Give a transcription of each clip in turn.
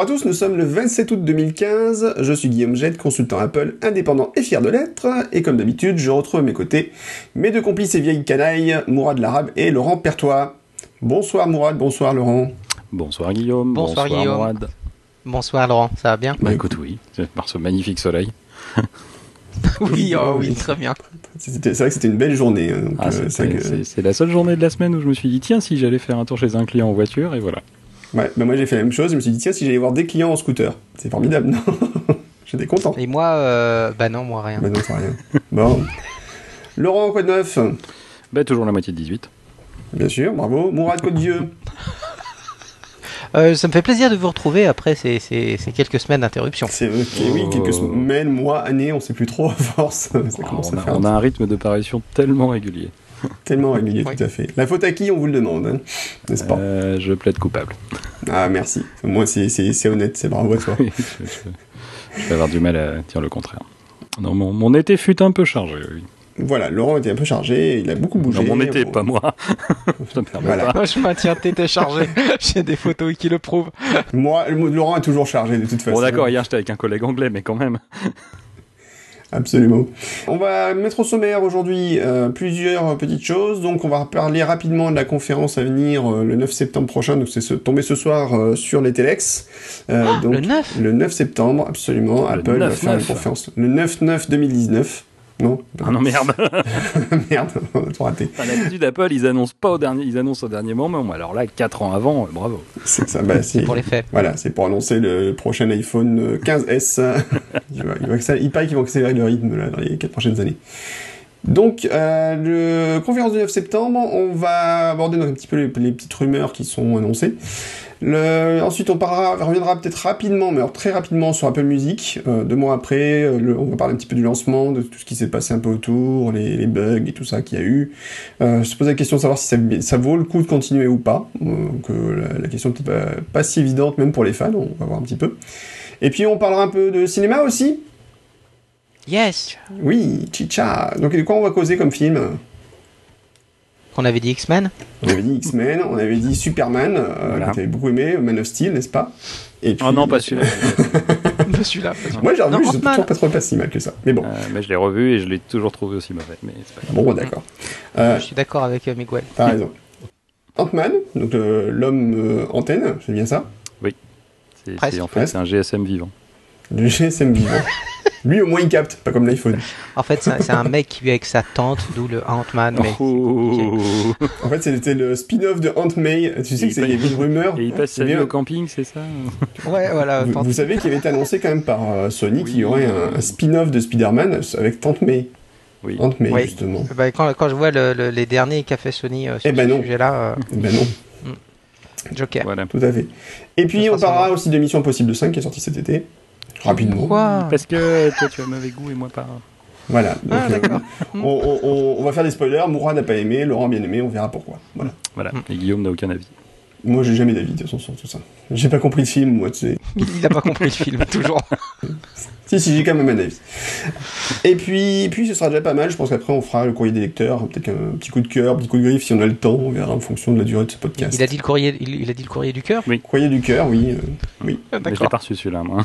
Bonjour à tous, nous sommes le 27 août 2015, je suis Guillaume Jette, consultant Apple, indépendant et fier de l'être, et comme d'habitude, je retrouve à mes côtés mes deux complices et vieilles canailles, Mourad Larabe et Laurent Pertois. Bonsoir Mourad, bonsoir Laurent. Bonsoir Guillaume, Bonsoir, Guillaume. Mourad. Bonsoir Laurent, ça va bien Bah écoute, oui, par ce magnifique soleil. Oui, oh, oui, très bien. C'est vrai que c'était une belle journée. hein, Ah, euh, c'est la seule journée de la semaine où je me suis dit, tiens, si j'allais faire un tour chez un client en voiture, et voilà. Ouais, bah moi j'ai fait la même chose, je me suis dit tiens si j'allais voir des clients en scooter, c'est formidable, non J'étais content. Et moi, euh, bah non, moi rien. Bah non, rien. Bon. Laurent, quoi de neuf? Bah toujours la moitié de 18. Bien sûr, bravo. Mourad, quoi de vieux? Euh, ça me fait plaisir de vous retrouver après ces, ces, ces quelques semaines d'interruption. C'est oui, Oh. quelques semaines, mois, années, on sait plus trop à force. Ça Oh, commence on, à a, faire on a un rythme de parution tellement régulier. tellement régulier, Oui. tout à fait. La faute à qui, on vous le demande, hein, n'est-ce pas Euh, je plaide coupable. Ah, merci. Moi, c'est honnête, c'est bravo à toi. je, vais avoir du mal à dire le contraire. Non, mon, mon été fut un peu chargé, oui. Voilà, Laurent était un peu chargé, il a beaucoup bougé. Non, mon été, Bon. pas moi. je me Voilà. pas. Moi, je maintiens t'étais chargé. J'ai des photos qui le prouvent. Moi, Laurent est toujours chargé de toute façon. Bon d'accord, hier j'étais avec un collègue anglais, mais quand même. Absolument. On va mettre au sommaire aujourd'hui euh, plusieurs petites choses. Donc, on va parler rapidement de la conférence à venir euh, le 9 septembre prochain. Donc, c'est ce, tombé ce soir euh, sur les Telex. Euh, donc, le 9 Le 9 septembre, absolument. Le Apple va 9, faire une 9. conférence. Le 9-9-2019. Non Ah non merde. Merde, on a tout raté. Enfin, D'habitude Apple ils annoncent pas au dernier, ils annoncent au dernier moment. mais Alors là, 4 ans avant, euh, bravo. C'est ça, bah, c'est... Pour les faits. Voilà, c'est pour annoncer le prochain iPhone euh, 15S. il, va, il, va accélérer- il paraît qu'ils vont accélérer le rythme là, dans les 4 prochaines années. Donc, euh, le conférence du 9 septembre, on va aborder donc un petit peu les, les petites rumeurs qui sont annoncées. Le, ensuite, on parlera, reviendra peut-être rapidement, mais alors très rapidement sur Apple Music. Euh, deux mois après, euh, le- on va parler un petit peu du lancement, de tout ce qui s'est passé un peu autour, les, les bugs et tout ça qu'il y a eu. Euh, se poser la question de savoir si ça, ça vaut le coup de continuer ou pas. Donc, la, la question n'est pas, pas si évidente, même pour les fans, on va voir un petit peu. Et puis, on parlera un peu de cinéma aussi. Yes Oui, chicha. Donc, de quoi on va causer comme film? Qu'on avait dit X-Men On avait dit X-Men, on avait dit Superman, euh, Voilà. que t'avais beaucoup aimé, Man of Steel, n'est-ce pas? Et puis, Oh non, pas celui-là. Je suis là. Moi, j'ai revu, je Ant-Man. trouve pas trop pas si mal que ça. Mais bon, Euh, mais je l'ai revu et je l'ai toujours trouvé aussi mauvais. Mais pas grave. bon, d'accord. Euh, Je suis d'accord avec euh, Miguel. T'as raison. Ant-Man, donc euh, l'homme euh, antenne, c'est bien ça? C'est- Presque. c'est- en fait, c'est un GSM vivant. Le GSM vivant. Lui, au moins, il capte, pas comme l'iPhone. En fait, c'est un- mec qui vit avec sa tante, d'où le Ant-Man. Mais... Oh. En fait, c'était le spin-off de Aunt May. Tu sais Et que c'est- une rumeur. Et il passe sa vie au camping, c'est ça Ouais, voilà. Vous, tante- vous savez qu'il avait été annoncé quand même par euh, Sony Oui. qu'il y aurait un, un spin-off de Spider-Man avec Tante May. Oui. Aunt May, Oui. justement. Bah, quand, quand je vois le- le- les derniers qu'a fait Sony euh, sur Eh ben ce sujet-là, euh, Eh Ben non, Joker. Voilà. tout à fait. Et puis, on parlera aussi de Mission Impossible 5 qui est sorti cet été. Rapidement. Quoi Parce que toi, tu as mauvais goût et moi pas. Voilà. Donc, Ah, euh, d'accord. on, on- on- on va faire des spoilers. Mourad n'a pas aimé, Laurent a bien aimé, on verra pourquoi. Voilà. Voilà. Mm. Et Guillaume n'a aucun avis. Moi, j'ai jamais d'avis de toute façon sur tout ça. J'ai pas compris le film, moi, tu sais. Il n'a pas compris le film, toujours. Si, si, j'ai quand même un avis. Et puis, puis, ce sera déjà pas mal. Je pense qu'après, on fera le courrier des lecteurs. Peut-être un petit coup de cœur, un petit coup de griffe si on a le temps. On verra en fonction de la durée de ce podcast. Il a dit le courrier, il, il a dit le courrier du cœur? Courrier du cœur, oui. euh, oui. Ah, Mais je l'ai D'accord. pas reçu celui-là, moi.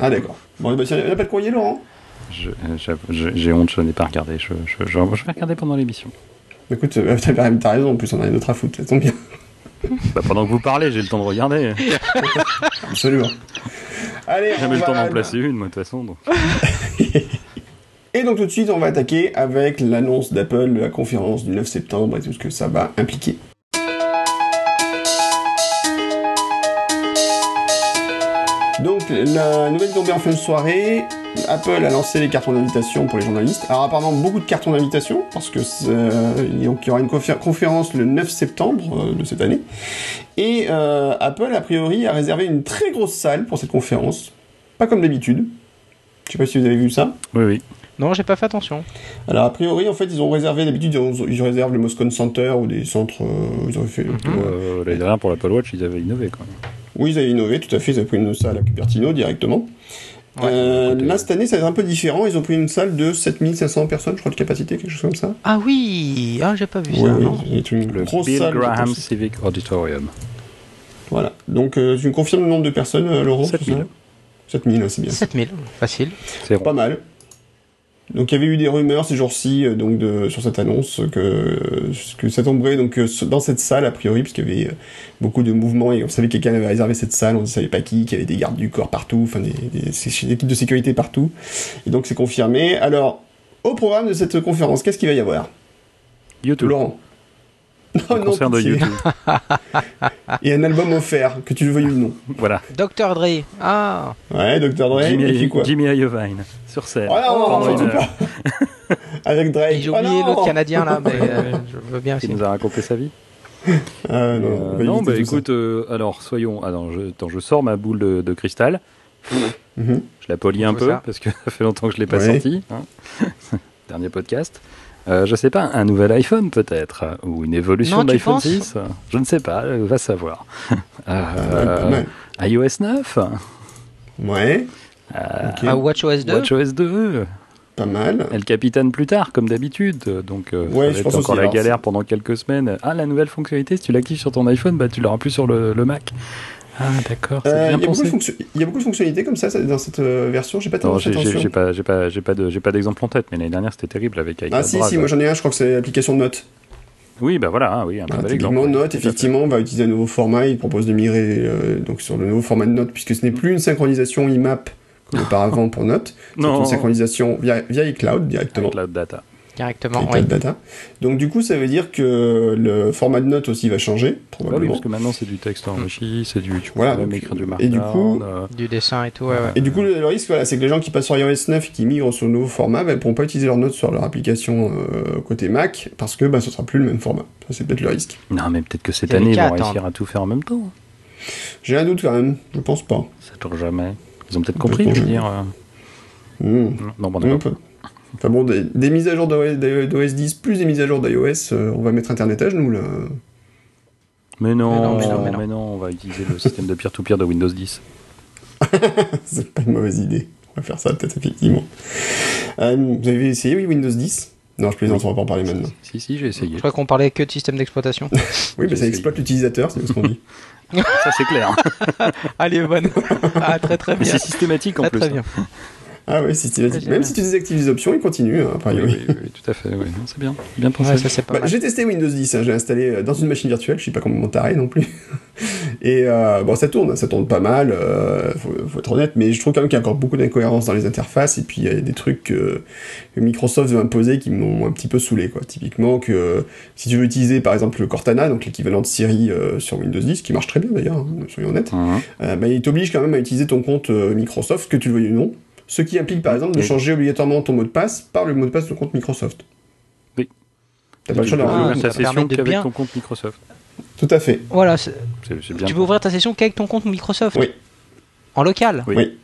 Ah, d'accord. Bon, bah, on n'a pas de courrier, Laurent Je- euh, J'ai honte, je n'ai pas regardé. Je, je, je, je vais regarder pendant l'émission. Écoute, euh, t'as raison, en plus, on a rien d'autre à foutre. Ça tombe bien. Bah, pendant que vous parlez, j'ai le temps de regarder. Absolument. Allez, J'ai jamais le temps d'en placer une, moi, de toute façon. donc. Et donc tout de suite, on va attaquer avec l'annonce d'Apple, de la conférence du 9 septembre et tout ce que ça va impliquer. Donc la nouvelle tombée en fin de soirée, Apple a lancé les cartons d'invitation pour les journalistes. Alors apparemment beaucoup de cartons d'invitation parce que c'est- euh, donc, il y aura une confé- conférence le 9 septembre euh, de cette année. Et euh, Apple a priori a réservé une très grosse salle pour cette conférence, pas comme d'habitude. Je sais pas si vous avez vu ça. Oui, oui. Non, j'ai pas fait attention. Alors a priori, en fait, ils ont réservé d'habitude, ils, ont- ils réservent le Moscone Center ou des centres. euh, où ils ont fait. Euh, L'année dernière, pour l'Apple Watch, ils avaient innové, quand même. Oui, ils avaient innové, tout à fait. Ils avaient pris une salle à Cupertino directement. Ouais, Euh, là, cette année, ça va être un peu différent. Ils ont pris une salle de 7500 personnes, je crois, de capacité, quelque chose comme ça. Ah oui, ah j'ai pas vu Ouais, ça. oui, non. c'est une Le grosse Bill salle. Graham Civic Auditorium. Voilà. Donc, euh, tu me confirmes le nombre de personnes, euh, Laurent 7000. 7000, ouais, c'est bien. 7000, facile. C'est Pas mal. Donc il y avait eu des rumeurs ces jours-ci euh, donc de sur cette annonce que que ça tomberait donc euh, dans cette salle a priori parce qu'il y avait euh, beaucoup de mouvements et on savait que quelqu'un avait réservé cette salle on ne savait pas qui qu'il y avait des gardes du corps partout enfin des, des, des équipes de sécurité partout. Et donc c'est confirmé. Alors au programme de cette conférence qu'est-ce qu'il va y avoir? YouTube. Laurent Un concert de. YouTube. et un album offert que tu le veuilles ou non voilà. Dr. Dre. Ah, ouais Dr Dre Jimmy, et quoi Jimmy Iovine sur scène. Oh non, une heure. pas. avec Drake et j'ai Oh oublié non l'autre Canadien là, mais euh, je veux bien Qui nous a raconté sa vie. Ah, non, Euh, non, bah écoute, euh, alors soyons. Attends je, attends, je sors ma boule de, de cristal. Mhm. Je la polis un peu ça. parce que ça fait longtemps que je l'ai pas Ouais. sorti. hein. Dernier podcast. Euh, je sais pas, un nouvel iPhone peut-être, ou une évolution d'iPhone penses 6. euh, Je ne sais pas, euh, va savoir. Ouais, Euh, iOS 9, ouais euh. Ah, WatchOS 2 WatchOS 2, pas mal El Capitaine plus tard, comme d'habitude. Donc, euh, Ouais, ça je va pense être encore aussi, la galère pendant quelques semaines. Ah, la nouvelle fonctionnalité, si tu l'actives sur ton iPhone, bah, tu l'auras plus sur le, le Mac. Ah, d'accord, Euh, Il y, a beaucoup de pensé. fonction- il y a beaucoup de fonctionnalités comme ça ça, dans cette euh, version, j'ai pas tellement attention. j'ai pas, j'ai pas, j'ai pas de- j'ai pas d'exemple en tête, mais l'année dernière c'était terrible avec Ah iCloud si, si, moi j'en ai un, je crois que c'est l'application Notes. Oui, bah voilà, ah oui, un Ah, bel exemple. Fait. effectivement, on va utiliser un nouveau format, il propose de migrer euh, donc sur le nouveau format de Notes, puisque ce n'est plus une synchronisation IMAP comme auparavant pour Notes, c'est Non, une synchronisation via, via iCloud directement. iCloud Data. Directement. oui. Data. Donc du coup, ça veut dire que le format de Notes aussi va changer, Bah oui, probablement. parce que maintenant c'est du texte enrichi, c'est du. Tu Voilà, donc, écrire du et du coup- euh, Du dessin et tout, ouais, ouais. Et du coup, le, le risque, voilà, c'est que les gens qui passent sur iOS 9 et qui migrent sur le nouveau format, bah, pourront pas utiliser leurs notes sur leur application euh, côté Mac, parce que bah, ce sera plus le même format. Ça, c'est peut-être le risque. Non, mais peut-être que cette année ils vont attendre. réussir à tout faire en même temps. J'ai un doute quand même, je pense pas. Ça tourne jamais. Ils ont peut-être compris, je veux dire. euh, Hmm. Non, bon, Un d'accord. Enfin bon, des, des mises à jour d'OS d'OS 10 plus des mises à jour d'iOS, euh, on va mettre Internet à genoux là. Mais non, Mais non, mais non, mais mais non, non. on va utiliser le système de peer-to-peer de Windows 10. c'est pas une mauvaise idée. On va faire ça peut-être effectivement. Euh, vous avez essayé oui Windows 10 Non, je plaisante, on va pas en parler maintenant. Si, si, j'ai essayé. Je crois qu'on parlait que de système d'exploitation. Oui, mais ça exploite l'utilisateur, c'est ce qu'on dit. Ça, c'est clair. Allez, bonne. Ah, très très Mais bien. c'est systématique en Très plus. très hein. bien. Ah ouais, systématique. Même si tu désactives les options, il continue, hein, a Oui, priori. oui, oui, tout à fait. oui. C'est bien. Bien pensé. Ouais, ça c'est pas Bah, j'ai testé Windows 10, hein, j'ai installé euh, dans une machine virtuelle, je suis pas complètement taré non plus. Et euh, bon, ça tourne, ça tourne pas mal, euh, faut, faut être honnête, mais je trouve quand même qu'il y a encore beaucoup d'incohérences dans les interfaces, et puis il y a des trucs que, que Microsoft veut imposer qui m'ont un petit peu saoulé, quoi. Typiquement que si tu veux utiliser par exemple le Cortana, donc l'équivalent de Siri euh, sur Windows 10, qui marche très bien d'ailleurs, hein, soyons honnêtes, bah, il t'oblige quand même à utiliser ton compte euh, Microsoft, que tu le veuilles ou non, ce qui implique par exemple de Oui. changer obligatoirement ton mot de passe par le mot de passe de ton compte Microsoft. Oui. T'as pas le choix peux le Ah, ta permet session de qu'avec bien- ton compte Microsoft. Tout à fait. Voilà, bien. tu peux ouvrir ta session qu'avec ton compte Microsoft. Oui. En local. Oui.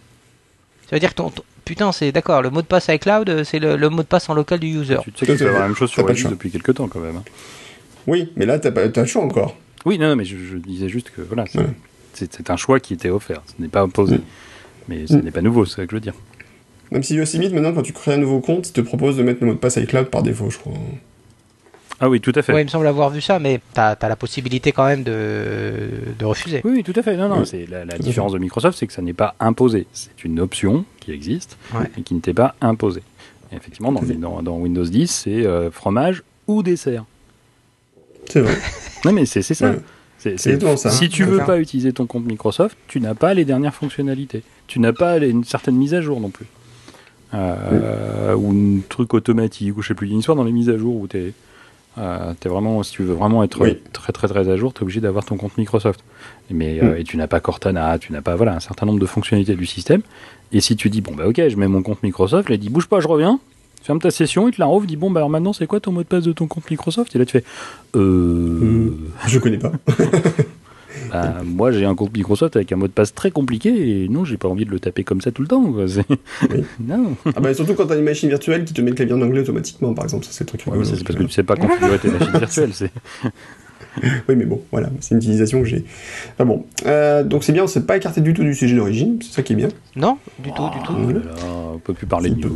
Ça veut dire que ton, ton- putain, c'est d'accord. Le mot de passe iCloud, euh, c'est le, le mot de passe en local du user. Tu sais que tu avoir la même chose sur choix. depuis quelques temps quand même. hein. Oui, mais là, t'as pas t'as le choix encore. Oui, non, non, mais je, je disais juste que voilà, c'est Ouais. c'est- c'est un choix qui était offert. Ce n'est pas imposé. Mm. Mais ce Mm. n'est pas nouveau, c'est ça que je veux dire. Même si Yosemite, maintenant, quand tu crées un nouveau compte, il te propose de mettre le mot de passe iCloud par défaut, je crois. Ah oui, tout à fait. Ouais, il me semble avoir vu ça, mais t'as as la possibilité quand même de, de refuser. Oui, oui, tout à fait. Non, non, c'est la, différence de Microsoft, c'est que ça n'est pas imposé. C'est une option qui existe Ouais. et qui ne t'est pas imposée. Et effectivement, dans, dans- dans Windows 10, c'est euh, fromage ou dessert. C'est vrai. Non, mais c'est c'est ça. Ouais. C'est- exactement ça. Si tu veux pas utiliser ton compte Microsoft, tu n'as pas les dernières fonctionnalités. Tu n'as pas les- une certaine mise à jour non plus. Euh, Ou un truc automatique, ou je sais plus. Il y a une histoire dans les mises à jour où tu es, vraiment, si tu veux vraiment être Oui. très très très à jour, tu es obligé d'avoir ton compte Microsoft. Mais, euh, Mm. et tu n'as pas Cortana, tu n'as pas voilà, un certain nombre de fonctionnalités du système. Et si tu dis, bon bah ok, je mets mon compte Microsoft, là il dit, bouge pas, je reviens. Ferme ta session, il te la rouvre, dit bon bah alors maintenant c'est quoi ton mot de passe de ton compte Microsoft? Et là tu fais euh, Mm. Je connais pas. bah, moi j'ai un compte Microsoft avec un mot de passe très compliqué et non j'ai pas envie de le taper comme ça tout le temps. quoi. C'est- Oui. non. ah bah, surtout quand t'as une machine virtuelle qui te met le clavier en anglais automatiquement, par exemple. Ça, c'est le truc Ouais, rigolo. c'est parce que tu sais pas configurer tes machines virtuelles. C'est... Oui, mais bon, voilà, c'est une utilisation que j'ai. Ah bon. Euh, donc c'est bien, on s'est pas écarté du tout du sujet d'origine, c'est ça qui est bien. Non, du tout, du tout. Oh là là, on peut plus parler de C'est peu.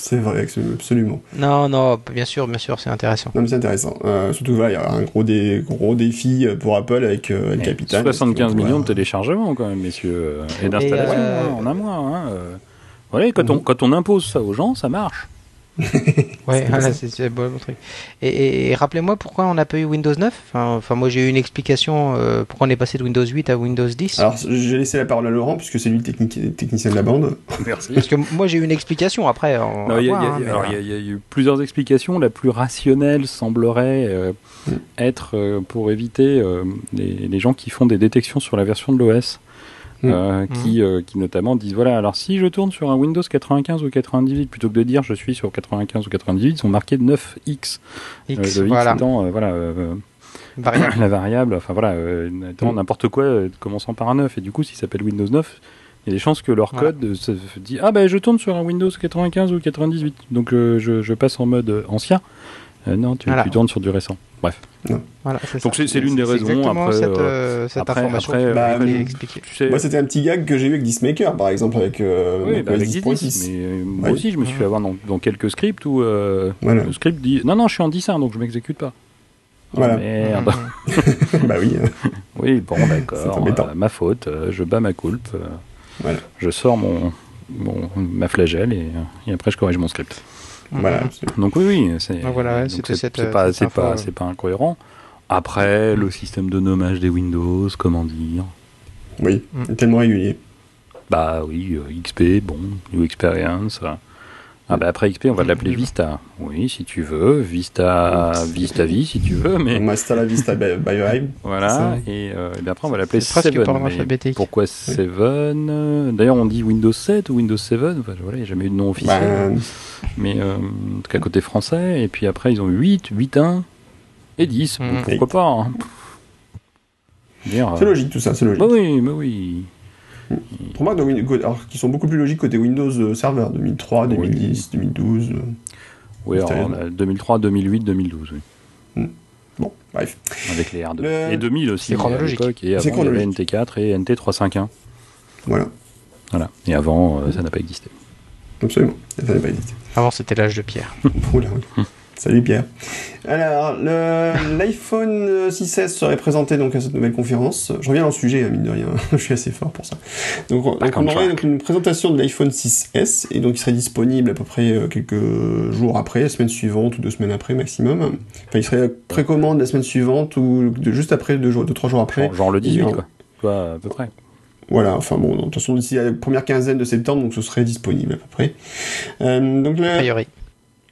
C'est vrai, absolu- absolument. Non, non, bien sûr, bien sûr, c'est intéressant. Non, mais c'est intéressant. Euh, surtout, voilà, il y a un gros, dé, gros défi pour Apple avec euh, le Et Capitan. 75 Parce que, millions de téléchargements quand même, messieurs, euh, et d'installations euh, hein, en un mois. Hein, euh. Voilà, quand, on, Mhm. quand on impose ça aux gens, ça marche. Ouais, voilà, c'est bon truc. Et, et- et rappelez-moi pourquoi on n'a pas eu Windows 9 enfin, enfin, moi j'ai eu une explication euh, pourquoi on est passé de Windows 8 à Windows 10. Alors, j'ai laissé la parole à Laurent, puisque c'est lui le technicien de la bande. Merci. Parce que moi j'ai eu une explication après. Il y, a- eu plusieurs explications. La plus rationnelle semblerait euh, Mm. être euh, pour éviter euh, les, les gens qui font des détections sur la version de l'OS. Mm. euh, qui, euh, qui notamment disent voilà alors si je tourne sur un Windows 95 ou 98 plutôt que de dire je suis sur 95 ou 98 ils ont marqué 9x Euh, X, le X voilà, étant euh, voilà euh, variable. la variable enfin voilà euh, étant Mm. n'importe quoi euh, commençant par un 9 et du coup s'il s'appelle Windows 9 il y a des chances que leur code euh, se dit ah ben je tourne sur un Windows 95 ou 98 donc euh, je, je passe en mode euh, ancien Euh, non tu, Voilà. tu tournes sur du récent bref Voilà, donc c'est l'une des raisons après cette, euh, euh, cette après- information après, bah, expliquer. tu sais Moi, c'était un petit gag que j'ai eu avec Dismaker, par exemple, avec euh, oui, bah, avec 10.6. 10, mais euh, moi aussi je me suis fait avoir dans, dans quelques scripts où euh, Voilà. le script dit non non je suis en 10.1 donc je m'exécute pas Oh, merde Mhm. bah oui. Oui, bon, C'est d'accord. embêtant. euh, ma faute, euh, je bats ma coulpe. euh, Voilà. Je sors mon, mon- ma flagelle et, et après je corrige mon script. Voilà. Donc oui, oui, voilà, ouais, euh, pas, pas, euh. c'est pas incohérent. Après, le système de nommage des Windows, comment dire? Oui, Mm. tellement régulier. Bah oui, euh, XP, bon, New Experience. euh. Ah bah après XP, on va l'appeler Vista. Oui, si tu veux. Vista, Vista Vie, si tu veux, mais On Hasta la vista by- Biohive. Voilà, et, euh, et après on va l'appeler Seven. Pourquoi Seven? Euh, D'ailleurs on dit Windows 7 ou Windows 7, enfin, voilà, il n'y a jamais eu de nom officiel. Bah, Mais euh, en tout cas côté français, et puis après ils ont 8, 8.1 et 10, bon, Mhm. pourquoi pas hein. Dire, c'est euh, logique tout ça, c'est logique. Bah oui, bah oui. Win- alors, qui sont beaucoup plus logiques côté Windows euh, Server, 2003, 2010, 2012. euh, Oui, alors, C'était- on a 2003, 2008, 2012, oui. Bon, bref. Avec les R2. Le- Et 2000 aussi C'est chronologique. et avant il y avait chronologique. NT4 et NT351. Voilà, Voilà. Et avant, euh, ça n'a pas existé. absolument. Ça n'a pas existé. Avant c'était l'âge de pierre. Oula, oui. Salut Pierre. Alors, l'iPhone euh, 6S serait présenté donc à cette nouvelle conférence. Je reviens dans le sujet, hein, mine de rien. Je suis assez fort pour ça. Donc, on- donc on on aurait donc une présentation de l'iPhone 6S et donc il serait disponible à peu près euh, quelques jours après, la semaine suivante ou deux semaines après maximum. Enfin, il serait précommande la semaine suivante ou de- juste après, deux, jours, deux trois jours après. Genre, genre le 18, Et en- quoi. Tu vois, à peu près. Voilà, enfin bon, de toute façon d'ici la première quinzaine de septembre, donc ce serait disponible à peu près. Euh, donc A la, priori.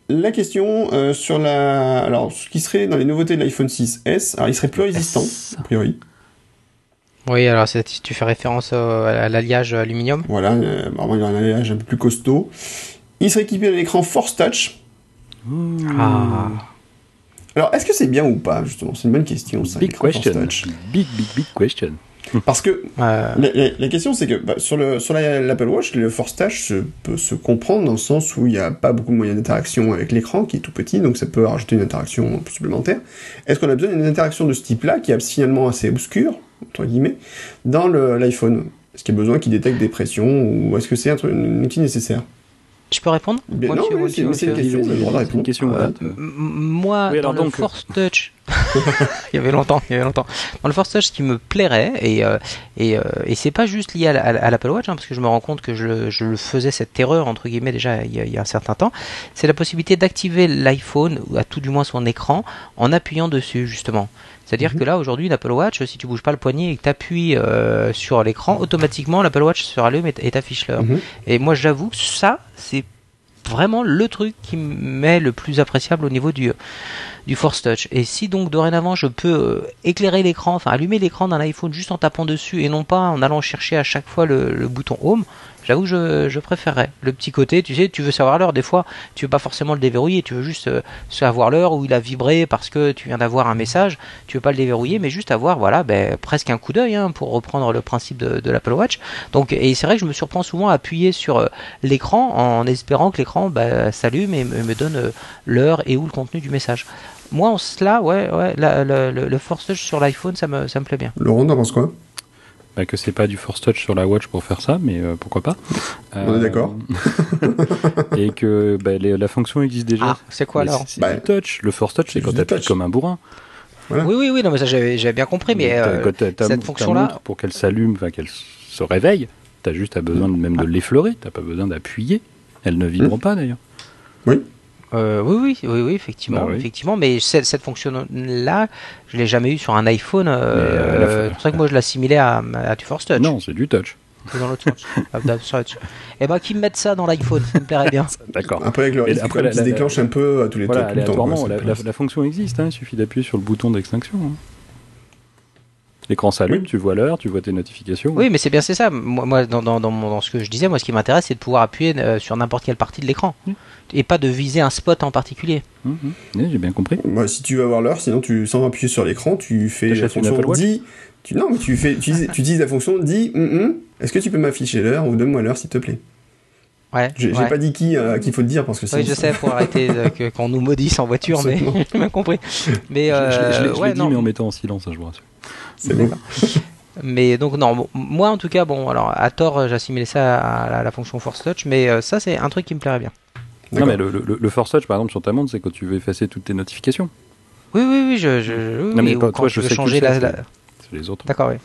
La question euh, sur la, alors ce qui serait dans les nouveautés de l'iPhone 6S, alors il serait plus résistant S. a priori. Oui, alors si tu fais référence au- à l'alliage aluminium. Voilà, euh, il a un alliage un peu plus costaud. Il serait équipé d'un écran Force Touch. Ah. Alors est-ce que c'est bien ou pas justement? C'est une bonne question ça. Big question. Touch. Big, big, big question. Parce que Euh, La, la- la question, c'est que bah, sur le sur la- l'Apple Watch, le Force Touch se- peut se comprendre dans le sens où il n'y a pas beaucoup de moyens d'interaction avec l'écran, qui est tout petit, donc ça peut rajouter une interaction supplémentaire. Est-ce qu'on a besoin d'une interaction de ce type-là, qui est finalement assez obscure, entre guillemets, dans l'iPhone? Est-ce qu'il y a besoin qu'il détecte des pressions, ou est-ce que c'est un outil nécessaire? Je peux répondre Bien, Moi, Non, monsieur, c'est monsieur, une question, C'est une question Euh, Oui, dans le donc- Force Touch, il y avait longtemps, il y avait longtemps. Dans le Force Touch, ce qui me plairait, et, euh, et, euh, et c'est pas juste lié à, à l'Apple Watch, hein, parce que je me rends compte que je, je faisais cette erreur, entre guillemets, déjà il y a, il y a un certain temps, c'est la possibilité d'activer l'iPhone, ou à tout du moins son écran, en appuyant dessus, justement. C'est-à-dire Mhm. que là, aujourd'hui, l'Apple Watch, si tu bouges pas le poignet et que tu appuies sur l'écran, automatiquement, l'Apple Watch se rallume et t'affiche l'heure. Mhm. Et moi, j'avoue, que ça, c'est vraiment le truc qui m'est le plus appréciable au niveau du, du Force Touch. Et si donc dorénavant je peux euh, éclairer l'écran, enfin allumer l'écran d'un iPhone juste en tapant dessus et non pas en allant chercher à chaque fois le, le bouton Home, j'avoue que je, je préférerais. Le petit côté, tu sais, tu veux savoir l'heure, des fois, tu veux pas forcément le déverrouiller, tu veux juste euh, savoir l'heure où il a vibré parce que tu viens d'avoir un message, tu veux pas le déverrouiller, mais juste avoir, voilà, ben, presque un coup d'œil, hein, pour reprendre le principe de, l'Apple Watch. Donc, et c'est vrai que je me surprends souvent à appuyer sur euh, l'écran en espérant que l'écran bah, s'allume et me donne euh, l'heure et où le contenu du message. Moi, en cela, ouais, ouais, le, le Force sur l'iPhone, ça me, ça me plaît bien. Laurent, t'en penses quoi? Bah, que c'est pas du Force Touch sur la Watch pour faire ça, mais euh, pourquoi pas. On est Euh, d'accord. et que bah, les- la fonction existe déjà. Ah, c'est quoi Mais alors C'est Bah, du touch. Le Force Touch, c'est quand t'appuies comme un bourrin. Voilà. Oui, oui, oui, non, mais ça j'avais bien compris, mais euh, quand cette fonction-là- pour qu'elle s'allume, enfin qu'elle se réveille, t'as juste besoin même de l'effleurer. T'as pas besoin d'appuyer. Elle ne vibre pas d'ailleurs. Euh, oui, oui, oui, oui, effectivement, Bah oui. effectivement, mais cette, cette fonction-là, je l'ai jamais eu sur un iPhone. euh, euh, c'est pour ça que moi je l'assimilais à, à du Force Touch. Non, c'est du touch. C'est dans l'autre sens. Ah. Eh ben, qu'ils me mettent ça dans l'iPhone, ça me plairait bien. D'accord. Après, avec le Et risque après, la- se la- déclenche un peu à tous les Voilà, temps, tout le temps. aléatoirement, quoi, la, c'est la- pas- la fonction existe, hein, il suffit d'appuyer sur le bouton d'extinction. hein. L'écran s'allume, tu vois l'heure, tu vois tes notifications. Oui, mais c'est bien, c'est ça. Moi, moi, dans, dans, dans, ce que je disais, moi, ce qui m'intéresse, c'est de pouvoir appuyer euh, sur n'importe quelle partie de l'écran. Mm. Et pas de viser un spot en particulier. Mhm. Oui, J'ai bien compris. Moi, si tu veux avoir l'heure, sinon tu sans appuyer sur l'écran, tu fais la fonction dis. Tu, non, mais tu fais, tu, utilises- tu utilises la fonction dis. hum, Est-ce que tu peux m'afficher l'heure ou donne-moi l'heure s'il te plaît? Ouais. J'ai ouais. pas dit qui euh, qu'il faut te dire parce que Oui, je ça- sais, pour arrêter euh, que- qu'on nous maudisse en voiture, mais j'ai bien compris. Mais, Je- je, euh, l'ai- je ouais, dit, non. mais en mettant en silence, je vous rassure. c'est bon. Mais donc non, moi en tout cas, bon, alors à tort, euh, j'assimilais ça à la, la fonction Force Touch, mais euh, ça c'est un truc qui me plairait bien. Non, mais le, le, le Force Touch, par exemple, sur ta montre, c'est quand tu veux effacer toutes tes notifications. Oui, oui, oui, je, je, oui, Non, mais quand toi, tu je veux sais que changer la- C'est les autres. D'accord, oui.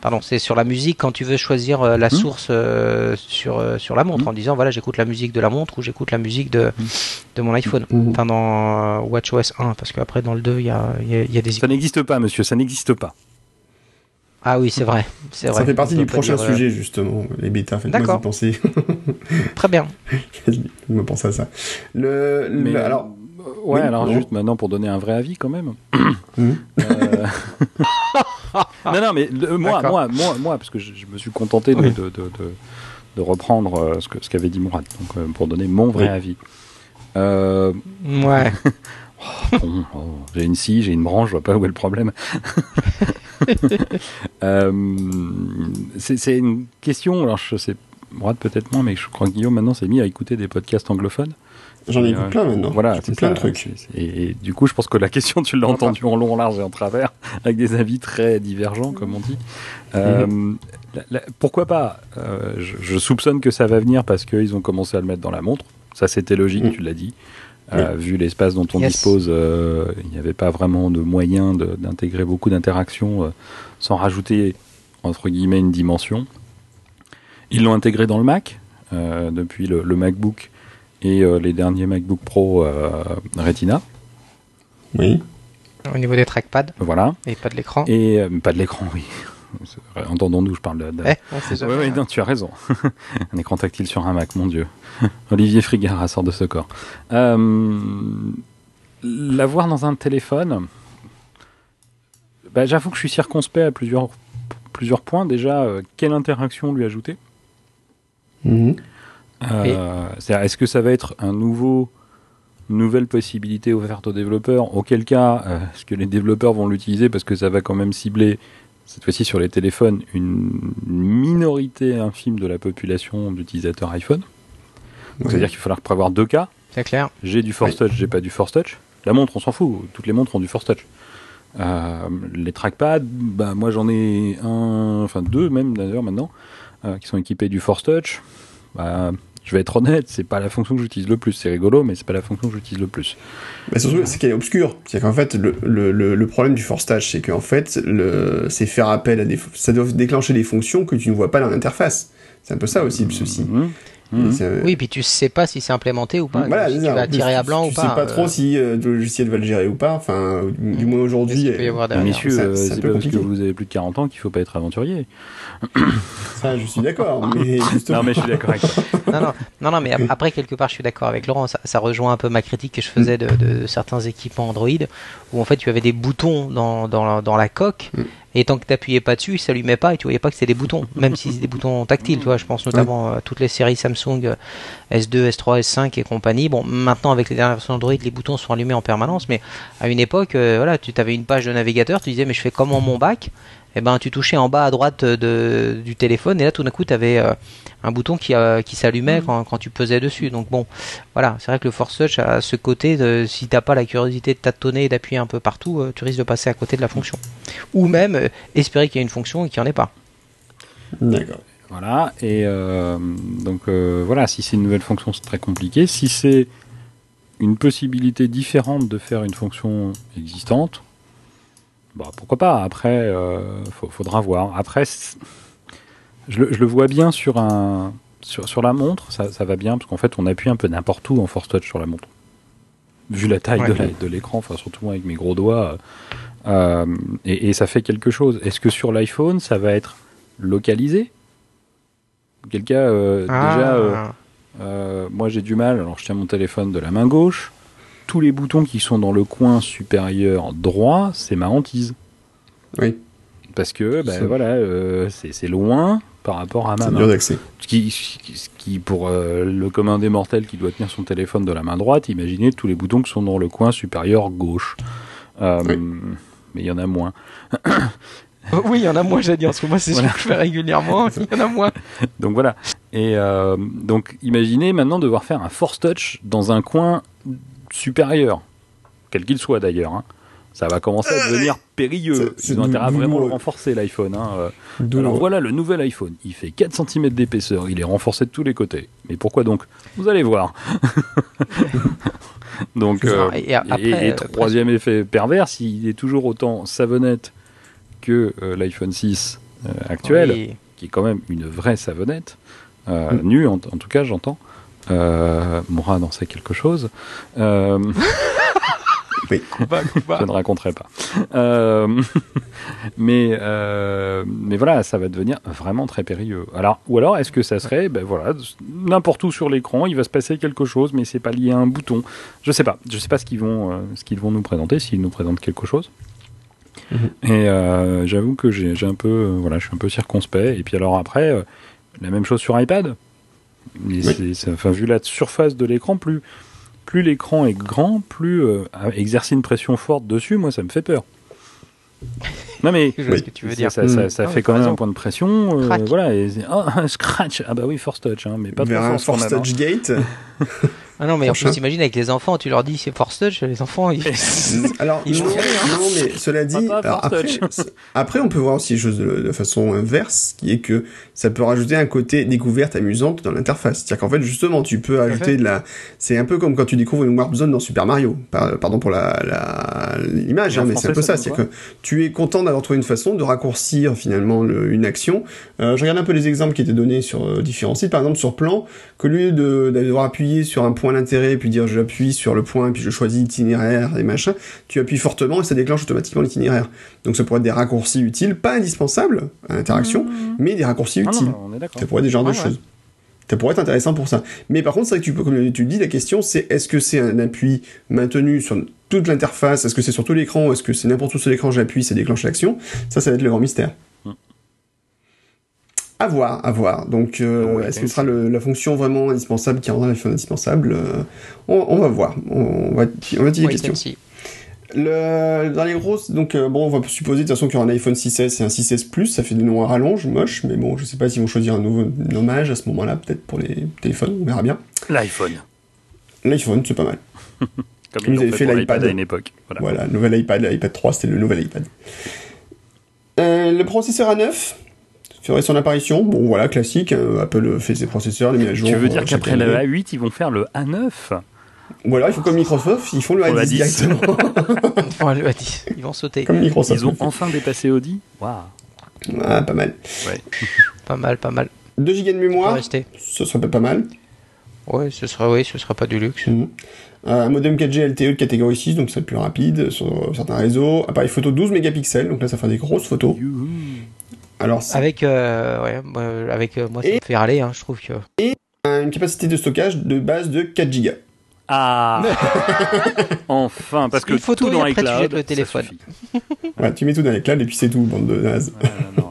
Pardon, c'est sur la musique quand tu veux choisir euh, la Hmm. source euh, sur, euh, sur la montre Hmm. en disant voilà j'écoute la musique de la montre ou j'écoute la musique de, Hmm. de mon iPhone. Enfin dans euh, WatchOS 1 parce qu'après dans le 2 il y a, il y a- y a des Ça n'existe pas, monsieur, ça n'existe pas. Ah oui c'est vrai, c'est vrai. Ça fait partie On du prochain dire, sujet justement, les bêtas. Faites-moi y D'accord. penser. Très bien. Je me pense à ça. Le, le- Mais, alors, ouais, oui, alors non. juste maintenant pour donner un vrai avis quand même. Mhm. Euh, non, non, mais le- moi, moi, moi, moi, parce que je, je me suis contenté de, Oui. de, de, reprendre euh, ce que ce qu'avait dit Mourad, donc euh, pour donner mon vrai Oui. avis. Euh, Ouais. bon, oh, j'ai une scie, j'ai une branche, je vois pas où est le problème. C'est c'est une question, alors je sais, Mourad peut-être moins, mais je crois que Guillaume maintenant s'est mis à écouter des podcasts anglophones. J'en ai euh, plein maintenant. Voilà, c'est plein ça, de trucs. Et, et du coup, je pense que la question, tu l'as entendu en long, en large et en travers, avec des avis très divergents, comme on dit. Euh, Mhm. la- la- pourquoi pas Euh, je, je soupçonne que ça va venir parce qu'ils ont commencé à le mettre dans la montre. Ça, c'était logique, Mhm. tu l'as dit. Euh, Vu l'espace dont on Yes. dispose, euh, il n'y avait pas vraiment de moyen d'intégrer beaucoup d'interactions euh, sans rajouter, entre guillemets, une dimension. Ils l'ont intégré dans le Mac, euh, depuis le, le MacBook et euh, les derniers MacBook Pro euh, Retina. Oui. Au niveau des trackpads Voilà. et pas de l'écran. Et euh, pas de l'écran, oui. Entendons-nous, je parle de. de- Eh, Ouais, ouais, non, tu as raison. un écran tactile sur un Mac, mon Dieu. Olivier Frigara sort de ce corps. Euh, L'avoir dans un téléphone, bah, j'avoue que je suis circonspect à plusieurs, plusieurs points. Déjà, euh, quelle interaction lui ajouter? Mhm. Euh, c'est-à-dire, Est-ce que ça va être un nouveau, une nouvelle possibilité offerte aux développeurs? Auquel cas, euh, est-ce que les développeurs vont l'utiliser parce que ça va quand même cibler, cette fois-ci sur les téléphones, une minorité infime de la population d'utilisateurs iPhone? Donc, Ouais. C'est-à-dire qu'il va falloir prévoir deux cas. C'est clair. J'ai du Force Touch, j'ai pas du Force Touch. La montre, on s'en fout. Toutes les montres ont du Force Touch. Euh, les trackpads, bah, moi j'en ai un, enfin deux même d'ailleurs maintenant, euh, qui sont équipés du Force Touch. Bah, je vais être honnête, c'est pas la fonction que j'utilise le plus. C'est rigolo, mais c'est pas la fonction que j'utilise le plus. Bah, surtout, c'est qu'elle est obscure. C'est qu'en fait, le, le, le, le problème du Force Touch, c'est qu'en fait, le, c'est faire appel à des, ça doit déclencher des fonctions que tu ne vois pas dans l'interface. C'est un peu ça aussi le souci. Mhm. Mhm. Oui, puis tu sais pas si c'est implémenté ou pas. Voilà, si tu vas tirer à tu- blanc tu ou pas. sais pas euh, trop si euh, le logiciel va le gérer ou pas. Enfin, du moins aujourd'hui. qu'est-ce qu'il peut y avoir derrière messieurs, Ça- euh, c'est pas parce que compliqué. vous avez plus de 40 ans qu'il faut pas être aventurier. Ça, je suis d'accord. mais justement, Non, mais je suis d'accord avec toi. non, non, non, non, mais ap- après, quelque part, je suis d'accord avec Laurent. Ça, ça rejoint un peu ma critique que je faisais de, de certains équipements Android, où en fait, tu avais des boutons dans, dans, la, dans la coque, Mm. Et tant que tu appuyais pas dessus, ils s'allumaient pas, et tu voyais pas que c'était des boutons, même si c'est des boutons tactiles. Tu vois, je pense notamment à toutes les séries Samsung euh, S2, S3, S5 et compagnie. Bon, maintenant, avec les dernières versions Android, les boutons sont allumés en permanence, mais à une époque, euh, voilà, tu avais une page de navigateur, tu disais, mais je fais comment mon bac? Et ben tu touchais en bas à droite de, du téléphone et là tout d'un coup tu avais un bouton qui, euh, qui s'allumait quand, quand tu pesais dessus. Donc bon, voilà, c'est vrai que le Force Touch a ce côté de si t'as pas la curiosité de tâtonner et d'appuyer un peu partout, euh, tu risques de passer à côté de la fonction. Ou même euh, espérer qu'il y ait une fonction et qu'il n'y en ait pas. D'accord. Voilà, et euh, donc euh, voilà, si c'est une nouvelle fonction, c'est très compliqué. Si c'est une possibilité différente de faire une fonction existante, bah, pourquoi pas. Après, euh, faut- faudra voir. Après, je le, je le vois bien sur un sur, sur la montre, ça, ça va bien parce qu'en fait, on appuie un peu n'importe où en force touch sur la montre. Vu la taille Ouais. de l'écran, enfin surtout avec mes gros doigts, euh, et, et ça fait quelque chose. Est-ce que sur l'iPhone, ça va être localisé? Cas, euh, déjà, euh, Ah. euh, moi j'ai du mal, alors je tiens mon téléphone de la main gauche, tous les boutons qui sont dans le coin supérieur droit, c'est ma hantise. Oui, Parce que, ben Ça- voilà, euh, c'est c'est loin par rapport à ma c'est main. d'accès. Ce qui, ce qui, pour euh, le commun des mortels qui doit tenir son téléphone de la main droite, imaginez tous les boutons qui sont dans le coin supérieur gauche. Euh, Oui. Mais il y en a moins. Oh, Oui, il y en a moins, j'ai dit, parce que moi, c'est Voilà. ce que je fais régulièrement. Il y en a moins. Donc voilà. Et euh, donc imaginez maintenant devoir faire un force touch dans un coin supérieur, quel qu'il soit d'ailleurs. hein. Ça va commencer à devenir périlleux. Ils ont intérêt à vraiment renforcer l'iPhone. hein. Euh, Alors voilà le nouvel iPhone. Il fait 4 cm d'épaisseur. Il est renforcé de tous les côtés. Mais pourquoi donc? Vous allez voir. donc, euh, Et après, et, et euh, troisième effet pervers, s'il est toujours autant savonnette que euh, l'iPhone 6 euh, actuel, Oui. qui est quand même une vraie savonnette, euh, Mm. nue en, en tout cas, j'entends. Euh, Mourad en sait quelque chose. Euh, Kuba. je ne raconterai pas. Euh, mais, euh, mais voilà, ça va devenir vraiment très périlleux. Alors, ou alors, est-ce que ça serait, ben voilà, n'importe où sur l'écran, il va se passer quelque chose, mais c'est pas lié à un bouton. Je sais pas. Je sais pas ce qu'ils vont, euh, ce qu'ils vont nous présenter, s'ils nous présentent quelque chose. Mhm. Et euh, j'avoue que j'ai j'ai un peu, euh, voilà, je suis un peu circonspect. Et puis alors après, euh, la même chose sur iPad. Mais c'est- c'est- enfin, vu la surface de l'écran, plus plus l'écran est grand, plus euh, exercer une pression forte dessus, moi ça me fait peur. Non mais Je vois ce Oui. que tu veux ça, dire. ça, ça- Mm. ça Ah, fait quand même raison. un point de pression, euh, voilà. Et un scratch, ah bah oui force touch, hein, mais pas trop un fort sur Force. Touch Gate. Ah non, mais en plus, imagine avec les enfants, tu leur dis c'est Force Touch, les enfants, ils... Alors, Ils non, non, mais cela dit, alors après, on peut voir aussi les choses de, de façon inverse, qui est que ça peut rajouter un côté découverte amusante dans l'interface. C'est-à-dire qu'en fait, justement, tu peux ajouter de la, c'est un peu comme quand tu découvres une Warp Zone dans Super Mario. Par- Pardon pour la, la, l'image, hein, mais c'est un peu ça C'est-à-dire que tu es content d'avoir trouvé une façon de raccourcir finalement le- une action. Euh, je regarde un peu les exemples qui étaient donnés sur euh, différents sites. Par exemple, sur Plan, qu'au lieu de, d'avoir appuyé sur un point d'intérêt, puis dire j'appuie sur le point, puis je choisis itinéraire et machin, tu appuies fortement et ça déclenche automatiquement l'itinéraire. Donc ça pourrait être des raccourcis utiles, pas indispensables à l'interaction, mais des raccourcis Ah utiles. non. Ça pourrait être des genres de ouais. choses. Ça pourrait être intéressant pour ça. Mais par contre, c'est vrai que tu peux, comme tu le dis, la question c'est est-ce que c'est un appui maintenu sur toute l'interface, est-ce que c'est sur tout l'écran, est-ce que c'est n'importe où sur l'écran, j'appuie, ça déclenche l'action? Ça, ça va être le grand mystère. À voir, à voir. Donc, euh, Ah ouais, est-ce que ce sera le- la fonction vraiment indispensable qui rendra l'iPhone indispensable Euh, on, on va voir. On, va, on va dire see. Le, dans les grosses, donc euh, bon, on va supposer de toute façon qu'il y aura un iPhone 6S et un 6S Plus, ça fait des noms à rallonge, moche, mais bon, je sais pas s'ils vont choisir un nouveau nommage à ce moment-là, peut-être pour les téléphones, on verra bien. L'iPhone. L'iPhone, c'est pas mal. Comme Ils ils avaient fait l'iPad. à une époque. Voilà. Voilà, le nouvel iPad, l'iPad 3, c'était le nouvel iPad. Euh, le processeur A9 ferait son apparition, bon voilà, classique, hein, Apple fait ses processeurs, les met à jour. Tu veux euh, dire qu'après le A8, ils vont faire le A9 Voilà, il faut comme Microsoft, ils font le Pour le A10 A10. directement, Oh, le A10, ils vont sauter. comme Microsoft. Ils ont fait. enfin dépassé Audi Waouh Ah, pas mal. Pas mal, pas mal. 2 Go de mémoire, rester. ce serait pas mal. Ouais, ce sera, oui, ce sera pas du luxe. Mhm. Euh, un modem 4G LTE de catégorie 6, donc c'est plus rapide sur certains réseaux. Appareil photo 12 mégapixels, donc là ça fera des grosses photos. Youhou. Alors Avec, euh, ouais, moi, avec euh, moi, ça Et- me fait râler, hein, je trouve que. une capacité de stockage de base de 4 Go. Ah Enfin, parce que Une photo tout et dans après, tu jettes le téléphone. Ouais, tu mets tout dans les clouds et puis c'est tout, bande de nazes. Ouais, non.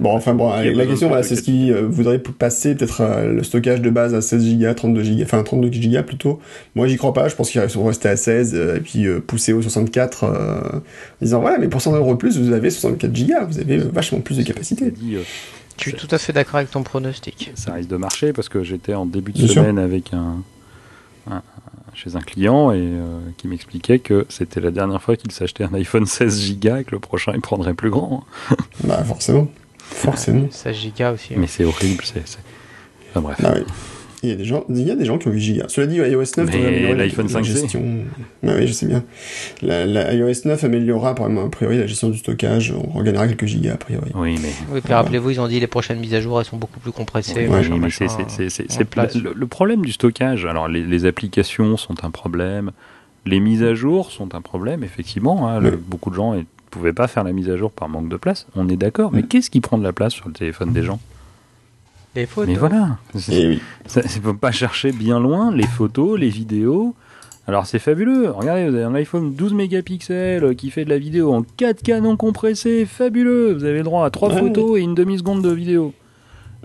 Bon, enfin bon, la question, voilà, c'est ce qui euh, voudrait passer peut-être euh, le stockage de base à 16 Go, 32 Go, enfin 32 Go plutôt. Moi, j'y crois pas, je pense qu'ils vont rester à 16 euh, et puis euh, pousser au 64 euh, en disant, ouais, mais pour 100 euros de plus, vous avez 64 Go, vous avez euh, vachement plus de capacité. Je suis tout à fait d'accord avec ton pronostic. ça risque de marcher parce que j'étais en début de Bien sûr. semaine avec un, un- chez un client et euh, qui m'expliquait que c'était la dernière fois qu'il s'achetait un iPhone 16 Go et que le prochain il prendrait plus grand. Bah, forcément. Forcément. 16 gigas aussi. Mais c'est horrible, c'est. Enfin, bref. Ah. Il y a des gens, il y a des gens qui ont 8 gigas. Cela dit, iOS 9 Mais devrait améliorer la- l'iPhone la 5C. gestion. Ah oui, je sais bien. La, la iOS 9 améliorera a priori la gestion du stockage. On regagnera quelques gigas a priori. Oui, mais. Oui, puis rappelez-vous, ils ont dit les prochaines mises à jour, elles sont beaucoup plus compressées. Ouais, Oui, mais c'est- c'est- c'est- On c'est- place. le, le problème du stockage. Alors, les, les applications sont un problème, les mises à jour sont un problème, effectivement. hein. Le- beaucoup de gens ne pouvaient pas faire la mise à jour par manque de place. On est d'accord, mais qu'est-ce qui prend de la place sur le téléphone des gens? Les photos. Mais voilà, c'est- Et oui. ça- il ne faut pas chercher bien loin les photos, les vidéos. Alors c'est fabuleux. Regardez, vous avez un iPhone 12 mégapixels qui fait de la vidéo en 4K non compressé, fabuleux. Vous avez le droit à trois Ouais. photos et une demi seconde de vidéo.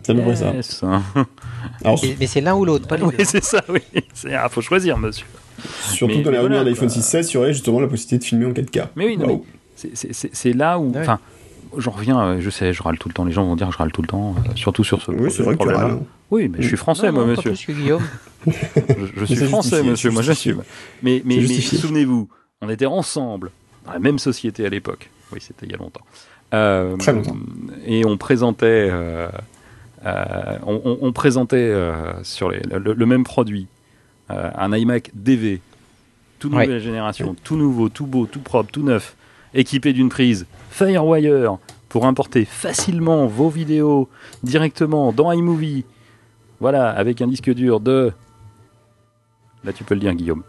C'est à peu près ça. Alors, Mais c'est l'un ou l'autre, pas les Oui, c'est ça, oui. C'est- Ah, faut choisir, monsieur. surtout mais- dans les revenus voilà, de l'iPhone quoi. 6S, il y aurait justement la possibilité de filmer en 4K. Mais oui, non, C'est là où. Ouais. Enfin, j'en reviens, euh, je sais, je râle tout le temps. Les gens vont dire que je râle tout le temps, euh, surtout sur ce Oui, c'est vrai que tu hein. Oui, mais je suis français, Non, moi, non, pas monsieur. plus que Guillaume. Je, je suis français, monsieur, moi j'assume. Mais, mais, souvenez-vous, on était ensemble, dans la même société à l'époque. Oui, c'était il y a longtemps. Euh, Très longtemps. Et on présentait, euh, euh, on, on- on présentait euh, sur les- le, le même produit euh, un iMac DV, toute Ouais. nouvelle génération, tout nouveau, tout beau, tout propre, tout neuf, équipé d'une prise FireWire pour importer facilement vos vidéos directement dans iMovie. Voilà, avec un disque dur de. Là, tu peux le dire, Guillaume.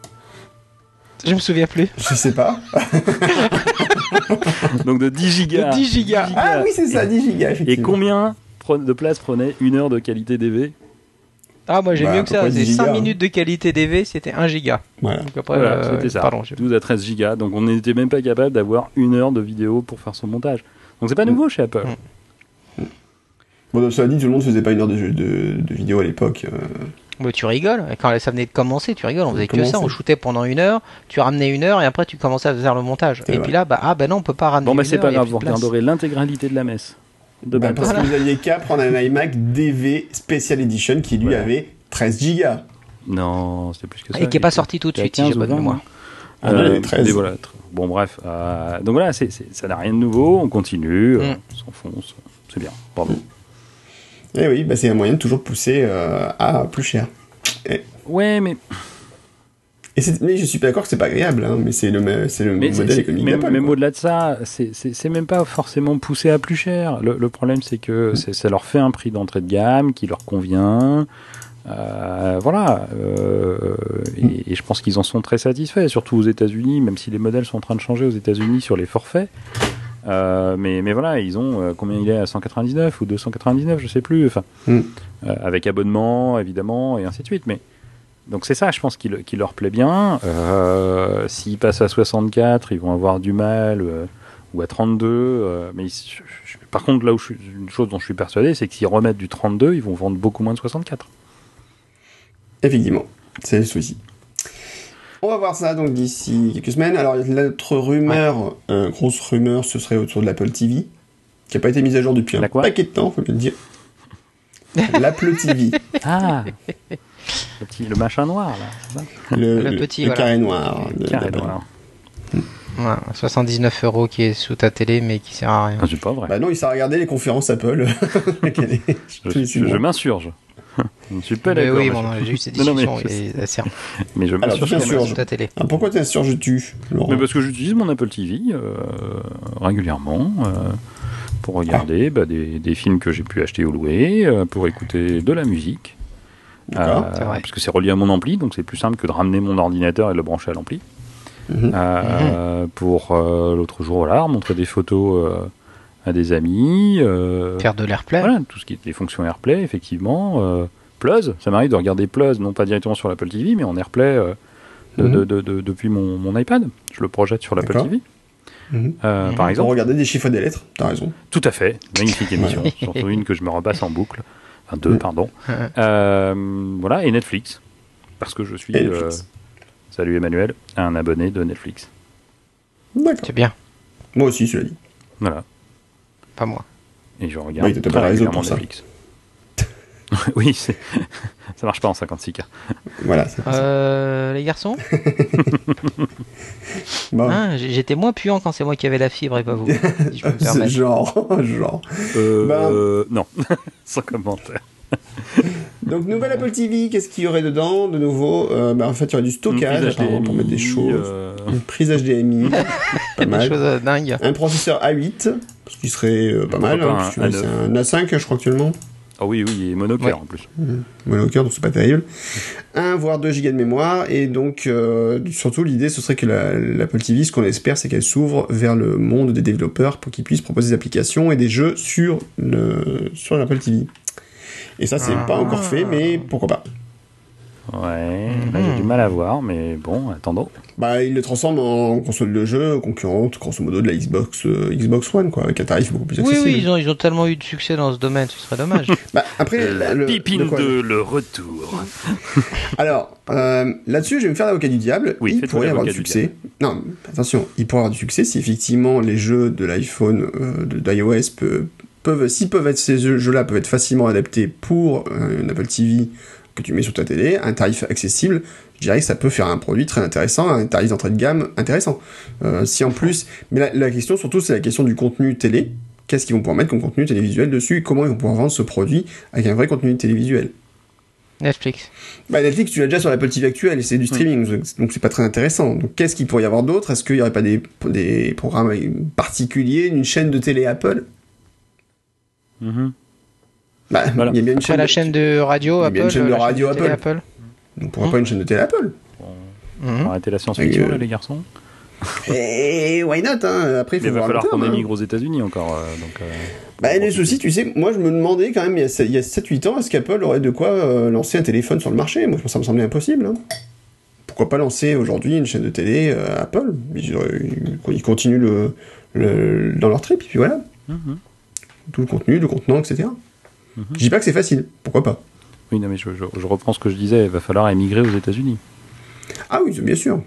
Je me souviens plus. Je sais pas. Donc de 10 gigas. De 10 gigas. Ah oui, c'est ça, 10 gigas, Et combien de place prenait une heure de qualité DV Ah, moi j'ai Bah, mieux que ça. C'est 10 5 gigas, minutes de qualité DV, c'était 1 giga. Voilà. Donc après, Voilà, euh, c'était ça. Pardon, je- 12 à 13 gigas. Donc on n'était même pas capable d'avoir une heure de vidéo pour faire son montage. Donc c'est pas nouveau chez Apple. Mm. Bon, donc, cela dit, tout le monde faisait pas une heure de, jeu- de, de vidéo à l'époque. euh, Mais tu rigoles. Quand ça venait de commencer, tu rigoles. On faisait que ça. On shootait pendant une heure. Tu ramenais une heure et après tu commençais à faire le montage. Et vrai. puis là, bah, ah bah non, on peut pas ramener Bon, bah une c'est pas grave, vous regarderez l'intégralité de la messe. De bah, parce que vous aviez qu'à prendre un iMac DV Special Edition qui lui Voilà. avait 13 gigas. Non, c'était plus que ça. Et qui est pas sorti tout de suite, si j'ai 15 pas de 20, mémoire. Ah, non, il y Euh, avait 13. mais voilà. tr- Bon, bref. euh, donc voilà, ça n'a rien de nouveau. On continue, euh, Mm. on s'enfonce. C'est bien. Bravo. Et oui, bah, c'est un moyen de toujours pousser euh, à plus cher. Ouais, mais, Et mais je suis pas d'accord que c'est pas agréable, hein, mais c'est le, le mais modèle économique même, d'Apple. même au-delà de ça, c'est- même pas forcément poussé à plus cher. Le, le problème, c'est que c'est- ça leur fait un prix d'entrée de gamme qui leur convient. Euh, voilà. euh, et, et je pense qu'ils en sont très satisfaits, surtout aux États-Unis, même si les modèles sont en train de changer aux États-Unis sur les forfaits. Euh, mais, mais voilà, ils ont combien il est à 199 ou 299, je sais plus. Enfin, Mm. avec abonnement évidemment et ainsi de suite. Mais donc c'est ça, je pense, qui, le- qui leur plaît bien. Euh, S'ils passent à 64, ils vont avoir du mal euh, ou à 32. euh, mais ils- je- je- par contre, là où je une chose dont je suis persuadé, c'est que s'ils remettent du 32, ils vont vendre beaucoup moins de 64. Effectivement, c'est le souci. On va voir ça donc d'ici quelques semaines. Alors l'autre rumeur, euh, grosse rumeur, ce serait autour de l'Apple TV, qui n'a pas été mise à jour depuis un paquet de temps, faut bien le dire. L'Apple TV, Ah le, petit, le machin noir là, ça le, petit, le voilà. carré noir. de- Carré d'Apple. noir. Ouais, 79 euros qui est sous ta télé mais qui sert à rien. Ah, c'est pas vrai. Bah non, il s'est regardé les conférences Apple je m'insurge. je ne suis pas Mais d'accord. oui, mais bon, j'ai eu cette Non, non, mais et sert mais je m'insurge. ta télé. Ah, pourquoi t'insurges-tu, Laurent Mais parce que j'utilise mon Apple TV euh, régulièrement euh, pour regarder bah, des, des films que j'ai pu acheter ou louer, euh, pour écouter de la musique. D'accord. Euh, C'est vrai. Parce que c'est relié à mon ampli, donc c'est plus simple que de ramener mon ordinateur et de le brancher à l'ampli. Mhm. Euh, Pour euh, l'autre jour, voilà, remontrer des photos euh, à des amis. euh, Faire de l'airplay. voilà, tout ce qui est les fonctions AirPlay, effectivement. Euh, Plus, ça m'arrive de regarder Plus, non pas directement sur l'Apple TV, mais en AirPlay euh, de- Mhm. de- de- de- depuis mon, mon iPad. Je le projette sur l'Apple. TV, Mhm. euh, Mhm. par exemple. regardait des chiffres et des lettres, t'as raison. Tout à fait, magnifique émission. Surtout une que je me repasse en boucle. Enfin, deux, pardon. Euh, voilà, et Netflix. Parce que je suis, Netflix. euh, salut Emmanuel, un abonné de Netflix. D'accord. C'est bien, Moi aussi, cela dit. Voilà. pas moi. Et je regarde Oui, très régulièrement ça. Oui, ça marche pas en 56K. Voilà. c'est pour ça. Euh, les garçons Bon, hein, j- J'étais moins puant quand c'est moi qui avais la fibre et pas vous. Si je peux me genre, genre. Euh, Ben- euh, non, sans commentaire. Donc, nouvelle Apple TV, qu'est-ce qu'il y aurait dedans de nouveau? Euh, bah, En fait, il y aurait du stockage pour mettre des choses. euh, Une prise HDMI, pas Des mal. choses euh, dingues. Un processeur A8, ce qui serait euh, pas Pourquoi mal. pas hein, un un A5, je crois, actuellement. Ah oui, oui, et monocœur Ouais. en plus. monocœur, donc c'est pas terrible. 1 voire 2 gigas de mémoire, et donc euh, surtout l'idée ce serait que la- l'Apple TV, ce qu'on espère, c'est qu'elle s'ouvre vers le monde des développeurs pour qu'ils puissent proposer des applications et des jeux sur le sur l'Apple TV. Et ça c'est Ah. pas encore fait, mais pourquoi pas. Ouais, là Mhm. j'ai du mal à voir, mais bon, attendons. Bah il le transforme en console de jeu concurrente, grosso modo de la Xbox euh, Xbox One quoi, avec un tarif beaucoup plus Oui, accessible. oui, ils ont, ils ont tellement eu de succès dans ce domaine, ce serait dommage. Bah après La le- pipine de quoi- de le retour. Alors, euh, là-dessus, je vais me faire l'avocat du diable. Oui, il pourrait y avoir du succès. Non, attention, il pourrait y avoir du succès si effectivement les jeux de l'iPhone, euh, de- d'iOS peut- peuvent, s'ils peuvent être ces jeux- jeux-là peuvent être facilement adaptés pour euh, une Apple TV que tu mets sur ta télé, un tarif accessible, je dirais que ça peut faire un produit très intéressant, un tarif d'entrée de gamme intéressant. Euh, si en plus, mais la, la question surtout, c'est la question du contenu télé. Qu'est-ce qu'ils vont pouvoir mettre comme contenu télévisuel dessus? Comment ils vont pouvoir vendre ce produit avec un vrai contenu télévisuel? Netflix. Bah Netflix, tu l'as déjà sur l'Apple TV actuelle et c'est du streaming, donc c'est pas très intéressant. Donc qu'est-ce qu'il pourrait y avoir d'autre? Est-ce qu'il y aurait pas des, des programmes particuliers, une chaîne de télé Apple? Mhm. Bah, Voilà. il y a bien une Après chaîne. la de- chaîne de radio Il y a Apple. bien une chaîne de radio Apple. Donc pourquoi pas une chaîne de télé Apple On va arrêter la science-fiction euh, là, les garçons. Et why not hein? Après, il Mais faut il va le falloir qu'on hein. émigre aux États-Unis encore. euh, donc, euh, Bah les soucis, tu sais, moi je me demandais quand même il y a, il y a 7-8 ans, est-ce qu'Apple aurait de quoi euh, lancer un téléphone sur le marché? Moi ça me semblait impossible. hein. Pourquoi pas lancer aujourd'hui une chaîne de télé euh, Apple? Ils, continuent le, le- dans leur trip, et puis voilà. mhm. Tout le contenu, le contenant, etc. Mhm. Je dis pas que c'est facile, pourquoi pas? Oui, non, mais je, je- je reprends ce que je disais. Il va falloir émigrer aux États-Unis. Ah oui, bien sûr.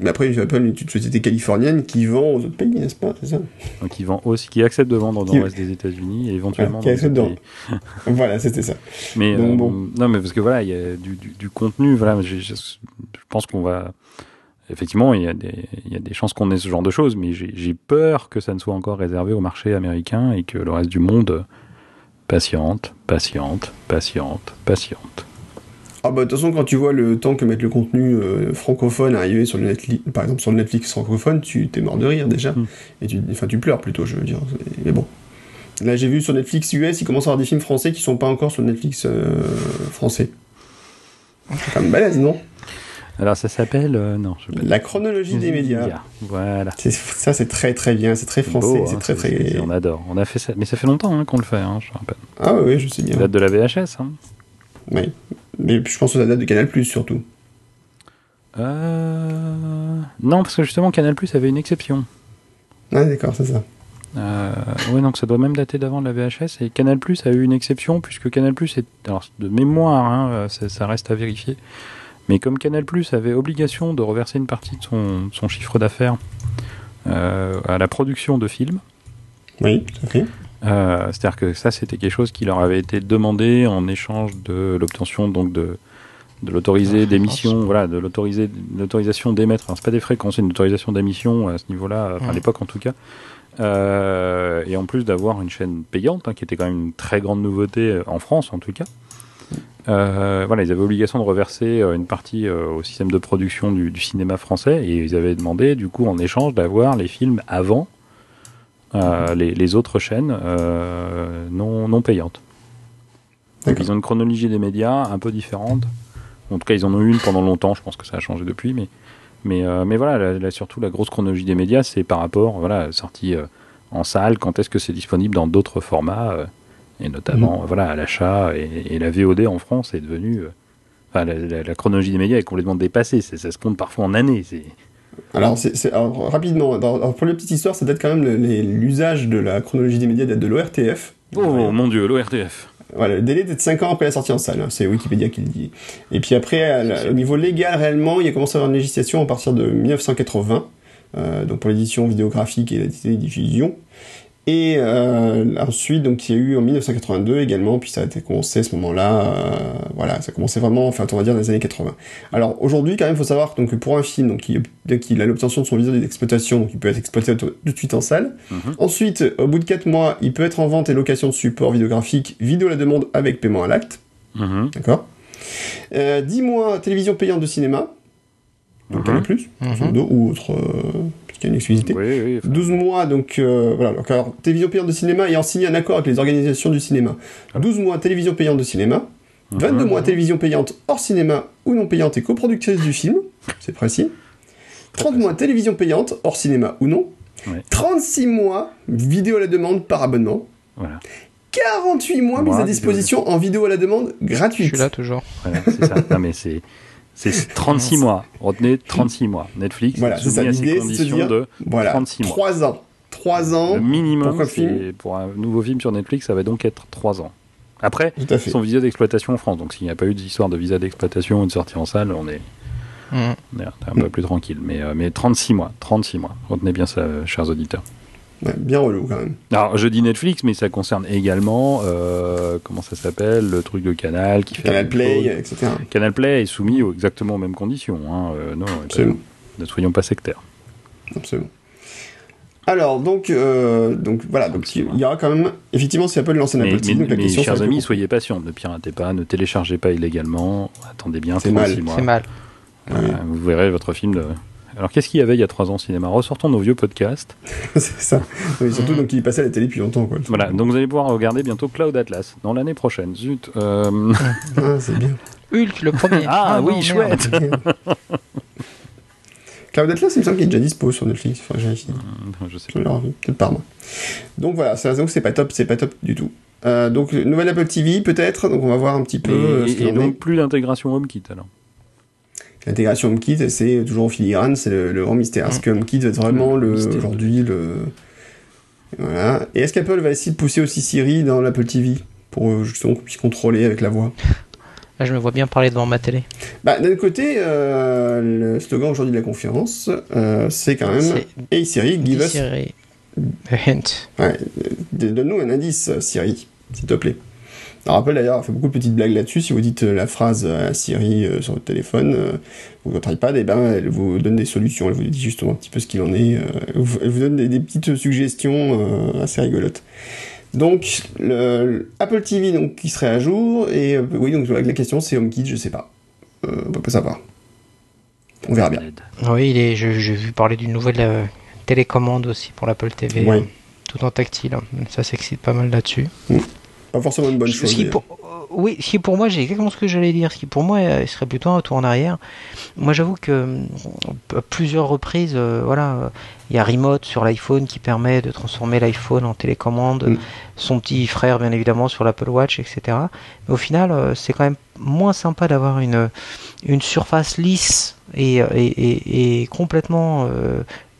Mais après, Apple est une société californienne qui vend aux autres pays, n'est-ce pas? C'est ça Donc, ils vendent aussi, qui acceptent de vendre dans Qui- le reste des États-Unis et éventuellement Voilà, qui dans pays. Voilà, c'était ça. Mais Donc, euh, bon. non, mais parce que voilà, il y a du, du, du contenu. Voilà, j'ai- je, je pense qu'on va. Effectivement, il y a des, il y a des chances qu'on ait ce genre de choses, mais j'ai j'ai peur que ça ne soit encore réservé au marché américain et que le reste du monde euh, patiente, patiente, patiente, patiente. Ah bah de toute façon quand tu vois le temps que mettre le contenu euh, francophone arriver sur le Netflix, par exemple sur le Netflix francophone, tu t'es mort de rire déjà. Mm. Et tu, enfin tu pleures plutôt, je veux dire. Mais bon. Là j'ai vu sur Netflix US, il commence à avoir des films français qui sont pas encore sur le Netflix euh, français. C'est quand même balèze, non? Alors ça s'appelle euh, non, je sais pas. La chronologie des médias. Voilà. Ça c'est très très bien, c'est très français, c'est hein, très très. On adore. On a fait ça, mais ça fait longtemps hein, qu'on le fait. Hein, je rappelle. Ah oui, oui, je sais bien. Ça date de la VHS. Hein. Oui. Mais je pense que ça date de Canal Plus surtout. Euh... Non, parce que justement Canal Plus avait une exception. Ah d'accord, c'est ça. Euh, ouais, donc ça doit même dater d'avant de la VHS. Et Canal Plus a eu une exception puisque Canal Plus est, alors de mémoire, hein, euh, ça, ça reste à vérifier. Mais comme Canal Plus avait obligation de reverser une partie de son, son chiffre d'affaires euh, à la production de films, Oui, euh, c'est-à-dire que ça c'était quelque chose qui leur avait été demandé en échange de l'obtention donc de de l'autoriser Ah, d'émission, voilà, de l'autoriser, l'autorisation d'émettre. C'est pas des fréquences, c'est une autorisation d'émission à ce niveau-là, enfin, à Mhm. l'époque en tout cas. Euh, et en plus d'avoir une chaîne payante, hein, qui était quand même une très grande nouveauté euh, en France en tout cas. Euh, voilà, ils avaient obligation de reverser euh, une partie euh, au système de production du, du cinéma français et ils avaient demandé du coup en échange d'avoir les films avant les, les autres chaînes non, non payantes. Donc ils ont une chronologie des médias un peu différente. En tout cas, ils en ont eu une pendant longtemps. Je pense que ça a changé depuis, mais mais mais voilà, là, là, surtout la grosse chronologie des médias, c'est par rapport voilà sortie en salle. Quand est-ce que c'est disponible dans d'autres formats et notamment euh, voilà à l'achat et, et la VOD en France est devenue euh, enfin, la, la- la chronologie des médias est complètement dépassée. Ça se compte parfois en années. C'est Alors, rapidement, dans- alors, pour la petite histoire, ça date quand même l'usage de la chronologie des médias date de l'ORTF. oh mon dieu, l'ORTF. Voilà, le délai était de 5 ans après la sortie en salle, hein, c'est Wikipédia qui le dit. Et puis après, la- au niveau légal, réellement, il y a commencé à avoir une législation à partir de 1980, euh, donc pour l'édition vidéographique et la diffusion. Et euh, ensuite, donc il y a eu en 1982 également, puis ça a été commencé à ce moment-là, euh, voilà, ça a commencé vraiment, enfin on va dire dans les années 80. Alors aujourd'hui, quand même, il faut savoir donc pour un film, donc il, dès qu'il a l'obtention de son visa d'exploitation, donc il peut être exploité tout de suite en salle. Mhm. Ensuite, au bout de 4 mois, il peut être en vente et location de support vidéographique, vidéo à la demande avec paiement à l'acte, Mhm. d'accord. Euh, 10 mois télévision payante de cinéma, donc Mhm. Canal+, plus, Mhm. ou autre, une exclusivité. Oui, oui. enfin, 12 mois, donc euh, voilà, donc alors télévision payante de cinéma ayant signé un accord avec les organisations du cinéma. 12 mois télévision payante de cinéma. 22 Mhm. mois télévision payante hors cinéma ou non payante et coproductrice du film, c'est précis. 30 mois télévision payante hors cinéma ou non. Ouais. 36 mois vidéo à la demande par abonnement. Voilà. 48 mois Mois, mise à vidéo. disposition en vidéo à la demande Je gratuite. suis là toujours. Voilà, c'est ça. Non, mais c'est. C'est 36 mois. Retenez 36 mois. Netflix, Voilà, c'est ça. L'idée, c'est de de Voilà, 36 mois. 3 ans. 3 ans, Le minimum, film pour un nouveau film sur Netflix, ça va donc être 3 ans. Après, son visa d'exploitation en France. Donc s'il n'y a pas eu d'histoire de visa d'exploitation ou de sortie en salle, on est, Mhm. on est un peu plus tranquille. Mais, euh, mais 36 mois. 36 mois. Retenez bien ça, euh, chers auditeurs. Ouais, bien relou quand même. Alors, je dis Netflix, mais ça concerne également, euh, comment ça s'appelle, le truc de Canal qui fait Canal Play, chose. etc. Canal Play est soumis aux exactement aux mêmes conditions. Hein. euh, non, Absolument. ne soyons pas sectaires. Absolument. Alors, donc, euh, donc voilà, donc il y aura quand même, effectivement, si Apple lance un Apple TV, mais- donc la mais, question chers amis, soyez patients, ne piratez pas, ne téléchargez pas illégalement, attendez bien C'est 36 mal. C'est mal. Euh, vous verrez votre film. de- Alors qu'est-ce qu'il y avait il y a 3 ans au cinéma Ressortons nos vieux podcasts. c'est ça. Oui, surtout, donc il est passé à la télé depuis longtemps, quoi. Voilà, donc vous allez pouvoir regarder bientôt Cloud Atlas, dans l'année prochaine. Zut. euh, Ah, c'est bien. Hulk, le premier. Ah, oui, non, chouette. Cloud Atlas, il me semble qu'il est déjà dispo sur Netflix. Enfin, j'ai vérifié. je sais revu, peut-être par moi. Donc voilà, ça, donc c'est pas top, c'est pas top du tout. Euh, donc nouvelle Apple TV peut-être, donc on va voir un petit peu euh, Et, ce qu'il et en donc est. plus d'intégration HomeKit alors. L'intégration HomeKit, c'est toujours en filigrane, c'est le, le grand mystère. Est-ce que HomeKit va être vraiment Mystère. aujourd'hui le voilà. Et est-ce qu'Apple va essayer de pousser aussi Siri dans l'Apple TV pour euh, justement qu'on puisse contrôler avec la voix? Là, je me vois bien parler devant ma télé. Bah, d'un côté, euh, le slogan aujourd'hui de la conférence, euh, c'est quand même Hey Siri, give us, Siri. A hint. ouais, donne-nous un indice, Siri, s'il te plaît. Alors Apple d'ailleurs fait beaucoup de petites blagues là-dessus. Si vous dites euh, la phrase à Siri euh, sur votre téléphone euh, ou votre iPad, et ben elle vous donne des solutions. Elle vous dit justement un petit peu ce qu'il en est. euh, elle vous- donne des, des petites suggestions euh, assez rigolotes. Donc le, le Apple TV donc qui serait à jour et euh, oui donc la question c'est HomeKit, je sais pas. Euh, on peut pas savoir. On verra bien. Oui, il est, je- j'ai vu parler d'une nouvelle euh, télécommande aussi pour l'Apple TV. Ouais. euh, tout en tactile. Ça s'excite pas mal là-dessus. Pas forcément une bonne Ce chose. qui d'ailleurs. pour- euh, oui, ce qui pour moi, j'ai exactement ce que j'allais dire. Ce qui pour moi euh, serait plutôt un retour en arrière. Moi, j'avoue que euh, à plusieurs reprises, euh, voilà, il y a Remote sur l'iPhone qui permet de transformer l'iPhone en télécommande. Mm. Son petit frère, bien évidemment, sur l'Apple Watch, etc. Mais au final, c'est quand même moins sympa d'avoir une une surface lisse et, et, et- et complètement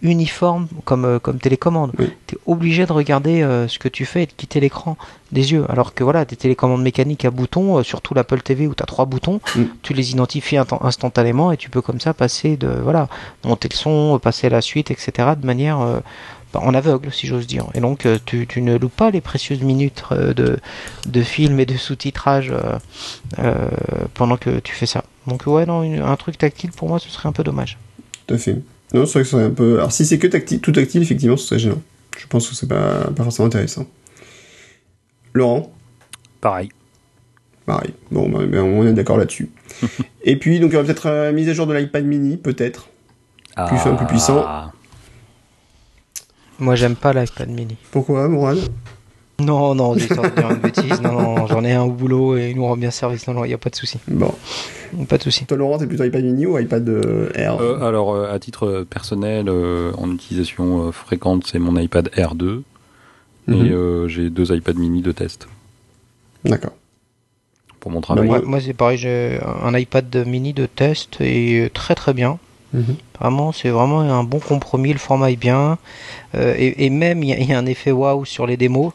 uniforme comme, euh, comme télécommande. Oui. Tu es obligé de regarder euh, ce que tu fais et de quitter l'écran des yeux. Alors que voilà, des télécommandes mécaniques à boutons, euh, surtout l'Apple TV où tu as trois boutons, Mm. tu les identifies instantanément et tu peux comme ça passer de voilà, monter le son, passer à la suite, etc. de manière euh, bah, en aveugle, si j'ose dire. Et donc tu, tu ne loupes pas les précieuses minutes de, de film et de sous-titrage pendant que tu fais ça. Donc ouais, non, une- un truc tactile pour moi, ce serait un peu dommage. Tout à fait. Non, c'est vrai que ce serait un peu. Alors, si c'est que tactile, tout tactile, effectivement, ce serait gênant. Je pense que c'est pas, pas forcément intéressant. Laurent, Pareil. pareil. Bon, bah, ben, on est d'accord là-dessus. Et puis, donc, il y aura peut-être euh, mise à jour de l'iPad mini, peut-être. Plus fin, plus puissant. Ah. Moi, j'aime pas l'iPad mini. Pourquoi, Mourad Non, non, j'ai dire une bêtise. Non, non, j'en ai un au boulot et il nous rend bien service. Non, non, il n'y a pas de souci. Bon. Pas de souci. Toi, Laurent, t'es plutôt iPad mini ou iPad euh, Air Euh, alors, euh, à titre personnel, euh, en utilisation euh, fréquente, c'est mon iPad R2. Mhm. Et euh, j'ai deux iPad mini de test D'accord. pour mon travail. Bah, Moi, moi, c'est pareil, j'ai un iPad mini de test et très très bien. Mhm. Vraiment, c'est vraiment un bon compromis. Le format est bien. Euh, et, et même, il y, y a un effet waouh sur les démos.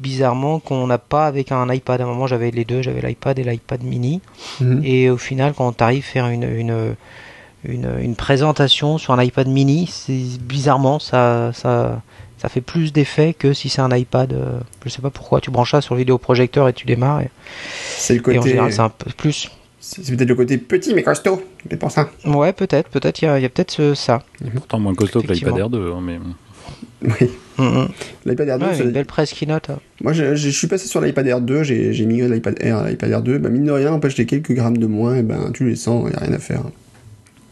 Bizarrement, qu'on n'a pas avec un iPad. À un moment, j'avais les deux. J'avais l'iPad et l'iPad mini. Mhm. Et au final, quand tu arrives à faire une, une, une, une présentation sur un iPad mini, c'est bizarrement, ça, ça, ça fait plus d'effet que si c'est un iPad. euh, je sais pas pourquoi. Tu branches ça sur le vidéoprojecteur et tu démarres. Et, C'est le et en côté. général, c'est un peu plus. C'est peut-être le côté petit mais costaud. C'est pour ça. Ouais, peut-être, peut-être, il y a, peut-être ça. Pourtant moins costaud que l'iPad. Air 2, hein, mais Oui. Mhm. L'iPad Air 2, Ouais, ça- une belle presse keynote. moi je, je suis passé sur l'iPad Air 2, j'ai migré de l'iPad Air à l'iPad Air 2. Bah, mine de rien, empêche les quelques grammes de moins, et ben tu les sens, il n'y a rien à faire.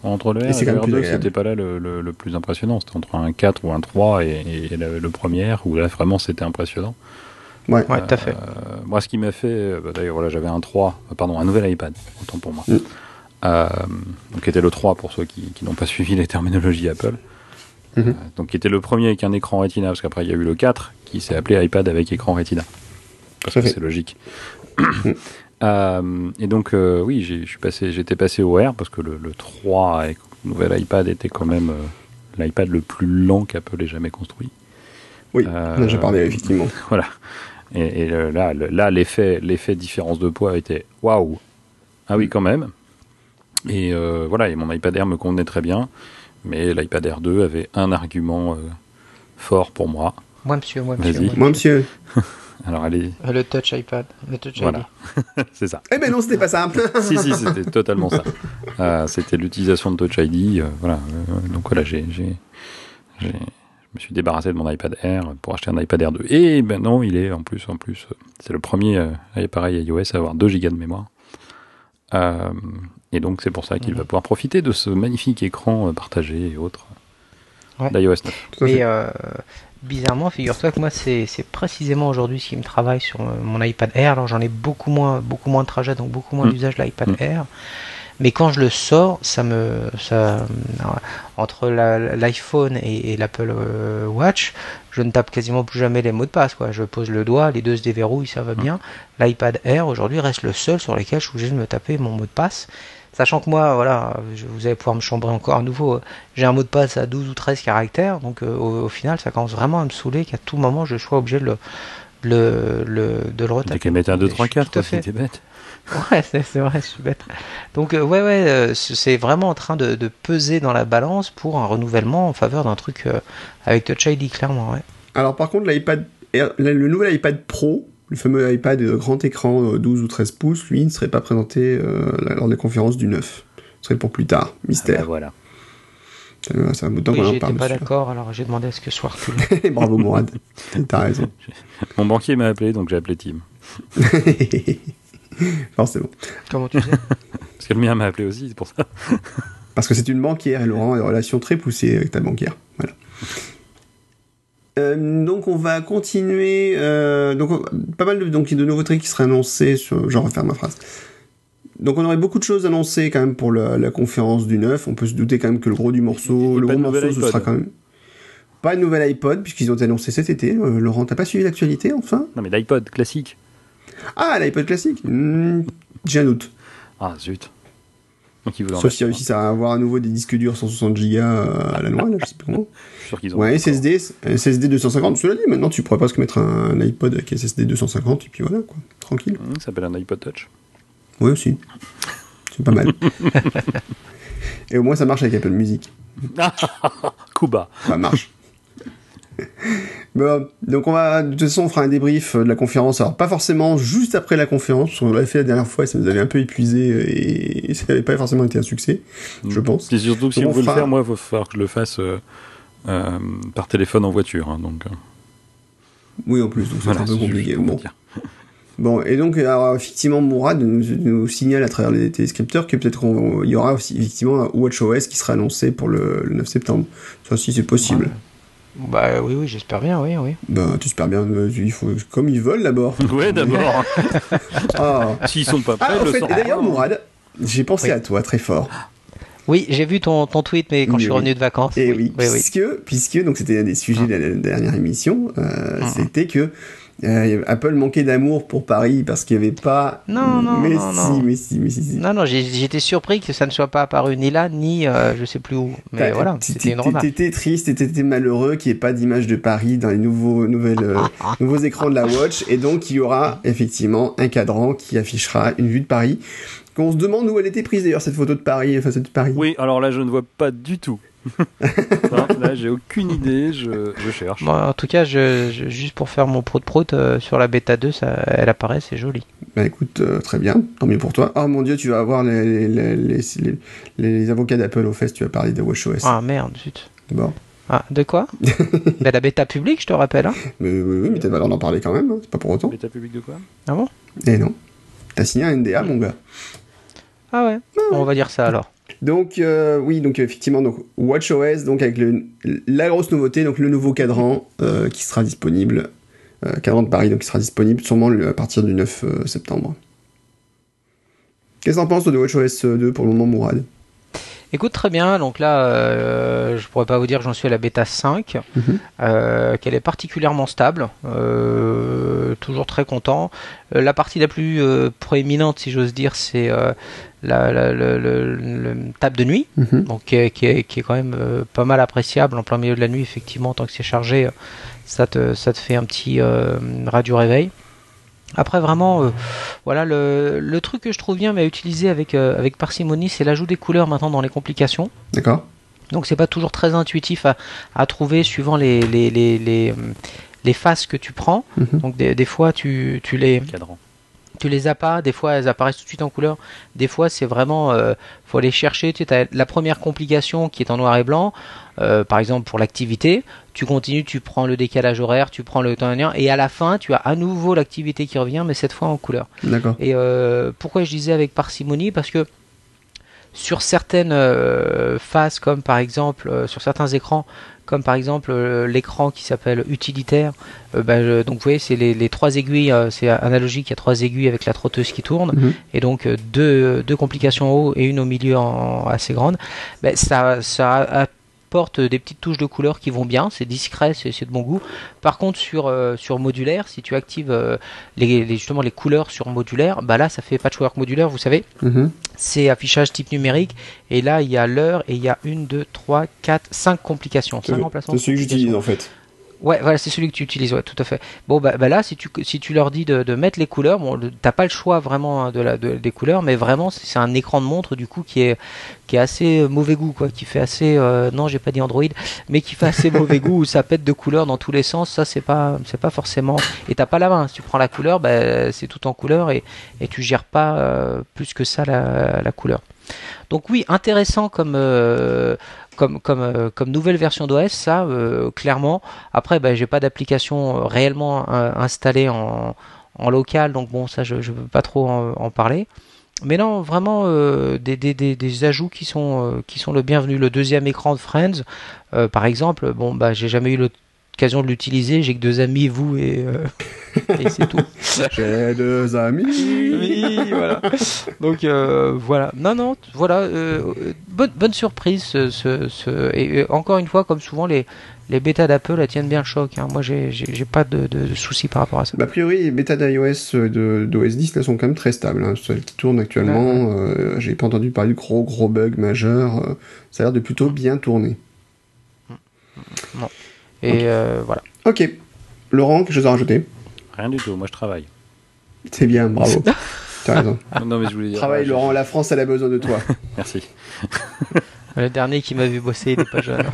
entre le Et R c'est et quand le même plus R2, agréable. c'était pas là le, le- le plus impressionnant. C'était entre un 4 ou un 3 et, et le, le premier où là vraiment c'était impressionnant. Ouais. Ouais, tout à fait. Euh, moi, ce qui m'a fait, euh, bah, d'ailleurs, voilà, j'avais un 3, euh, pardon, un nouvel iPad, autant pour moi. Mm. Euh, donc, qui était le 3 pour ceux qui, qui n'ont pas suivi les terminologies Apple. Mhm. Euh, donc, qui était le premier avec un écran Retina, parce qu'après, il y a eu le 4 qui s'est appelé iPad avec écran Retina. Parce que c'est logique. Euh, et donc, euh, oui, suis passé, j'étais passé au R parce que le, le 3 avec le nouvel iPad était quand même euh, l'iPad le plus lent qu'Apple ait jamais construit. Oui, on a déjà parlé, effectivement. Voilà. Et, là, là, l'effet, différence de poids était waouh. Ah oui, quand même. Et voilà, et mon iPad Air me convenait très bien, mais l'iPad Air 2 avait un argument euh, fort pour moi. Moi, monsieur, moi, monsieur. Vas-y. moi, Moi, monsieur. Alors allez, Euh, Le Touch iPad. Le Touch voilà, ID. c'est ça. Eh ben non, c'était pas simple. si si, c'était totalement ça. Euh, c'était l'utilisation de Touch ID. euh, voilà. euh, donc voilà, j'ai, j'ai, j'ai- je me suis débarrassé de mon iPad Air pour acheter un iPad Air 2. Et maintenant, il est en plus, en plus, c'est le premier euh, appareil iOS à avoir 2 Go de mémoire. Euh, et donc c'est pour ça qu'il va pouvoir profiter de ce magnifique écran euh, partagé et autres Ouais. d'iOS 9. Tout à fait. Et euh, bizarrement, figure-toi que moi, c'est c'est précisément aujourd'hui ce qui me travaille sur euh, mon iPad Air. Alors, j'en ai beaucoup moins, beaucoup moins de trajets, donc beaucoup moins Mm. d'usage de l'iPad Mm. Air. Mais quand je le sors, ça me, ça, entre la- l'iPhone et, et l'Apple euh, Watch, je ne tape quasiment plus jamais les mots de passe. Quoi. Je pose le doigt, les deux se déverrouillent, ça va bien. L'iPad Air aujourd'hui reste le seul sur lequel je suis obligé de me taper mon mot de passe. Sachant que moi, voilà, je- vous allez pouvoir me chambrer encore à nouveau. euh, J'ai un mot de passe à 12 ou 13 caractères, donc euh, au, au final, ça commence vraiment à me saouler qu'à tout moment, je sois obligé de le, le, le- de le retaper. qu'à mettre un 2, Je 3, suis 4, tout à quoi, fait. si t'es bête. Ouais, c'est c'est vrai, je suis bête. Donc, euh, ouais, ouais, euh, c'est vraiment en train de, de peser dans la balance pour un renouvellement en faveur d'un truc euh, avec Touch ID, clairement, ouais. Alors par contre, l'iPad le nouvel iPad Pro, le fameux iPad euh, grand écran euh, 12 ou 13 pouces, lui, ne serait pas présenté euh, lors des conférences du 9. Ce serait pour plus tard. Ah bah Mystère. voilà. Euh, C'est un bout de temps Oui, qu'on en j'étais pas d'accord, alors j'ai demandé à ce que soit reculé. Bravo Mourad. T'as raison. Mon banquier m'a appelé, donc j'ai appelé Tim. Forcément. Comment tu sais? Parce que le mien m'a appelé aussi, c'est pour ça. Parce que c'est une banquière et Laurent a des relations très poussées avec ta banquière. Voilà. Euh, donc on va continuer. euh, donc on- pas mal de, donc, de nouveautés qui seraient annoncées. Sur, je refaire ma phrase. Donc on aurait beaucoup de choses annoncées quand même pour la, la conférence du 9. On peut se douter quand même que le gros du morceau, et le gros morceau, ce sera quand même pas de nouvel iPod puisqu'ils ont été annoncés cet été. Euh, Laurent, t'as pas suivi l'actualité enfin? Non mais l'iPod classique. Ah l'iPod classique. J'ai un doute. Ah zut. Veulent en Sauf s'ils réussissent à avoir à nouveau des disques durs 160 Go à la noix, là, je sais pas comment. Je suis sûr qu'ils ont. Ouais, SSD, SSD 250. Cela dit, maintenant tu pourrais presque mettre un iPod avec SSD 250 et puis voilà, quoi. Tranquille. Hum, Ça s'appelle un iPod Touch. Oui, aussi. C'est pas mal. et au moins ça marche avec Apple Music. Kuba. Ça marche. Bon, donc on va, de toute façon, on fera un débrief de la conférence. Alors pas forcément juste après la conférence, parce qu'on l'avait fait la dernière fois et ça nous avait un peu épuisé et ça n'avait pas forcément été un succès, je pense. C'est surtout que si Donc, on on veut le fera- faire, moi, il va falloir que je le fasse euh, euh, par téléphone en voiture. hein, donc, euh, Oui, en plus, donc c'est voilà, un peu c'est compliqué. Bon. vous. Bon, et donc, alors, effectivement, Mourad nous, nous signale à travers les téléscripteurs que peut-être qu'il y aura aussi, effectivement, un WatchOS qui sera annoncé pour le, le 9 septembre. Ça, si c'est possible. Bah oui, oui, j'espère bien, oui, oui. Ben, tu espères bien, euh, il faut, comme ils veulent d'abord. Ouais, d'abord. Ah, S'ils sont pas prêts, ah le fait, d'ailleurs, Mourad, j'ai pensé Oui. à toi très fort. Oui, j'ai vu ton, ton tweet, mais quand Oui, je suis oui. revenu de vacances. Et oui, oui, oui. puisque, puisque, donc c'était un des sujets de la, la dernière émission, euh, Mhm. c'était que euh, Apple manquait d'amour pour Paris parce qu'il n'y avait pas. Non, non, mais non, si, non. mais si, mais si, si. Non, non, j'étais surpris que ça ne soit pas apparu ni là, ni euh, je sais plus où. Mais voilà, c'était une remarque. T'étais triste, t'étais malheureux qu'il n'y ait pas d'image de Paris dans les nouveaux, nouvelles, euh, nouveaux écrans de la Watch, et donc il y aura effectivement un cadran qui affichera une vue de Paris. Qu'on se demande où elle était prise d'ailleurs cette photo de Paris, enfin cette Paris. Oui, alors là, je ne vois pas du tout. Non, là, j'ai aucune idée, je, je cherche. Bon, en tout cas, je, je- juste pour faire mon prout prout euh, sur la bêta 2, ça, elle apparaît, c'est joli. Bah écoute, euh, très bien, tant mieux pour toi. Oh mon dieu, tu vas avoir les, les, les, les, les avocats d'Apple au fest, tu vas parler de WatchOS. Ah merde, zut. Bon. Ah, de quoi? Ben, La bêta publique, je te rappelle. Hein. Mais oui, oui, mais t'as le droit d'en parler quand même, hein, c'est pas pour autant. L'état public de quoi? Ah bon? Eh non. T'as signé un NDA, mon gars. Ah ouais. On va dire ça alors. Donc euh, oui, donc effectivement, donc WatchOS, donc avec le, la grosse nouveauté, donc le nouveau cadran euh, qui sera disponible, euh, cadran de Paris, donc qui sera disponible sûrement à partir du 9 euh, septembre. Qu'est-ce que t'en penses de WatchOS 2 pour le moment, Mourad? Écoute, très bien. Donc là, euh, je pourrais pas vous dire que j'en suis à la bêta 5, Mhm. euh, qu'elle est particulièrement stable. euh, toujours très content. La partie la plus proéminente, si j'ose dire, c'est la, la- le, le- le table de nuit. Mhm. donc qui est, qui est- qui est quand même euh, pas mal appréciable en plein milieu de la nuit effectivement tant que c'est chargé euh, ça te, ça te fait un petit euh, radio réveil après vraiment euh, voilà le, le truc que je trouve bien mais à utiliser avec, euh, avec parcimonie c'est l'ajout des couleurs maintenant dans les complications D'accord donc c'est pas toujours très intuitif à, à trouver suivant les, les, les, les, les faces que tu prends Mhm. donc des, des fois tu, tu les Cadran. Tu les as pas, des fois elles apparaissent tout de suite en couleur, des fois c'est vraiment, euh, faut aller chercher, tu as la première complication qui est en noir et blanc, euh, par exemple pour l'activité, tu continues, tu prends le décalage horaire, tu prends le temps et à la fin tu as à nouveau l'activité qui revient, mais cette fois en couleur. D'accord. Et euh, pourquoi je disais avec parcimonie? Parce que sur certaines euh, phases, comme par exemple euh, sur certains écrans, comme par exemple euh, l'écran qui s'appelle utilitaire, euh, je- donc vous voyez, c'est les, les trois aiguilles, euh, c'est analogique, il y a trois aiguilles avec la trotteuse qui tourne, Mhm. et donc deux, deux complications en haut et une au milieu en, assez grande. Ça, ça apporte des petites touches de couleur qui vont bien, c'est discret, c'est de bon goût. Par contre, sur, euh, sur modulaire, si tu actives euh, les, les- justement les couleurs sur modulaire, bah là ça fait patchwork modulaire, vous savez, Mhm. c'est affichage type numérique, et là il y a l'heure et il y a une, deux, trois, quatre, cinq complications. C'est celui que j'utilise en fait. Ouais, voilà, c'est celui que tu utilises, ouais, tout à fait. Bon, bah, bah là, si tu, si tu leur dis de, mettre les couleurs, bon, t'as pas le choix vraiment hein, de la, de- des couleurs, mais vraiment, c'est c'est un écran de montre, du coup, qui est, qui est assez euh, mauvais goût, quoi, qui fait assez, euh, non, j'ai pas dit Android, mais qui fait assez mauvais goût, où ça pète de couleurs dans tous les sens, ça, c'est pas, c'est pas forcément, et t'as pas la main, si tu prends la couleur, bah, c'est tout en couleur, et, et tu gères pas euh, plus que ça la, la couleur. Donc oui, intéressant comme euh, euh, comme nouvelle version d'OS, ça euh, clairement. Après, bah, j'ai pas d'application euh, réellement installée en local, donc bon, ça je je peux pas trop en, parler. Mais non, vraiment des, ajouts qui sont le bienvenu. Le deuxième écran de Friends, par exemple, bon bah j'ai jamais eu l'occasion de l'utiliser. J'ai que deux amis, vous et, euh, et c'est tout. J'ai deux amis. Oui, voilà. Donc euh, voilà. Non, non, voilà. euh, bonne, bonne surprise. Ce, ce, ce- et, encore une fois, comme souvent, les, les bêtas d'Apple tiennent bien le choc. hein. Moi, j'ai pas de, soucis par rapport à ça. Bah, a priori, les bêtas d'iOS de d'OS 10 là sont quand même très stables. Hein. Celles qui tournent actuellement, euh, j'ai pas entendu parler de gros gros bugs majeurs. ça a l'air de plutôt bien tourner. Et euh, voilà. Ok. Laurent, quelque chose à rajouter? Rien du tout, moi je travaille. C'est bien, bravo. T'as raison. Non, non, mais je voulais dire. Travaille, je- Laurent. La France, elle a besoin de toi. Merci. Le dernier qui m'a vu bosser, il est pas jeune.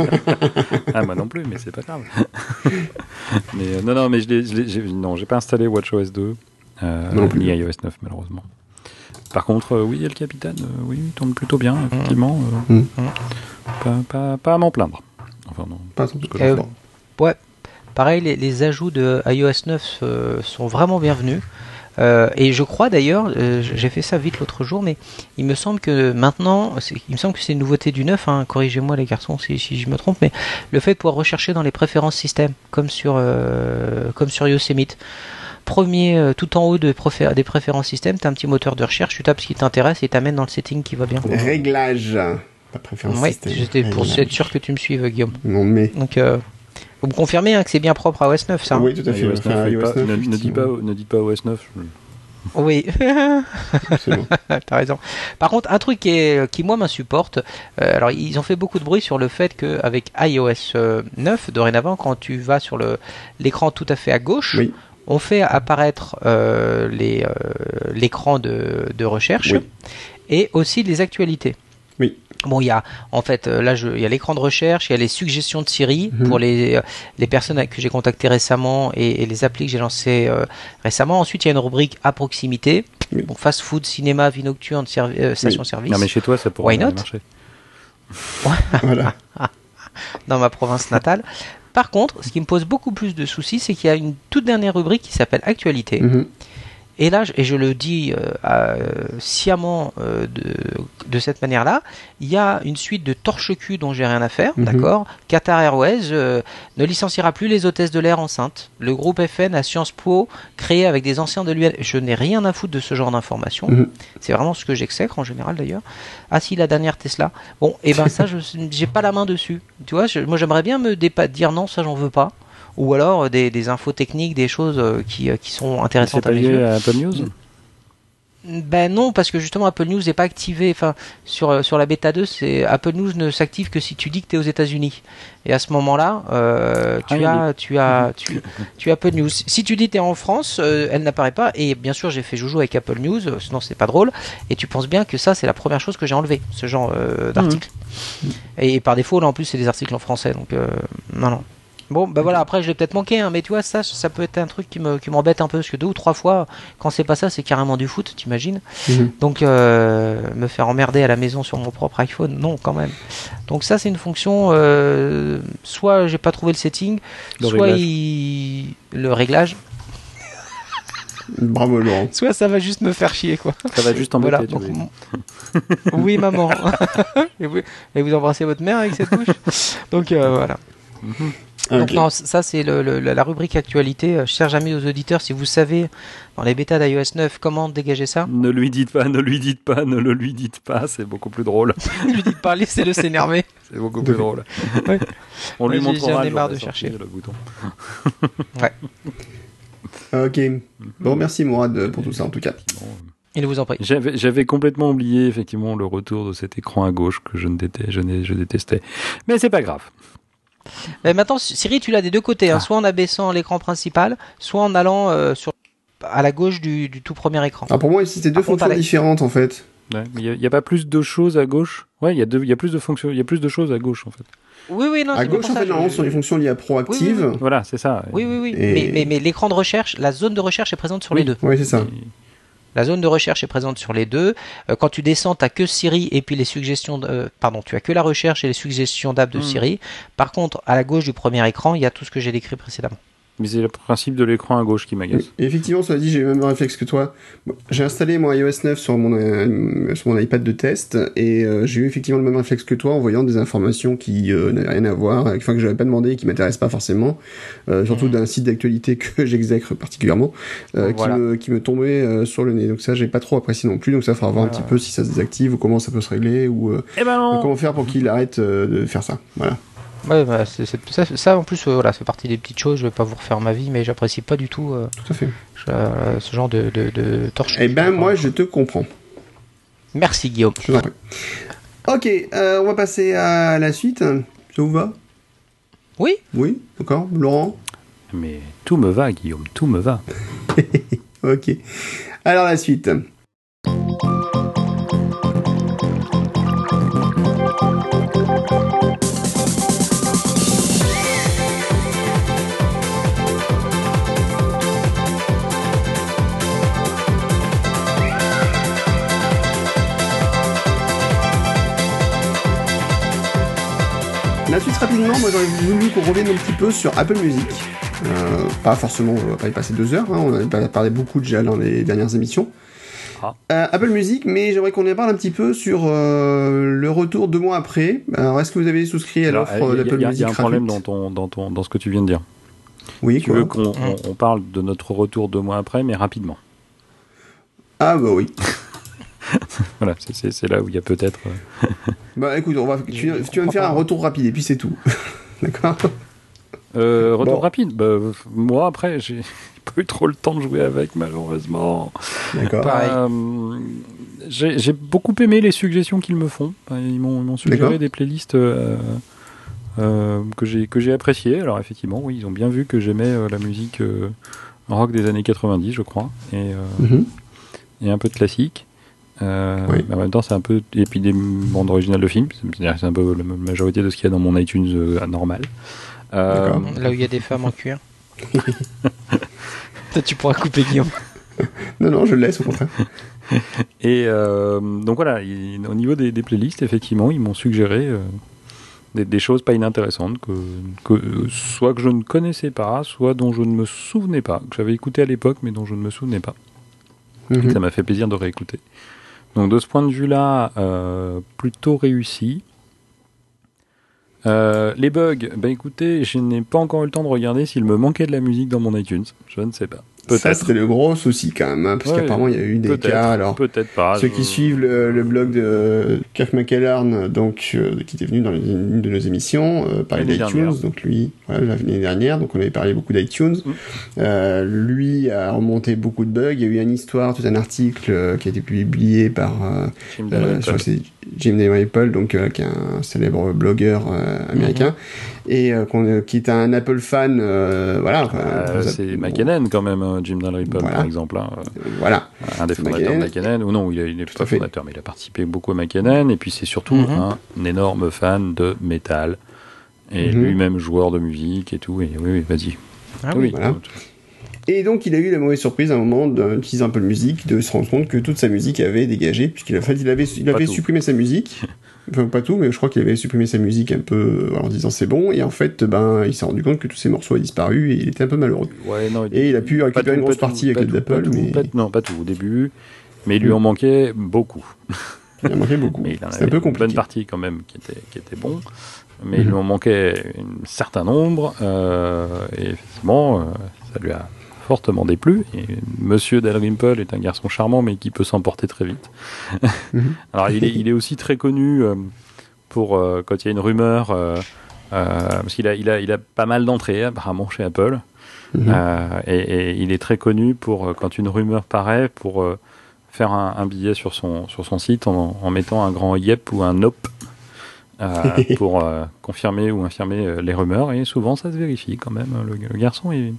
Ah, moi non plus, mais c'est pas grave. mais euh, non, non, mais je l'ai, non, j'ai pas installé WatchOS 2, euh, Non plus. ni iOS 9 malheureusement. Par contre, euh, oui, El Capitaine, euh, oui, il tourne plutôt bien, effectivement. euh, Mm. pas, pas, pas à m'en plaindre. Enfin, non. Pas j'en Euh, pense. Ouais. Pareil, les, les ajouts de iOS 9 euh, sont vraiment bienvenus. Euh, et je crois d'ailleurs, euh, j'ai fait ça vite l'autre jour, mais il me semble que maintenant, il me semble que c'est une nouveauté du 9, hein, corrigez-moi les garçons si, si je me trompe, mais le fait de pouvoir rechercher dans les préférences système, comme sur, comme sur Yosemite. Premier, tout en haut de préfé- des préférences système, tu as un petit moteur de recherche, tu tapes ce qui t'intéresse et t'amène dans le setting qui va bien. Réglage. Pas préférence Oui, système. j'étais pour être sûr que tu me suives, Guillaume. Non, mais. Donc, vous me confirmez hein, que c'est bien propre à OS 9, ça Oui, tout à fait. iOS Enfin, 9, iOS pas- 9, ne, effectivement. pas, ne dis pas OS 9. je- Oui, Absolument. t'as raison. Par contre, un truc qui, est, qui moi m'insupporte, euh, alors ils ont fait beaucoup de bruit sur le fait qu'avec iOS euh, 9, dorénavant, quand tu vas sur le l'écran tout à fait à gauche, Oui. on fait apparaître euh, les, euh, l'écran de, de recherche Oui. et aussi les actualités. Oui. Bon, il y a en fait euh, là, je, il y a l'écran de recherche, il y a les suggestions de Siri Mhm. pour les euh, les personnes que j'ai contactées récemment et, et les applis que j'ai lancées euh, récemment. Ensuite, il y a une rubrique à proximité, Oui. donc fast food, cinéma, vie nocturne, servi- euh, station-service. Non, mais chez toi, ça pourrait marcher. Voilà. dans ma province natale. Par contre, ce qui me pose beaucoup plus de soucis, c'est qu'il y a une toute dernière rubrique qui s'appelle Actualité. Mhm. Et là, et je le dis euh, à- sciemment euh, de, de cette manière-là, il y a une suite de torche-cul dont j'ai rien à faire, Mhm. d'accord? Qatar Airways euh, ne licenciera plus les hôtesses de l'air enceintes. Le groupe FN à Sciences Po, créé avec des anciens de l'UN. Je n'ai rien à foutre de ce genre d'informations. Mhm. C'est vraiment ce que j'exècre en général d'ailleurs. Ah si, la dernière Tesla. Bon, et ben ça, je j'ai pas la main dessus. Tu vois, je- moi j'aimerais bien me dire non, ça j'en veux pas. Ou alors euh, des, des infos techniques, des choses euh, qui, euh, qui sont intéressantes à mes yeux. à Apple News Ben non, parce que justement Apple News n'est pas activé. Enfin, sur sur la bêta 2, c'est Apple News ne s'active que si tu dis que tu es aux États-Unis. Et à ce moment-là, euh, Ah, tu, as, tu as tu tu as Apple News. Si tu dis que tu es en France, euh, elle n'apparaît pas. Et bien sûr, j'ai fait joujou avec Apple News, sinon c'est pas drôle. Et tu penses bien que ça, c'est la première chose que j'ai enlevé, ce genre euh, d'article. Et, par défaut, là en plus, c'est des articles en français, donc non non. Bon, bah voilà, après je l'ai peut-être manqué, hein, mais tu vois, ça, ça peut être un truc qui me- qui m'embête un peu, parce que deux ou trois fois, quand c'est pas ça, c'est carrément du foot, t'imagines Mhm. donc euh, me faire emmerder à la maison sur mon propre iPhone, non quand même. Donc ça c'est une fonction, euh, soit j'ai pas trouvé le setting, Le soit réglage. il- le réglage, Bravo Laurent. soit ça va juste me faire chier quoi. Ça va juste embêter, Voilà. donc, oui maman. et, vous, et vous embrassez votre mère avec cette bouche. Donc euh, voilà. Ah, Donc ok. non, ça c'est le, le- la rubrique actualité. Euh, Chers amis aux auditeurs, si vous savez dans les bêtas d'iOS 9 comment dégager ça, Ne lui dites pas, ne lui dites pas, ne le lui dites pas, c'est beaucoup plus drôle. lui dites pas, laissez-le s'énerver. C'est beaucoup plus drôle. Ouais. On lui Ouais, montrera j'en ai marre de chercher. le bouton. Ah, Ok. Bon, merci Mourad pour tout ça en tout cas. Il vous en prie. J'avais, j'avais complètement oublié effectivement le retour de cet écran à gauche que je ne détestais, je, n'ai- je détestais. Mais c'est pas grave. Mais maintenant, Siri, tu l'as des deux côtés, hein, Ah. soit en abaissant l'écran principal, soit en allant euh, sur à la gauche du, du tout premier écran. Alors pour moi, c'était deux fonctions différentes en fait. Ouais, il n'y a, pas plus de choses à gauche? Ouais, il y, a y plus de fonctions, il y a plus de choses à gauche en fait. Oui, oui, non. à c'est gauche, en ça, fait, normalement, sont les fonctions liées à proactive. Oui, Voilà, c'est ça. Oui, oui, oui. Et- Mais, mais, mais l'écran de recherche, la zone de recherche est présente sur Oui. les deux. Ouais, c'est ça. La zone de recherche est présente sur les deux. Euh, quand tu descends, t'as que Siri et puis les suggestions. De, euh, pardon, tu as que la recherche et les suggestions d'app de Hmm. Siri. Par contre, à la gauche du premier écran, il y a tout ce que j'ai décrit précédemment. Mais c'est le principe de l'écran à gauche qui m'agace. Effectivement, cela dit, j'ai eu le même réflexe que toi. Bon, J'ai installé mon iOS 9 sur mon, euh, sur mon iPad de test et euh, j'ai eu effectivement le même réflexe que toi en voyant des informations qui euh, n'avaient rien à voir, enfin que j'avais pas demandé et qui m'intéressent pas forcément, euh, surtout Mhm. d'un site d'actualité que j'exècre particulièrement, euh, Voilà. qui, me, qui me tombait euh, sur le nez. Donc ça, j'ai pas trop apprécié non plus. Donc ça, faudra voir un petit peu si ça se désactive ou comment ça peut se régler ou euh, Eh ben comment faire pour qu'il arrête euh, de faire ça. Voilà. Ouais, bah, c'est- c'est- ça, ça, en plus, euh, voilà, c'est partie des petites choses. Je vais pas vous refaire ma vie, mais j'apprécie pas du tout euh, Tout à fait. euh, ce genre de, de, de torche. Eh ben moi, je te comprends. Merci Guillaume. Je. Ok, euh, on va passer à la suite. Ça vous va? Oui, Oui, d'accord. Laurent? Mais tout me va, Guillaume, tout me va. Ok. Alors la suite. La suite rapidement, moi j'aurais voulu qu'on revienne un petit peu sur Apple Music. Euh, pas forcément, on va pas y passer deux heures, hein, on en a parlé beaucoup déjà dans les dernières émissions. Ah. Euh, Apple Music, mais j'aimerais qu'on en parle un petit peu sur euh, le retour deux mois après. Alors, est-ce que vous avez souscrit à l'offre il y a- d'Apple il y a, Music il y a un problème dans, ton, dans, ton, dans ce que tu viens de dire. Oui, Tu quoi veux qu'on on- on parle de notre retour deux mois après, mais rapidement. Ah bah oui. Voilà, c'est- là où il y a peut-être. euh, Bah écoute, on va, tu, tu vas me faire un retour rapide et puis c'est tout. D'accord? Euh, retour Bon. rapide? Bah, moi, après, j'ai pas eu trop le temps de jouer avec, malheureusement. D'accord. Pareil. Euh, j'ai j'ai beaucoup aimé les suggestions qu'ils me font. Ils m'ont ils m'ont suggéré des playlists euh, euh, que j'ai que j'ai appréciées. Alors effectivement, oui, ils ont bien vu que j'aimais euh, la musique euh, rock des années 90, je crois, et, euh, Mhm. et un peu de classique. Euh, Oui. mais en même temps, c'est un peu. Et puis des bandes originales de films. C'est-à-dire que c'est un peu la majorité de ce qu'il y a dans mon iTunes euh, normal. Euh. Là où il y a des femmes en cuir. Toi, tu pourras couper Guillaume. Non, non, je le laisse au contraire. Et euh, donc voilà, il- au niveau des, des playlists, effectivement, ils m'ont suggéré euh, des, des choses pas inintéressantes, que, que, soit que je ne connaissais pas, soit dont je ne me souvenais pas, que j'avais écouté à l'époque, mais dont je ne me souvenais pas. Mhm. Ça m'a fait plaisir de réécouter. Donc de ce point de vue-là, euh, plutôt réussi. Euh, les bugs, bah écoutez, je n'ai pas encore eu le temps de regarder s'il me manquait de la musique dans mon iTunes. Je ne sais pas. Ça, c'était le gros souci quand même, hein, parce Ouais, qu'apparemment, il y a eu des cas. Alors, Peut-être pas. ceux je- qui suivent le, le blog de Kirk McEllarn, donc, euh, qui était venu dans une de nos émissions, euh, parler d'iTunes. Donc, lui, voilà, l'année dernière, donc on avait parlé beaucoup d'iTunes. Mm. Euh, lui a remonté beaucoup de bugs. Il y a eu une histoire, tout un article euh, qui a été publié par euh, Jim c'est Jim Dalrymple, donc qui est un célèbre blogueur américain et euh, qu'on- euh, qui est un Apple fan, euh, voilà. Euh, c'est bon, McKinnon quand même, hein, Jim Dalrymple Voilà. par exemple. hein. euh, Voilà. un des fondateurs de McKinnon. Ou non, il est, il est Tout pas à fait. fondateur, mais il a participé beaucoup à McKinnon. Et puis c'est surtout Mhm. un, énorme fan de métal. Et Mhm. lui-même joueur de musique et tout. Et oui, oui, vas-y. Ah oui, voilà. Et donc il a eu la mauvaise surprise à un moment d'utiliser un peu de musique, de se rendre compte que toute sa musique avait dégagé, puisqu'il a fait, il avait, il avait supprimé sa musique. Enfin, pas tout, mais je crois qu'il avait supprimé sa musique un peu euh, en disant c'est bon, et en fait, ben, il s'est rendu compte que tous ses morceaux avaient disparu et il était un peu malheureux. Ouais, non, Et il a pu récupérer tout, une grosse partie avec tout, mais pas- non, pas tout au début. Mais il lui Mm. en manquait beaucoup. il en manquait beaucoup. Il avait un peu une bonne compliqué. partie quand même qui était, qui était bon. Mais il Mhm. lui en manquait un certain nombre. euh, et effectivement, euh, ça lui a fortement déplu. Et Monsieur Dalrymple est un garçon charmant, mais qui peut s'emporter très vite. Mhm. Alors, il est, il est aussi très connu euh, pour euh, quand il y a une rumeur. euh, parce qu'il a, il a, il a pas mal d'entrées apparemment chez Apple. Mhm. Et, et il est très connu pour, quand une rumeur paraît, pour faire un, un billet sur son, sur son site en, en mettant un grand yep ou un nope euh, pour euh, confirmer ou infirmer euh, les rumeurs. Et souvent, ça se vérifie quand même. Le, le garçon est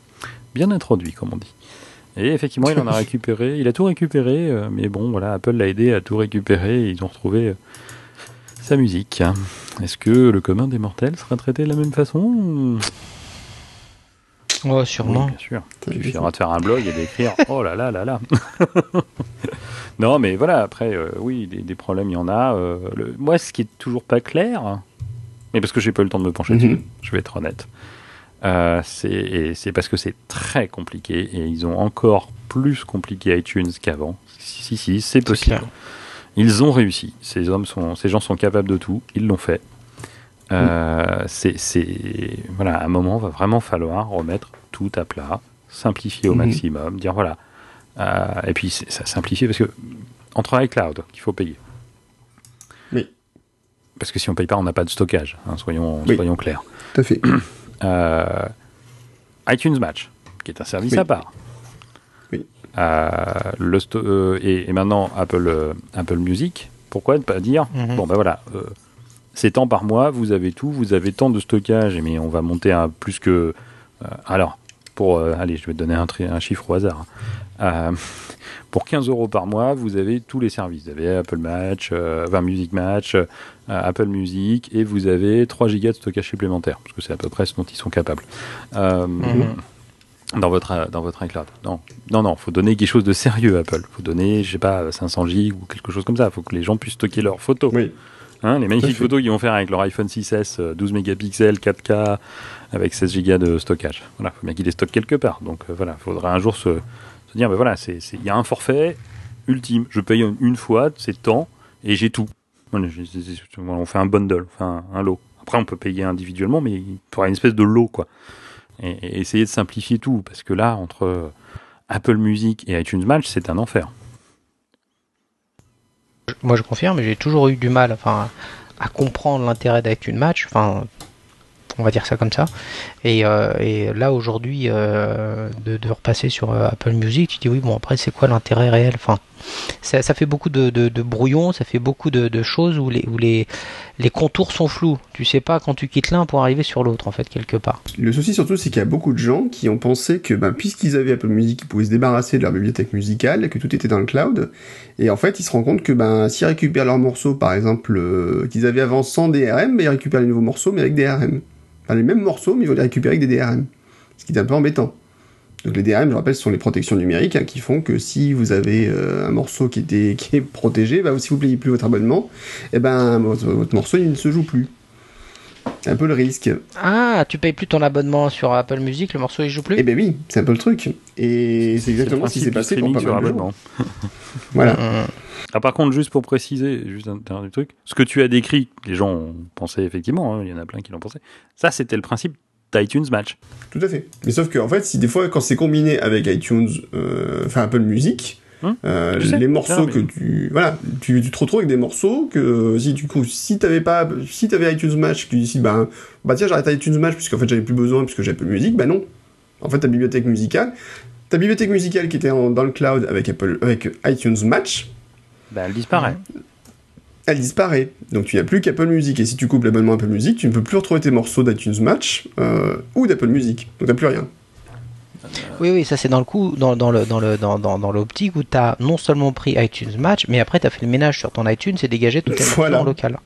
bien introduit, comme on dit. Et effectivement, il en a récupéré. Il a tout récupéré, euh, mais bon, voilà, Apple l'a aidé à tout récupérer et ils ont retrouvé euh, sa musique. Est-ce que le commun des mortels sera traité de la même façon Oh, Oui, sûrement. bien sûr. Il suffira de faire un blog et d'écrire Oh là là là là Non, mais voilà, après, euh, oui, des, des problèmes, il y en a. euh, le- moi, ce qui est toujours pas clair, mais parce que j'ai pas eu le temps de me pencher Mhm. dessus, je vais être honnête, euh, c'est parce que c'est très compliqué et ils ont encore plus compliqué iTunes qu'avant. Si, si, si, c'est possible. Ils ont réussi. Ces hommes sont, ces gens sont capables de tout. Ils l'ont fait. Euh, c'est, c'est- voilà, à un moment, va vraiment falloir remettre tout à plat, simplifier au Mhm. maximum, dire voilà. Euh, et puis ça simplifier parce que entre iCloud qu'il faut payer. Oui. Parce que si on paye pas, on n'a pas de stockage. hein, soyons, Oui. soyons clairs. Tout à fait. Euh, iTunes Match, qui est un service Oui. à part. Oui. Euh, le sto- euh, et, et maintenant Apple, Apple Music. Pourquoi ne pas dire Mhm. bon ben voilà, c'est tant par mois, vous avez tout, vous avez tant de stockage, mais on va monter à plus que. euh, alors, pour euh, allez, je vais te donner un, tri- un chiffre au hasard. hein. Euh, pour 15 euros par mois, vous avez tous les services. Vous avez Apple Match, euh, enfin Music Match, Apple Music, et vous avez 3 gigas de stockage supplémentaire, parce que c'est à peu près ce dont ils sont capables. Euh, Mhm. Dans votre, dans votre iCloud. Non, non, non, faut donner quelque chose de sérieux, Apple. faut donner, je sais pas, 500 gigs ou quelque chose comme ça. faut que les gens puissent stocker leurs photos. Oui. Hein, les magnifiques photos qu'ils vont faire avec leur iPhone 6S, euh, 12 mégapixels, 4K, avec 16 gigas de stockage. Voilà, faut bien qu'ils les stockent quelque part. Donc euh, voilà, faudra un jour se, se dire, ben voilà, c'est, il y a un forfait ultime. Je paye une, une fois, c'est tant, et j'ai tout. On fait un bundle, enfin un, lot. Après, on peut payer individuellement, mais il faudra une espèce de lot, quoi. Et, essayer de simplifier tout, parce que là, entre Apple Music et iTunes Match, c'est un enfer. Moi, je confirme, j'ai toujours eu du mal enfin, à comprendre l'intérêt d'iTunes Match. Enfin, on va dire ça comme ça. Et, euh, là, aujourd'hui, euh, de, repasser sur euh, Apple Music, tu dis oui, bon, après, c'est quoi l'intérêt réel? Enfin, ça, fait beaucoup de, de, de brouillon, ça fait beaucoup de, choses où les contours sont flous. Tu sais pas quand tu quittes l'un pour arriver sur l'autre en fait quelque part. Le souci surtout, c'est qu'il y a beaucoup de gens qui ont pensé que, ben, puisqu'ils avaient Apple Music, ils pouvaient se débarrasser de leur bibliothèque musicale, que tout était dans le cloud. Et en fait, ils se rendent compte que, ben, s'ils récupèrent leurs morceaux, par exemple, qu'ils avaient avant sans DRM, ben, ils récupèrent les nouveaux morceaux, mais avec DRM. Les mêmes morceaux, mais ils vont les récupérer avec des DRM. Ce qui est un peu embêtant. Donc les DRM, je rappelle, ce sont les protections numériques hein, qui font que si vous avez euh, un morceau qui, est protégé, bah, si vous ne payez plus votre abonnement, eh ben, votre, morceau ne se joue plus. C'est un peu le risque. Ah, tu payes plus ton abonnement sur Apple Music, le morceau il joue plus Eh ben oui, c'est un peu le truc. Et c'est exactement ce qui s'est passé pour pas sur abonnement. Voilà. Ah, par contre, juste pour préciser, juste un dernier truc, ce que tu as décrit, les gens ont pensé effectivement, hein, il y en a plein qui l'ont pensé, ça c'était le principe d'iTunes Match. Tout à fait. Mais sauf que en fait, si des fois quand c'est combiné avec iTunes, euh, enfin Apple Music, Hum, euh, les morceaux mais- que tu voilà, tu, tu te retrouves avec des morceaux que si du coup si t'avais pas si t'avais iTunes Match, tu dis bah bah tiens j'arrête iTunes Match puisqu'en fait j'avais plus besoin puisque j'ai Apple Music, bah non. En fait ta bibliothèque musicale, ta bibliothèque musicale qui était en- dans le cloud avec Apple avec iTunes Match, Ben, elle disparaît. elle disparaît. Donc tu n'as plus qu'Apple Music. Et si tu coupes l'abonnement Apple Music, tu ne peux plus retrouver tes morceaux d'iTunes Match euh, ou d'Apple Music. Donc t'as plus rien. Oui, oui, ça c'est dans le coup, dans, dans le dans le dans, dans, dans l'optique où tu as non seulement pris iTunes Match, mais après tu as fait le ménage sur ton iTunes et dégagé tes morceaux Voilà. en local.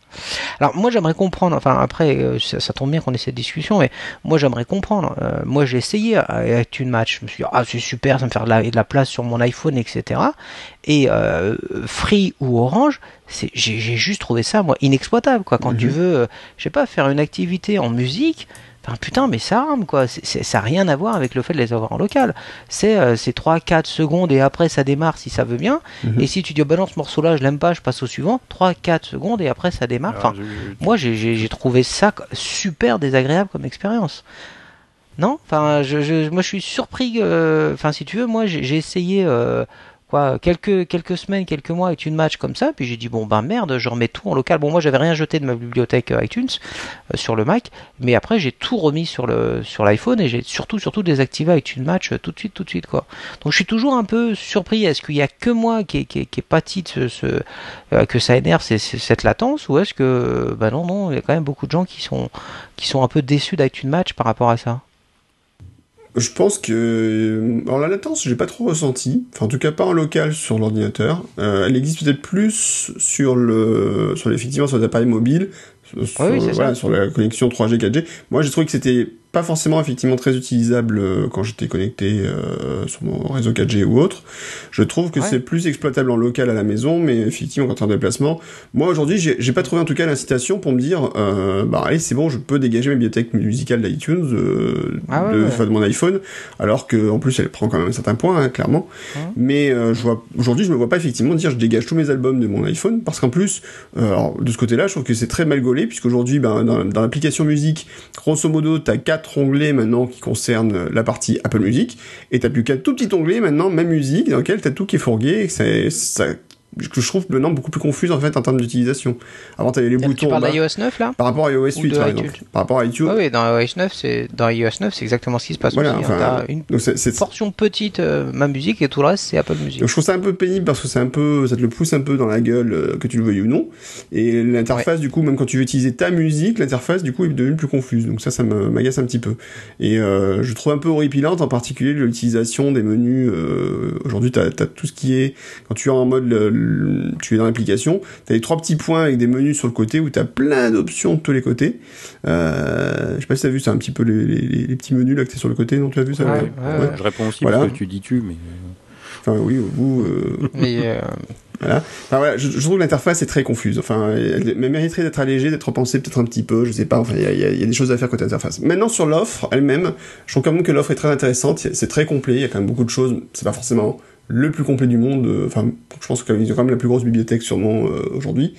Alors moi j'aimerais comprendre, enfin après euh, ça, ça tombe bien qu'on ait cette discussion, mais moi j'aimerais comprendre. Euh, moi j'ai essayé euh, iTunes Match, je me suis dit ah c'est super, ça me fait de la, de la place sur mon iPhone, etc. Et euh, Free ou Orange, c'est j'ai juste trouvé ça moi inexploitable quoi. Quand tu Mhm. veux, euh, je sais pas, faire une activité en musique. Enfin, putain, mais ça rame quoi. Ça n'a rien à voir avec le fait de les avoir en local. C'est euh, c'est 3-4 secondes et après ça démarre si ça veut bien. Mhm. Et si tu dis, oh, bah non, ce morceau-là, je l'aime pas, je passe au suivant. 3-4 secondes et après ça démarre. Enfin, je- moi j'ai- trouvé ça super désagréable comme expérience. Non? Enfin, je, moi je suis surpris. euh, Enfin, si tu veux, moi j'ai j'ai essayé. euh, Quoi, quelques, quelques semaines, quelques mois avec une match comme ça, puis j'ai dit bon ben merde, je remets tout en local. Bon moi j'avais rien jeté de ma bibliothèque euh, iTunes euh, sur le Mac, mais après j'ai tout remis sur le sur l'iPhone et j'ai surtout surtout désactivé iTunes Match euh, tout de suite tout de suite quoi. Donc je suis toujours un peu surpris. Est-ce qu'il y a que moi qui qui est, pâti ce, que ça énerve cette latence ou est-ce que bah non non il y a quand même beaucoup de gens qui sont qui sont un peu déçus d'iTunes Match par rapport à ça? Je pense que alors la latence, j'ai pas trop ressenti. Enfin, en tout cas, pas en local sur l'ordinateur. Euh, elle existe peut-être plus sur le, sur effectivement sur les appareils mobiles, sur, oui, voilà, sur la connexion 3G, 4G. Moi, j'ai trouvé que c'était pas forcément effectivement très utilisable euh, quand j'étais connecté euh, sur mon réseau 4G ou autre. Je trouve que Ouais. c'est plus exploitable en local à la maison, mais effectivement quand t'es en déplacement. Moi aujourd'hui, j'ai pas trouvé en tout cas l'incitation pour me dire, euh, bah allez c'est bon, je peux dégager ma bibliothèque musicale d'iTunes Ah ouais, de, ouais. enfin, de mon iPhone, alors que en plus elle prend quand même un certain point, hein, clairement. Mais je vois aujourd'hui, je me vois pas effectivement dire je dégage tous mes albums de mon iPhone, parce qu'en plus, alors, de ce côté-là, je trouve que c'est très mal gaulé, puisqu'aujourd'hui, ben, dans, dans l'application musique, grosso modo, t'as quatre onglets maintenant qui concernent la partie Apple Music, et t'as plus qu'un tout petit onglet maintenant, ma musique, dans lequel t'as tout qui est fourgué, et c'est- ça, que je trouve maintenant beaucoup plus confuse en fait en termes d'utilisation. Avant t'avais les Tu boutons en parles d'iOS 9 là par rapport à iOS Ou 8 de par exemple. Par rapport à iTunes. Ah oui, dans iOS 9 c'est dans iOS 9 c'est exactement ce qui se passe Voilà, aussi. hein. enfin, une donc c'est, c'est- portion petite euh, ma musique et tout le reste c'est Apple Music. Donc je trouve ça un peu pénible parce que c'est un peu, ça te le pousse un peu dans la gueule, euh, que tu le veuilles ou non. Et l'interface, du coup, même quand tu veux utiliser ta musique, l'interface, du coup, est devenue plus confuse. Donc ça, ça m'agace un petit peu. Et euh, je trouve un peu horripilante, en particulier l'utilisation des menus. Aujourd'hui, t'as as tout ce qui est, quand tu es en mode, le- le- tu es dans l'application, t'as les trois petits points avec des menus sur le côté où t'as plein d'options de tous les côtés. Euh, je sais pas si t'as vu, c'est un petit peu les, les- les petits menus là que t'as sur le côté. Non, tu as vu ça Ouais, ouais. ouais, ouais. Je réponds aussi Voilà. parce que tu dis tu, mais. euh, Enfin oui, vous. euh, Mais euh, Voilà. Enfin, voilà, je, je trouve que l'interface est très confuse. Enfin, elle, elle mériterait d'être allégée, d'être repensée peut-être un petit peu, je sais pas. Enfin, il y y a des choses à faire côté interface. Maintenant, sur l'offre elle-même, je trouve quand même que l'offre est très intéressante. C'est très complet. Il y a quand même beaucoup de choses. C'est pas forcément le plus complet du monde. euh, Enfin, je pense qu'ils ont quand même la plus grosse bibliothèque sûrement euh, aujourd'hui.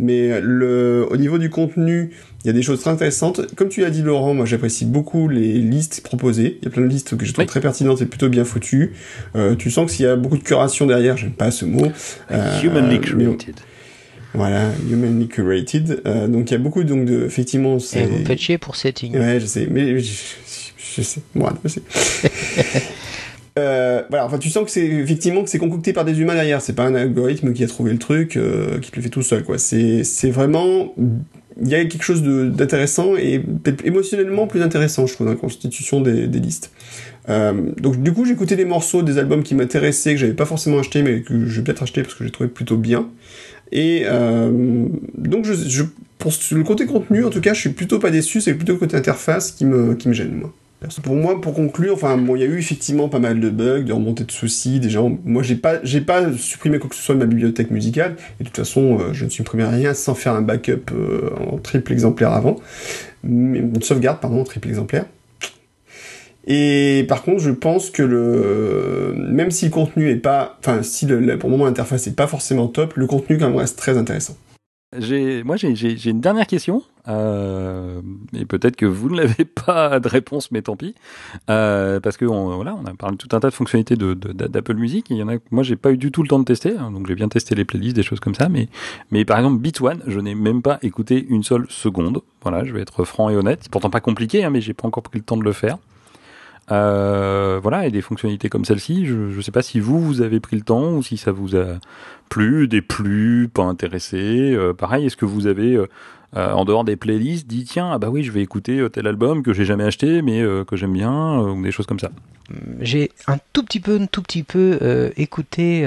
Mais le, au niveau du contenu, il y a des choses très intéressantes. Comme tu l'as dit, Laurent, moi j'apprécie beaucoup les listes proposées. Il y a plein de listes que je trouve Oui. très pertinentes et plutôt bien foutues. Euh, tu sens qu'il y a beaucoup de curation derrière. J'aime pas ce mot. Euh, Humanly created. voilà, humanly curated. Euh, donc il y a beaucoup donc de effectivement et c'est vous faites chier pour setting. ouais je sais mais je, je sais moi je sais. Euh, voilà, enfin tu sens que c'est effectivement que c'est concocté par des humains derrière. C'est pas un algorithme qui a trouvé le truc, euh, qui te le fait tout seul, quoi. C'est c'est vraiment il y a quelque chose d'intéressant et peut-être émotionnellement plus intéressant, je trouve, dans la constitution des, des listes. Euh, donc du coup, j'ai écouté des morceaux, des albums qui m'intéressaient, que j'avais pas forcément acheté, mais que je vais peut-être acheter parce que j'ai trouvé plutôt bien. Et euh, donc, je, je, pour le côté contenu, en tout cas, je suis plutôt pas déçu. C'est plutôt le côté interface qui me, qui me gêne, moi. Pour moi, pour conclure, enfin, bon, il y a eu effectivement pas mal de bugs, de remontées de soucis. Déjà, moi, j'ai pas, j'ai pas supprimé quoi que ce soit de ma bibliothèque musicale. Et de toute façon, euh, je ne supprimais rien sans faire un backup euh, en triple exemplaire avant. Mais- Une sauvegarde, pardon, en triple exemplaire. Et par contre, je pense que le, même si le contenu est pas, enfin, si pour le moment l'interface est pas forcément top, le contenu quand même reste très intéressant. Moi, j'ai, une dernière question. Euh, et peut-être que vous ne l'avez pas de réponse, mais tant pis. Euh, parce que on, voilà, on a parlé de tout un tas de fonctionnalités d'Apple Music. Il y en a, moi, j'ai pas eu du tout le temps de tester. hein, donc, j'ai bien testé les playlists, des choses comme ça. Mais, mais par exemple, Beat One, je n'ai même pas écouté une seule seconde. Voilà, je vais être franc et honnête. C'est pourtant pas compliqué, hein, mais j'ai pas encore pris le temps de le faire. Euh, voilà, et des fonctionnalités comme celle-ci, je ne sais pas si vous, vous avez pris le temps ou si ça vous a plu, déplu, pas intéressé. Euh, pareil, est-ce que vous avez, euh, en dehors des playlists, dit tiens, ah bah oui, je vais écouter tel album que j'ai jamais acheté mais que j'aime bien, ou des choses comme ça J'ai un tout petit peu, un tout petit peu écouté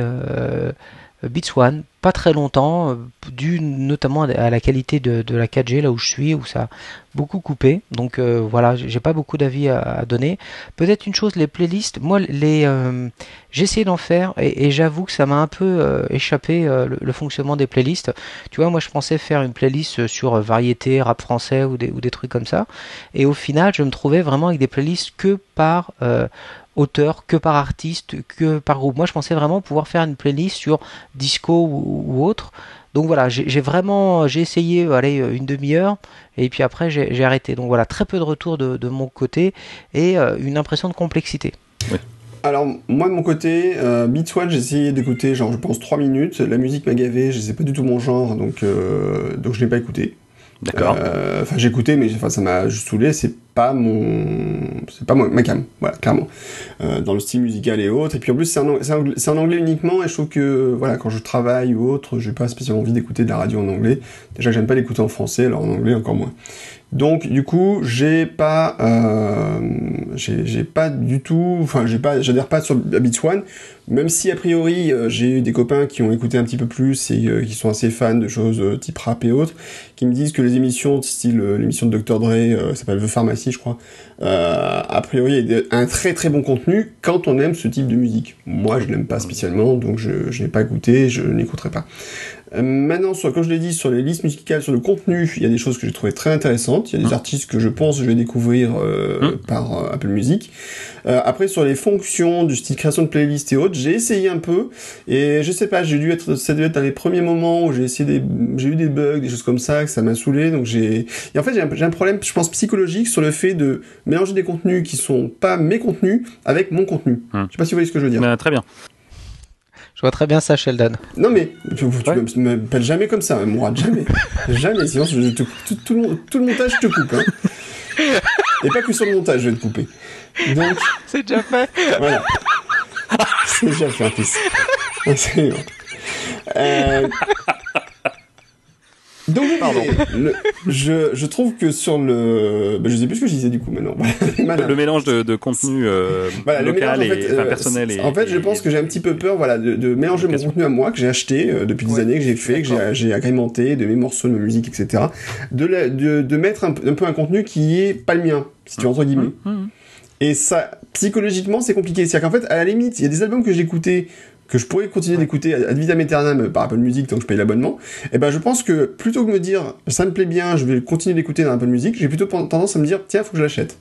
Beats One, pas très longtemps, euh, dû notamment à la qualité de, la 4G là où je suis, où ça a beaucoup coupé. Donc euh, voilà, j'ai pas beaucoup d'avis à, donner. Peut-être une chose, les playlists, moi les, euh, j'ai essayé d'en faire et, j'avoue que ça m'a un peu échappé le, fonctionnement des playlists. Tu vois, moi je pensais faire une playlist sur variété, rap français ou des, ou des trucs comme ça, et au final je me trouvais vraiment avec des playlists que par auteur, que par artiste, que par groupe. Moi, je pensais vraiment pouvoir faire une playlist sur disco ou, ou autre. Donc voilà, j'ai vraiment, j'ai essayé, allez, une demi-heure, et puis après j'ai arrêté. Donc voilà, très peu de retours de, de mon côté et euh, une impression de complexité. Alors, moi de mon côté, euh, Beats One, j'ai essayé d'écouter, genre, je pense 3 minutes. La musique m'a gavé, je sais pas du tout mon genre, donc, euh, donc je l'ai pas écouté. D'accord. Euh, Enfin, j'ai écouté, mais enfin, ça m'a juste saoulé. C'est pas mon, c'est pas ma cam, voilà, clairement. Euh, dans le style musical et autres. Et puis en plus, c'est en, c'est en anglais uniquement. Et je trouve que, voilà, quand je travaille ou autre, j'ai pas spécialement envie d'écouter de la radio en anglais. Déjà, j'aime pas l'écouter en français, alors en anglais encore moins. Donc, du coup, j'ai pas, euh, j'ai pas du tout, enfin, j'ai pas, j'adhère pas sur Beats One. Même si a priori, euh, j'ai eu des copains qui ont écouté un petit peu plus et qui sont assez fans de choses type rap et autres, qui me disent que les émissions, style l'émission de Dr Dre, s'appelle The Pharmacy, je crois, euh, a priori, un très très bon contenu quand on aime ce type de musique. Moi, je l'aime pas spécialement, donc je, n'ai pas écouté, je n'écouterai pas. Euh, maintenant, sur, comme je l'ai dit, sur les listes musicales, sur le contenu, il y a des choses que j'ai trouvées très intéressantes. Il y a des artistes que je pense que je vais découvrir euh, Mm. par euh, Apple Music. Euh, après, sur les fonctions du style création de playlist et autres, j'ai essayé un peu et je sais pas, j'ai dû être, ça devait être dans les premiers moments où j'ai essayé des, j'ai eu des bugs, des choses comme ça, que ça m'a saoulé. Donc j'ai, et en fait, j'ai un, problème, je pense psychologique sur le fait de mélanger des contenus qui sont pas mes contenus avec mon contenu. Mm. Je sais pas si vous voyez ce que je veux dire. Euh, très bien. Vois très bien ça, Sheldon. Non mais tu, Ouais. me- m'appelles jamais comme ça, Mourad, jamais, jamais. Sinon je te, tout, tout, le, tout le montage je te coupe. Hein. Et pas que sur le montage, je vais te couper. Donc C'est déjà fait. voilà, c'est déjà fait en plus. C'est bon. Euh... Donc je Pardon. disais, le- je, je trouve que sur le, bah, je sais plus ce que je disais du coup maintenant. Voilà. Le mélange de, de contenu euh, Voilà, local mélange, en et enfin, euh, personnel. Et, en fait, je et- pense que j'ai un petit peu peur, voilà, de, de mélanger mon contenu à moi que j'ai acheté euh, depuis des Ouais, années, que j'ai fait, que j'ai, agrémenté de mes morceaux, de ma musique, etc. De, la- de, de mettre un, peu- un peu un contenu qui est pas le mien, si tu veux, entre guillemets. Hum, hum. Et ça, psychologiquement, c'est compliqué. C'est-à-dire qu'en fait, à la limite, il y a des albums que j'écoutais que je pourrais continuer d'écouter ad vitam aeternam par Apple Music tant que je paye l'abonnement, et ben je pense que plutôt que de me dire ça me plaît bien, je vais continuer d'écouter dans Apple Music, j'ai plutôt tendance à me dire tiens, faut que je l'achète.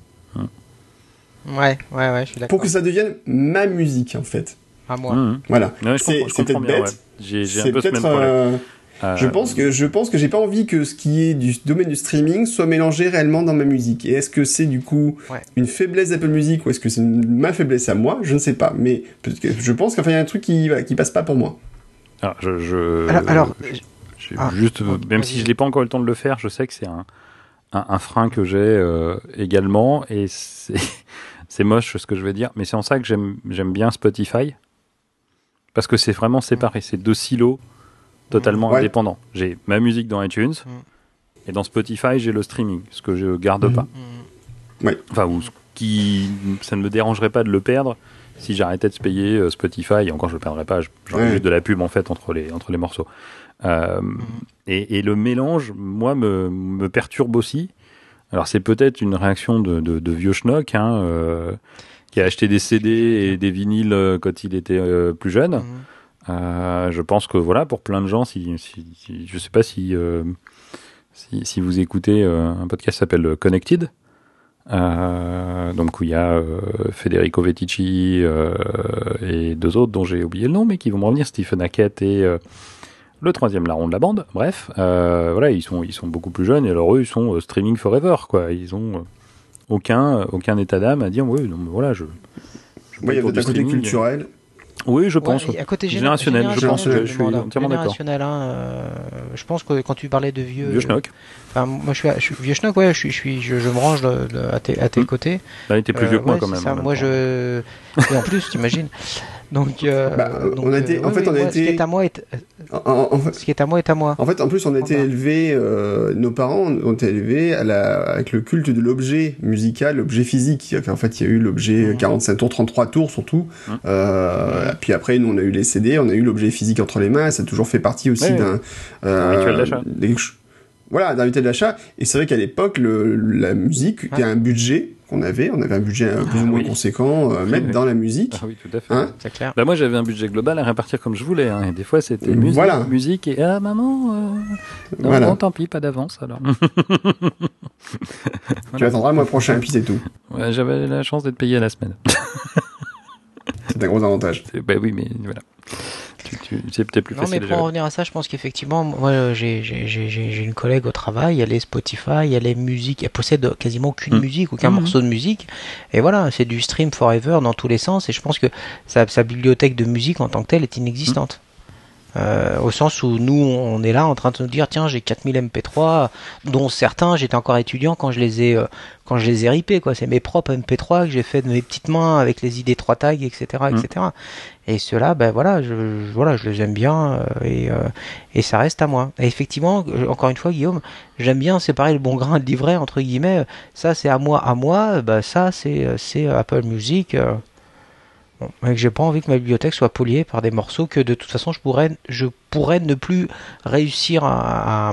Ouais, ouais, ouais, je suis d'accord. Pour que ça devienne ma musique en fait. À moi. Hum. Voilà. Ouais, C'est- peut-être bête, ouais. J'ai un peu ce même problème. euh, Euh, Je pense que je pense que j'ai pas envie que ce qui est du domaine du streaming soit mélangé réellement dans ma musique. Et est-ce que c'est du coup Ouais. une faiblesse d'Apple Music ou est-ce que c'est une- ma faiblesse à moi? Je ne sais pas. Mais je pense qu'enfin il y a un truc qui voilà, qui passe pas pour moi. Alors, je, je, Alors, alors, je- je- ah, juste, même si je n'ai pas encore eu le temps de le faire, je sais que c'est un, un, un frein que j'ai euh, également, et c'est moche ce que je vais dire, mais c'est en ça que j'aime bien Spotify. Parce que c'est vraiment séparé, c'est deux silos totalement Ouais. indépendants. J'ai ma musique dans iTunes, et dans Spotify, j'ai le streaming, ce que je garde pas. Mm. Ouais. Enfin, ou ce qui, ça ne me dérangerait pas de le perdre si j'arrêtais de se payer euh, Spotify. Et encore, je le perdrais pas. J'aurais Ouais. juste de la pub en fait entre les entre les morceaux. Euh, et, et le mélange, moi, me, me perturbe aussi. Alors, c'est peut-être une réaction de, de, de vieux schnock, hein, euh, qui a acheté des CD et des vinyles quand il était euh, plus jeune. Mm. Euh, je pense que voilà, pour plein de gens, si, si, si- je sais pas si, euh, si, si vous écoutez euh, un podcast qui s'appelle Connected, donc où il y a Federico Vettici et deux autres dont j'ai oublié le nom, mais qui vont me revenir, Stephen Hackett et le troisième larron de la bande. Bref, voilà, ils sont, ils sont beaucoup plus jeunes et alors eux, ils sont streaming forever, quoi. Ils ont aucun, aucun état d'âme à dire, oui, non, mais voilà, je. je Ouais, il y paye a pour peut-être un côté culturel. Oui, je pense. Ouais, à côté géné- Générationnel, je pense que je suis entièrement d'accord. Hein, euh, je pense que quand tu parlais de vieux, Vieux schnock. enfin, moi je suis, je suis vieux schnock, ouais, je suis, je suis, je, je me range de- de- à tes, à tes Hmm. côtés. Il était plus Euh, vieux que moi quand même. ça. Moi temps. je, et en plus, t'imagines. Donc, euh, Bah, euh, donc, on a été- en oui, fait, oui, on a moi, Ce qui été- est à moi est, En, en- en fait, ce qui est à moi est à moi. en fait, en plus, on a été élevés, euh, nos parents ont été élevés à la, avec le culte de l'objet musical, l'objet physique. En fait, il y a eu l'objet Mhm. 45 tours, 33 tours surtout. Mhm. Euh, Puis après, nous, on a eu les CD, on a eu l'objet physique entre les mains. Ça a toujours fait partie aussi Ouais. d'un Un rituel d'achat. Voilà, d'un rituel d'achat. Et c'est vrai qu'à l'époque, la musique, il y a un budget qu'on avait. On avait un budget euh, plus ou moins oui. conséquent à Oui, mettre oui. dans la musique. Ah oui, tout à fait. Hein C'est clair. Bah moi j'avais un budget global à répartir comme je voulais. Hein, et des fois c'était musique, Voilà. musique et ah maman, euh, non, Voilà. bon, tant pis, pas d'avance alors. Tu attendras le mois prochain, puis c'est tout. Ouais, J'avais la chance d'être payé à la semaine. C'est un gros avantage. Bah oui, mais voilà. Tu, tu, c'est peut-être plus Non, mais facile à pour gérer. en revenir à ça, je pense qu'effectivement, moi, j'ai une collègue au travail, elle est Spotify, elle est musique, elle possède quasiment aucune Mm. musique, aucun Mhm. morceau de musique. Et voilà, c'est du stream forever dans tous les sens. Et je pense que sa, sa bibliothèque de musique en tant que telle est inexistante. Euh, au sens où nous, on est là en train de nous dire, tiens, j'ai 4000 MP3, dont certains, j'étais encore étudiant quand je les ai, euh, quand je les ai ripés, quoi. C'est mes propres MP3 que j'ai fait de mes petites mains avec les ID 3 tags, etc., etc. Et ceux-là, ben voilà, je, voilà, je les aime bien euh, et, euh, et ça reste à moi. Et effectivement, euh, encore une fois, Guillaume, j'aime bien séparer le bon grain de l'ivraie entre guillemets. Ça, c'est à moi, à moi. Bah ça, c'est euh, c'est Apple Music. euh. Bon, j'ai pas envie que ma bibliothèque soit polluée par des morceaux que de toute façon je pourrais je pourrais ne plus réussir à,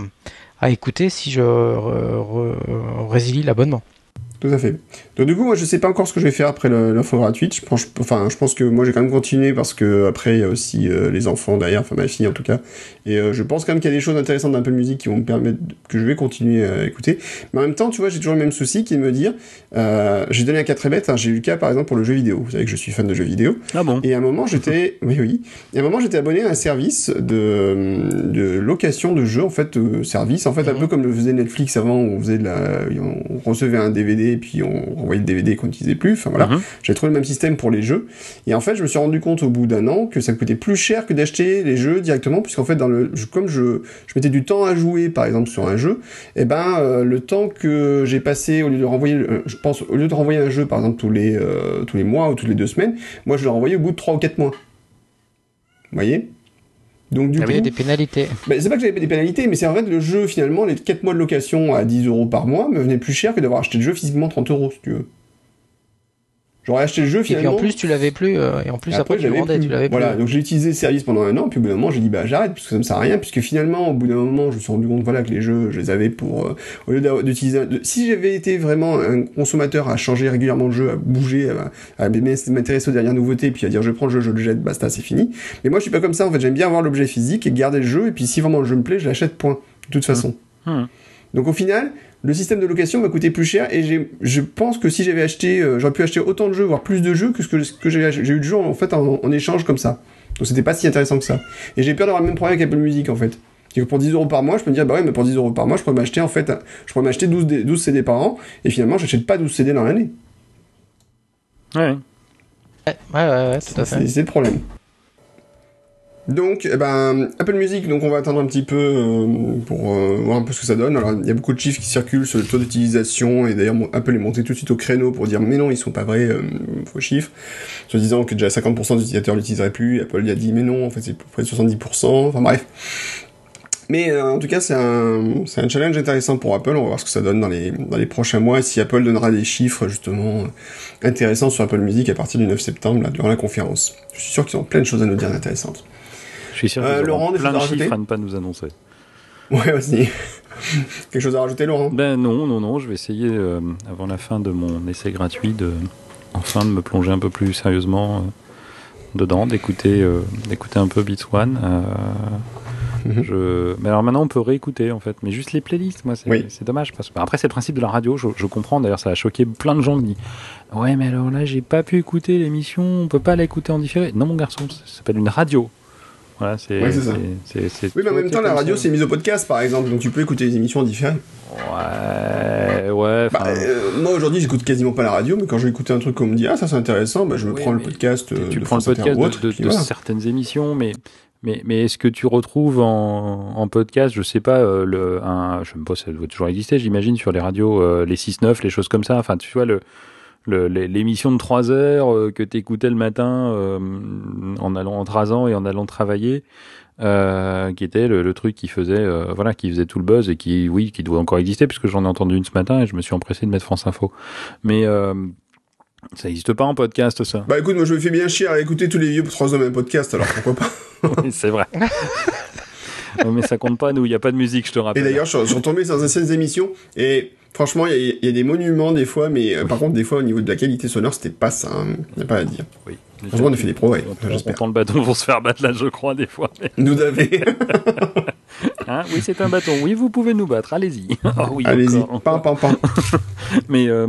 à, écouter si je résilie l'abonnement. Tout à fait. Donc du coup, moi, je sais pas encore ce que je vais faire après l'offre gratuite. Je pense, enfin, je pense que moi, j'ai quand même continué parce que après, il y a aussi euh, les enfants derrière, enfin ma fille en tout cas. Et euh, je pense quand même qu'il y a des choses intéressantes d'un peu de musique qui vont me permettre que je vais continuer à écouter. Mais en même temps, tu vois, j'ai toujours le même souci qui est de me dire, euh, j'ai donné un cas très bête. hein, j'ai eu le cas par exemple pour le jeu vidéo. Vous savez que je suis fan de jeux vidéo. Ah bon? Et à un moment, j'étais, oui, oui. Et à un moment, j'étais abonné à un service de, de location de jeux, en fait, euh, service, en fait, un Mhm. peu comme le faisait Netflix avant, où on faisait de la, on recevait un DVD, puis on renvoyait le DVD qu'on n'utilisait plus. Enfin, voilà. Mhm. J'ai trouvé le même système pour les jeux. Et en fait, je me suis rendu compte au bout d'un an que ça coûtait plus cher que d'acheter les jeux directement, puisqu'en fait, dans le, je- comme je, je mettais du temps à jouer, par exemple, sur un jeu, et ben, euh, le temps que j'ai passé, au lieu de renvoyer, euh, je pense, au lieu de renvoyer un jeu, par exemple, tous les, euh, tous les mois ou toutes les deux semaines, moi, je le renvoyais au bout de 3 ou 4 mois. Vous voyez? Donc, du Il y coup, avait des pénalités. bah, c'est pas que j'avais des pénalités, mais c'est en fait le jeu, finalement, les 4 mois de location à 10 euros par mois me venait plus cher que d'avoir acheté le jeu physiquement 30 euros, si tu veux. J'aurais acheté le jeu Et puis finalement. en plus, tu l'avais plus. euh, et en plus, Et après, tu vendais, plus. tu l'avais plus. Voilà, donc j'ai utilisé le service pendant un an, puis au bout d'un moment, j'ai dit bah j'arrête, parce que ça me sert à rien, puisque finalement, au bout d'un moment, je me suis rendu compte voilà, que les jeux, je les avais pour. euh, au lieu d'utiliser. un- de- si j'avais été vraiment un consommateur à changer régulièrement de jeu, à bouger, à, à m'intéresser aux dernières nouveautés, puis à dire je prends le jeu, je le jette, basta, c'est fini. Mais moi, je suis pas comme ça, en fait, j'aime bien avoir l'objet physique et garder le jeu, et puis si vraiment le jeu me plaît, je l'achète, point. De toute façon. Mhm. Donc au final, le système de location m'a coûté plus cher et j'ai- je pense que si j'avais acheté, euh, j'aurais pu acheter autant de jeux, voire plus de jeux que ce que, ce que j'ai j'ai eu de jeux en fait en, en échange comme ça. Donc c'était pas si intéressant que ça. Et j'ai peur d'avoir le même problème avec Apple Music en fait. C'est que pour 10 euros par mois, je peux me dire, bah ouais, mais pour 10 euros par mois, je pourrais m'acheter en fait, je pourrais m'acheter 12, D- 12 CD par an et finalement, j'achète pas 12 CD dans l'année. Ouais. Ouais, ouais, ouais, tout à fait. C'est le problème. Donc, eh ben, Apple Music, on va attendre un petit peu euh, pour euh, voir un peu ce que ça donne. Alors, il y a beaucoup de chiffres qui circulent sur le taux d'utilisation, et d'ailleurs, Apple est monté tout de suite au créneau pour dire, mais non, ils sont pas vrais, euh, faux chiffres, se disant que déjà 50% des utilisateurs l'utiliseraient plus. Apple a dit, mais non, en fait, c'est près de 70%. Enfin bref. Mais en tout cas, c'est un, challenge intéressant pour Apple. On va voir ce que ça donne dans les, prochains mois si Apple donnera des chiffres justement intéressants sur Apple Music à partir du 9 septembre, là, durant la conférence. Je suis sûr qu'ils ont plein de choses à nous dire intéressantes. Suis sûr Euh, qu'ils Laurent, plein de chiffres à ne pas nous annoncer. Ouais, aussi. Quelque chose à rajouter, Laurent? Ben non, non, non, je vais essayer euh, avant la fin de mon essai gratuit de enfin de me plonger un peu plus sérieusement euh, dedans, d'écouter euh, d'écouter un peu Beats One. Mhm. je... Mais alors maintenant on peut réécouter en fait, mais juste les playlists, moi c'est Oui. c'est dommage parce que après c'est le principe de la radio, je, je comprends d'ailleurs ça a choqué plein de gens qui disent ouais mais alors là j'ai pas pu écouter l'émission, on peut pas l'écouter en différé. Non mon garçon, ça s'appelle une radio. Voilà, c'est Ouais, Oui, mais en même temps, la radio, c'est mise au podcast, par exemple, donc tu peux écouter les émissions en différé. Ouais, ouais. Bah, euh, moi, aujourd'hui, j'écoute quasiment pas la radio, mais quand je vais écouter un truc qu'on me dit, ah, ça c'est intéressant, bah, je me Oui, prends le podcast euh, tu de prends le podcast de, autre, de- puis de voilà. certaines émissions, mais mais mais est-ce que tu retrouves en, en podcast, je sais pas, euh, le un, je sais même pas, ça doit toujours exister, j'imagine, sur les radios, euh, les 6-9, les choses comme ça. Enfin, tu vois le l'émission de 3 heures euh, que tu écoutais le matin euh, en allant en rasant et en allant travailler euh, qui était le, le truc qui faisait euh, voilà qui faisait tout le buzz et qui oui qui doit encore exister puisque j'en ai entendu une ce matin et je me suis empressé de mettre France Info. Mais euh, ça n'existe pas en podcast ça. Bah écoute, moi je me fais bien chier à écouter tous les vieux trois hommes un podcast, alors pourquoi pas? Oui, c'est vrai. Mais ça compte pas, nous, il n'y a pas de musique, je te Et rappelle. d'ailleurs, je suis retombé sur anciennes émissions, et franchement, il y, a- il y a des monuments des fois, mais euh, par contre, des fois, au niveau de la qualité sonore, c'était pas ça, hein. y a pas à dire. Oui. Heureusement, on a fait des progrès, On, on, tend le bâton pour se faire battre là, je crois, des fois. mais- Nous avez. Hein oui, c'est un bâton. Oui, vous pouvez nous battre, allez-y. Ah oui, Allez-y. Mais euh,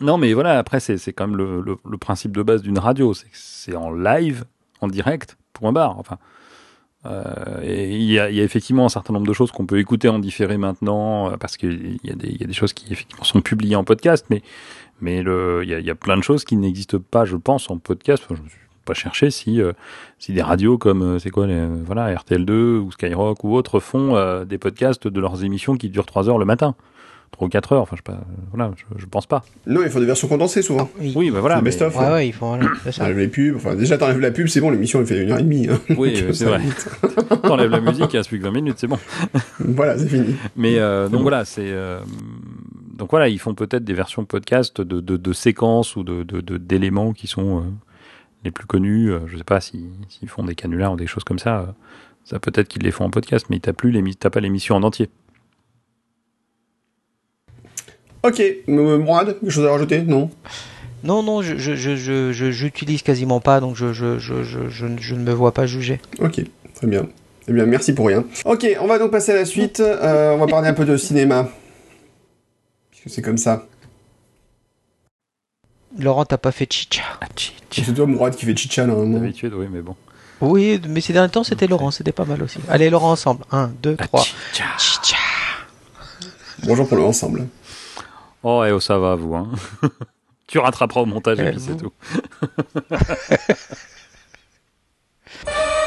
non, mais voilà, après, c'est c'est quand même le, le, le principe de base d'une radio. C'est que c'est en live, en direct, point barre. Enfin. Euh, et il y, a, il y a effectivement un certain nombre de choses qu'on peut écouter en différé maintenant, euh, parce qu'il y, y a des choses qui effectivement sont publiées en podcast, mais, mais le, il, y a, plein de choses qui n'existent pas, je pense, en podcast. Je ne suis pas cherché si, euh, si des radios comme euh, c'est quoi, voilà, RTL2 ou Skyrock ou autres font euh, des podcasts de leurs émissions qui durent 3 heures le matin. 3 ou 4 heures, enfin, je sais pas, voilà, je, je pense pas. Non, il faut des versions condensées souvent. Oui, Oui, bah voilà. Best-of. ouais, ouais, il faut. voilà. T'enlèves les pubs, enfin déjà t'enlèves la pub, c'est bon, l'émission elle fait une heure et demie. hein. Oui, c'est vrai. T'enlèves la musique, il reste plus que 20 minutes, c'est bon. Voilà, c'est fini. Mais euh, donc bon. voilà, c'est euh, donc voilà, ils font peut-être des versions podcast de, de, de séquences ou de de- de- d'éléments qui sont euh, les plus connus. Je sais pas si- s'ils font des canulars ou des choses comme ça. ça peut-être qu'ils les font en podcast, mais t'as plus pas l'émission en entier. Ok, euh, Mourad, quelque chose à rajouter Non? Non, non, je, je, je, je, je- j'utilise quasiment pas, donc je, je, je, je, je, ne- je ne me vois pas juger. Ok, très bien. Eh bien, merci pour rien. Ok, on va donc passer à la suite. Euh, on va parler un peu de cinéma. Puisque c'est comme ça. Laurent, t'as pas fait chicha. C'est toi, Mourad, qui fait chicha normalement. D'habitude, oui, mais bon. Oui, mais ces derniers temps, c'était Laurent, c'était pas mal aussi. Allez, Laurent, ensemble. 1, 2, 3. Chicha. Bonjour pour le ensemble. Oh, eh, oh, ça va, vous. Hein. tu rattraperas au montage et Eh, puis c'est tout.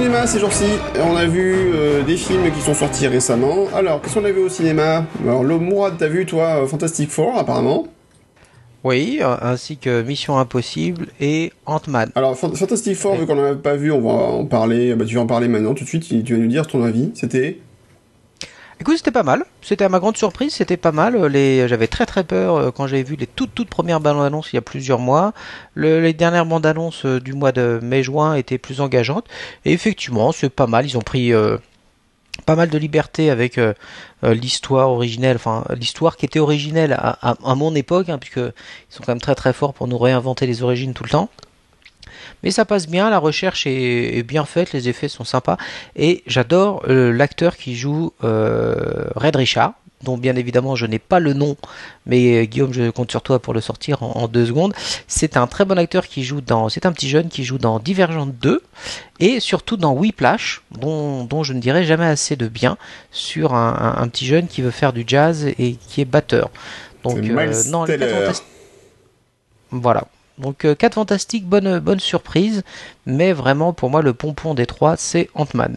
cinéma ces jours-ci. On a vu euh, des films qui sont sortis récemment. Alors, qu'est-ce qu'on a vu au cinéma? Alors, le Mourad, t'as vu, toi, euh, Fantastic Four, apparemment? Oui, euh, ainsi que Mission Impossible et Ant-Man. Alors, Fan- Fantastic Four, vu qu'on n'en a pas vu, on va en parler. Bah, tu vas en parler maintenant, tout de suite. Tu vas nous dire ton avis. C'était Écoute, c'était pas mal. C'était à ma grande surprise, c'était pas mal. Les... J'avais très très peur euh, quand j'avais vu les toutes toutes premières bandes annonces il y a plusieurs mois. Le- Les dernières bandes annonces euh, du mois de mai-juin étaient plus engageantes. Et effectivement, c'est pas mal. Ils ont pris euh, pas mal de liberté avec euh, euh, l'histoire originelle, enfin l'histoire qui était originelle à mon époque, hein, puisque ils sont quand même très très forts pour nous réinventer les origines tout le temps. Mais ça passe bien, la recherche est, est bien faite, les effets sont sympas. Et j'adore euh, l'acteur qui joue euh, Red Richard, dont bien évidemment je n'ai pas le nom, mais euh, Guillaume, je compte sur toi pour le sortir en, en deux secondes. C'est un très bon acteur qui joue dans. C'est un petit jeune qui joue dans Divergent 2 et surtout dans Whiplash, dont, dont je ne dirai jamais assez de bien, sur un, un- un petit jeune qui veut faire du jazz et qui est batteur. Donc, Miles non, les Voilà. Donc, 4 fantastiques, bonne, bonne surprise, mais vraiment pour moi, le pompon des trois, c'est Ant-Man.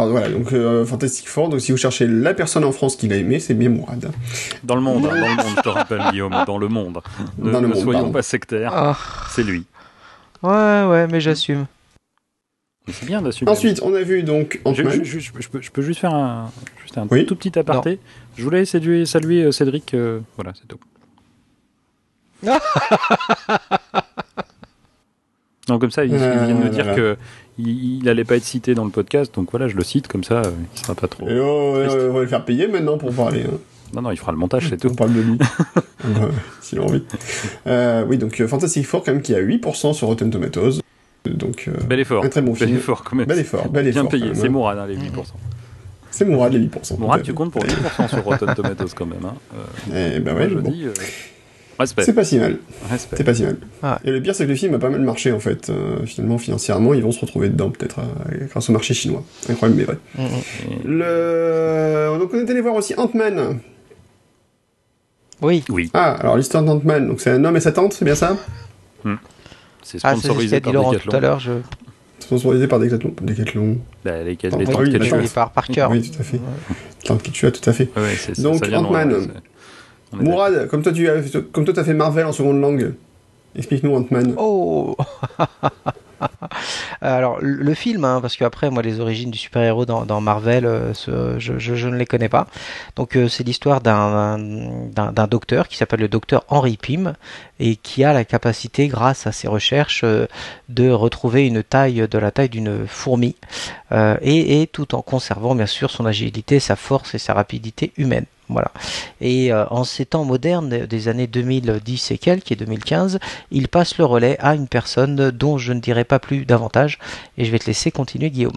Alors voilà, donc euh, Fantastic Four, donc si vous cherchez la personne en France qui l'a aimé, c'est bien Mourad. Dans le monde, hein, dans le monde, je te rappelle, Guillaume, dans le monde. Ne, Dans le ne monde, soyons pardon. pas sectaires, Ah, c'est lui. ouais, ouais, mais j'assume. C'est bien d'assumer. Ensuite, on a vu donc Je, Ant-Man. je- je- je peux, je peux juste faire un, juste un Oui. tout petit aparté. Je voulais saluer, saluer euh, Cédric. euh, voilà, c'est tout. Non, comme ça, il, il vient de me dire Euh, que il, il allait pas être cité dans le podcast, donc voilà, je le cite comme ça, euh, il sera pas trop. Et oh, euh, on va le faire payer maintenant pour parler. Hein. Non, non, il fera le montage, c'est On tout. parle de lui. S'il a envie. Euh, oui, donc euh, Fantastic Four, quand même, qui a 8% sur Rotten Tomatoes. Donc, euh, Bel effort. un très bon Bel film. effort, quand même. Bel effort, bel Bien effort. payé. quand même, C'est hein. Mourad, hein, les 8%. C'est Mourad, les 8%. Mourad, tu comptes pour 8% sur Rotten Tomatoes quand même. Hein. Euh, Eh ben moi, ouais, je bon. dis. Respect. C'est pas si mal. respect. C'est pas si mal. Ouais. Et le pire, c'est que le film a pas mal marché, en fait. Euh, finalement, financièrement, ils vont se retrouver dedans, peut-être, euh, grâce au marché chinois. Incroyable, mais vrai. Mm, mm. Et- Le... Donc, on est allé voir aussi Ant-Man. Oui, Oui, Ah, alors l'histoire d'Ant-Man. Donc, c'est un homme et sa tante, c'est bien ça? C'est ah, c'est ce sponsorisé dit par Laurent tout à Decathlon. l'heure. Je... Sponsorisé par Decathlon. Decathlon. Bah, les, les Oui, tentes oui, Ketchup. d'accord. Et par Parker. Oui, tout à fait. Tante qui tu as, tout à fait. Ouais, ouais, Donc, Ant-Man. Mourad, comme toi, tu as, comme toi, fait Marvel en seconde langue. Explique-nous Ant-Man. Oh Alors, le film, hein, parce qu'après, moi, les origines du super-héros dans, dans Marvel, euh, ce- je, je- je ne les connais pas. Donc, euh, c'est l'histoire d'un docteur qui s'appelle le docteur Henry Pym et qui a la capacité, grâce à ses recherches, euh, de retrouver une taille de la taille d'une fourmi, et, et tout en conservant, bien sûr, son agilité, sa force et sa rapidité humaine. Voilà. Et euh, en ces temps modernes des années 2010 et quelques et 2015, il passe le relais à une personne dont je ne dirai pas plus davantage et je vais te laisser continuer Guillaume.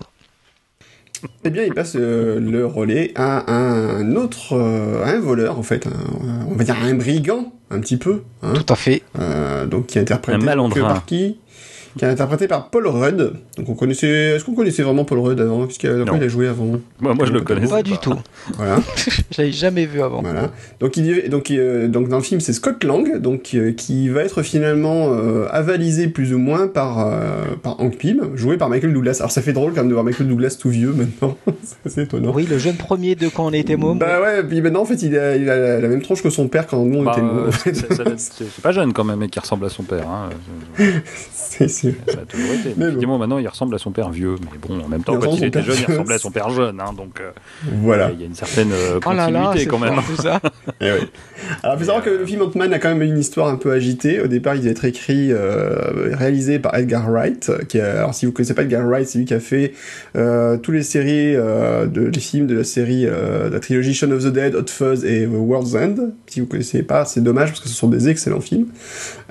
Eh bien, il passe euh, le relais à un autre, euh, un voleur, en fait. un- on va dire un brigand, un petit peu. Hein, Tout à fait. Euh, donc, qui est interprété Un malandrin. donc, par qui? Qui est interprété par Paul Rudd. Donc, on connaissait. Est-ce qu'on connaissait vraiment Paul Rudd avant? Qu'est-ce qu'il a, il joué avant? Moi, moi, je le Pas connais Pas du tout. Voilà. Je l'avais jamais vu avant. Voilà. Donc, il, donc, euh, donc dans le film, c'est Scott Lang, donc euh, qui va être finalement euh, avalisé plus ou moins par euh, par Hank Pym, joué par Michael Douglas. Alors, ça fait drôle quand même de voir Michael Douglas tout vieux maintenant. c'est étonnant. Oui, le jeune premier de quand on était môme. Bah ouais, puis maintenant en fait il a, il a la, la même tronche que son père quand nous on Bah, était mômes. euh, En fait. c'est pas jeune quand même, mec, qui ressemble à son père. Hein. c'est Ça a toujours été. Mais bon. Effectivement, maintenant, il ressemble à son père vieux. Mais bon, en même temps, Il quand il était jeune, il ressemblait à son père jeune. Hein, donc, euh, Voilà. il y a une certaine euh, Oh là là, continuité quand même. tout ça. Et Eh oui. Alors, il faut savoir que le film Ant-Man a quand même une histoire un peu agitée. Au départ, il devait être écrit, euh, réalisé par Edgar Wright. Qui a, alors, si vous connaissez pas Edgar Wright, c'est lui qui a fait euh, toutes les séries, euh, de, les films de la série, euh, de la trilogie Shaun of the Dead, Hot Fuzz et The World's End. Si vous connaissez pas, c'est dommage parce que ce sont des excellents films.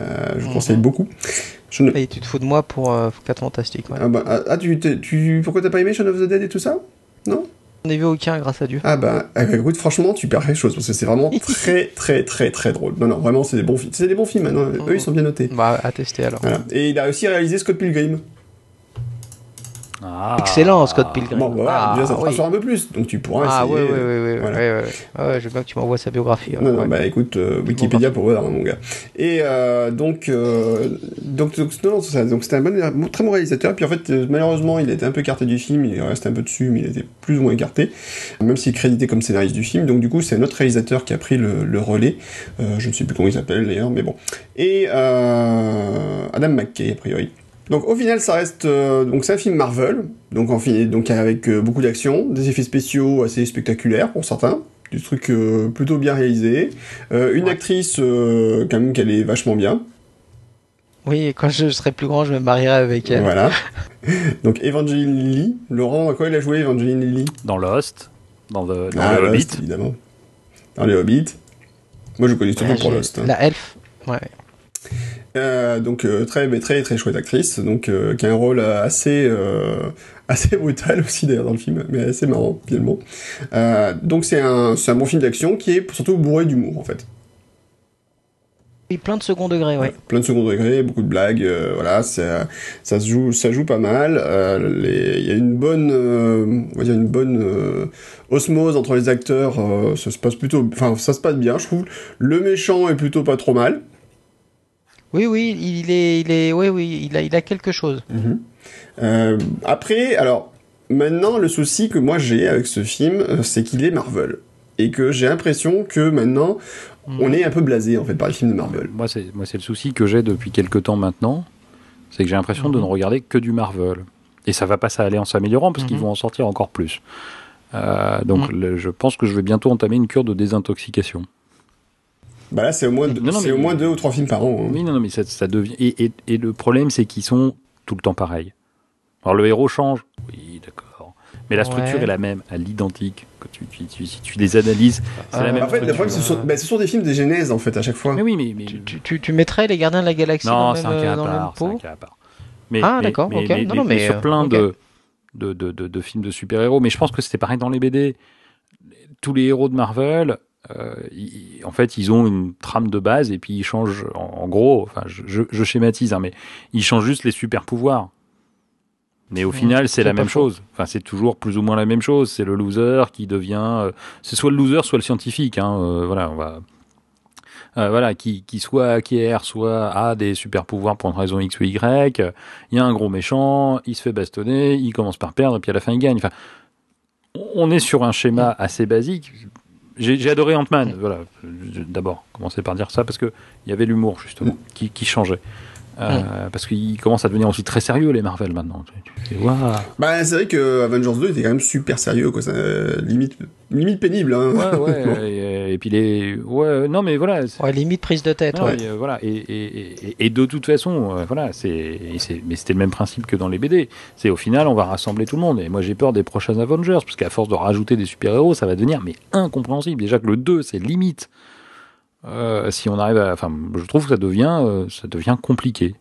Euh, je vous Mhm. conseille beaucoup. Je ne... Et tu te fous de moi pour euh, 4 Fantastiques. Ouais. Ah, bah, ah, ah, tu, pourquoi t'as pas aimé Shaun of the Dead et tout ça? Non? On n'a vu aucun, grâce à Dieu. Ah bah, ah bah, écoute, franchement, tu perds quelque chose, parce que c'est vraiment très, très, très, très drôle. Non, non, vraiment, c'est des bons films. C'est des bons films, maintenant. Eux, ils sont bien notés. Bah, à tester alors. Voilà. Et il a aussi réalisé Scott Pilgrim. Ah. Excellent, Scott Pilgrim. Bon, bah, voilà, Ah, déjà, ça te oui. rassure un peu plus. Donc, tu pourras Ah essayer. ouais, ouais, ouais, ouais, Voilà. ouais, ouais, ouais. Ah ouais, je veux bien que tu m'envoies sa biographie. Non, ouais. non, bah écoute, euh, Wikipédia pour voir, mon gars. Et euh, donc, euh, donc, donc, non, non, c'est ça. Donc, c'était un bon, très bon réalisateur. Puis en fait, malheureusement, il a été un peu écarté du film. Il reste un peu dessus, mais il était plus ou moins écarté. Même s'il est crédité comme scénariste du film. Donc, du coup, c'est un autre réalisateur qui a pris le, le relais. Euh, je ne sais plus comment il s'appelle d'ailleurs, mais bon. Et euh, Adam McKay, a priori. Donc au final, ça reste euh, donc c'est un film Marvel, donc en fin- donc avec euh, beaucoup d'action, des effets spéciaux assez spectaculaires pour certains, du truc euh, plutôt bien réalisé, euh, une Ouais. actrice euh, quand même qu'elle est vachement bien, Oui, et quand je serai plus grand, je me marierai avec elle. voilà. donc Evangeline Lilly, Laurent, à quoi elle a joué Evangeline Lilly? Dans Lost, dans, le, dans Ah, le Lost, Hobbit. évidemment. Dans les Hobbits. Moi je connais surtout Ouais, pour Lost. hein. La elfe. Ouais. Euh, donc euh, très très très chouette actrice, donc euh, qui a un rôle assez euh, assez brutal aussi d'ailleurs dans le film, mais assez marrant finalement. Donc c'est un c'est un bon film d'action qui est surtout bourré d'humour en fait. Oui, plein de second degré, ouais. Plein de second degré, beaucoup de blagues, euh, voilà, ça, ça se joue, ça joue pas mal. euh, Il y a une bonne, euh, on va dire une bonne osmose entre les acteurs. ça se passe plutôt, enfin, ça se passe bien, je trouve. Le méchant est plutôt pas trop mal. Oui, oui, il est, il est, oui, oui, il a, il a quelque chose. Euh, après, alors maintenant, le souci que moi j'ai avec ce film, euh, c'est qu'il est Marvel et que j'ai l'impression que maintenant, on est un peu blasé en fait par les films de Marvel. Moi, c'est moi, c'est le souci que j'ai depuis quelques temps maintenant. C'est que j'ai l'impression de ne regarder que du Marvel. Et ça va pas ça aller en s'améliorant parce qu'ils Mhm. vont en sortir encore plus. Euh, donc, le- je pense que je vais bientôt entamer une cure de désintoxication. Bah là, c'est au moins, deux- Non, non, c'est mais- au moins deux ou trois films par an. hein. Oui, non, non, mais ça, ça devient. Et, et- et le problème, c'est qu'ils sont tout le temps pareils. Alors, le héros change. Oui, d'accord. Mais la structure Ouais. est la même, à l'identique. Que tu, tu- tu- si tu les analyses, c'est Euh, la même En fait, le problème, ce sont, bah, ce sont des films de genèse en fait à chaque fois. Mais oui, mais. mais- Tu, tu, tu, tu mettrais les Gardiens de la Galaxie non, dans, c'est le un même, cas à dans le même part. c'est un pot cas à part. Mais, Ah, mais- d'accord, mais- ok. mais- Non, non, mais mais, sur euh, plein de, de, de, de films de super-héros. Mais je pense que c'était pareil dans les BD. Tous les héros de Marvel, euh, ils- en fait, ils ont une trame de base et puis ils changent, en, en gros, enfin, je, je, je schématise, hein, mais ils changent juste les super-pouvoirs. Mais au final, c'est la même faux. chose. Enfin, c'est toujours plus ou moins la même chose. C'est le loser qui devient. euh, c'est soit le loser, soit le scientifique. Hein, euh, voilà, on va. Voilà, qui, qui soit acquiert, soit a des super pouvoirs pour une raison X ou Y. Il y a un gros méchant, il se fait bastonner, il commence par perdre, et puis à la fin il gagne. Enfin, on est sur un schéma assez basique. J'ai adoré Ant-Man, voilà. D'abord, commencer par dire ça parce que il y avait l'humour justement qui, qui changeait. Euh, Parce qu'il commence à devenir aussi très sérieux les Marvel maintenant. Bah, c'est vrai que Avengers 2 était quand même super sérieux, quoi. Ça, euh, limite, limite pénible, hein. Ouais, ouais. et, et puis les, ouais, non mais voilà. Ouais, limite prise de tête. Non, ouais. mais, euh, voilà, et, et, et, et de toute façon, euh, voilà, c'est, mais c'était le même principe que dans les BD. C'est au final, on va rassembler tout le monde. Et moi, j'ai peur des prochains Avengers, parce qu'à force de rajouter des super-héros, ça va devenir mais incompréhensible. Déjà que le 2, c'est limite. Euh, si on arrive à, enfin, je trouve que ça devient, euh, ça devient compliqué.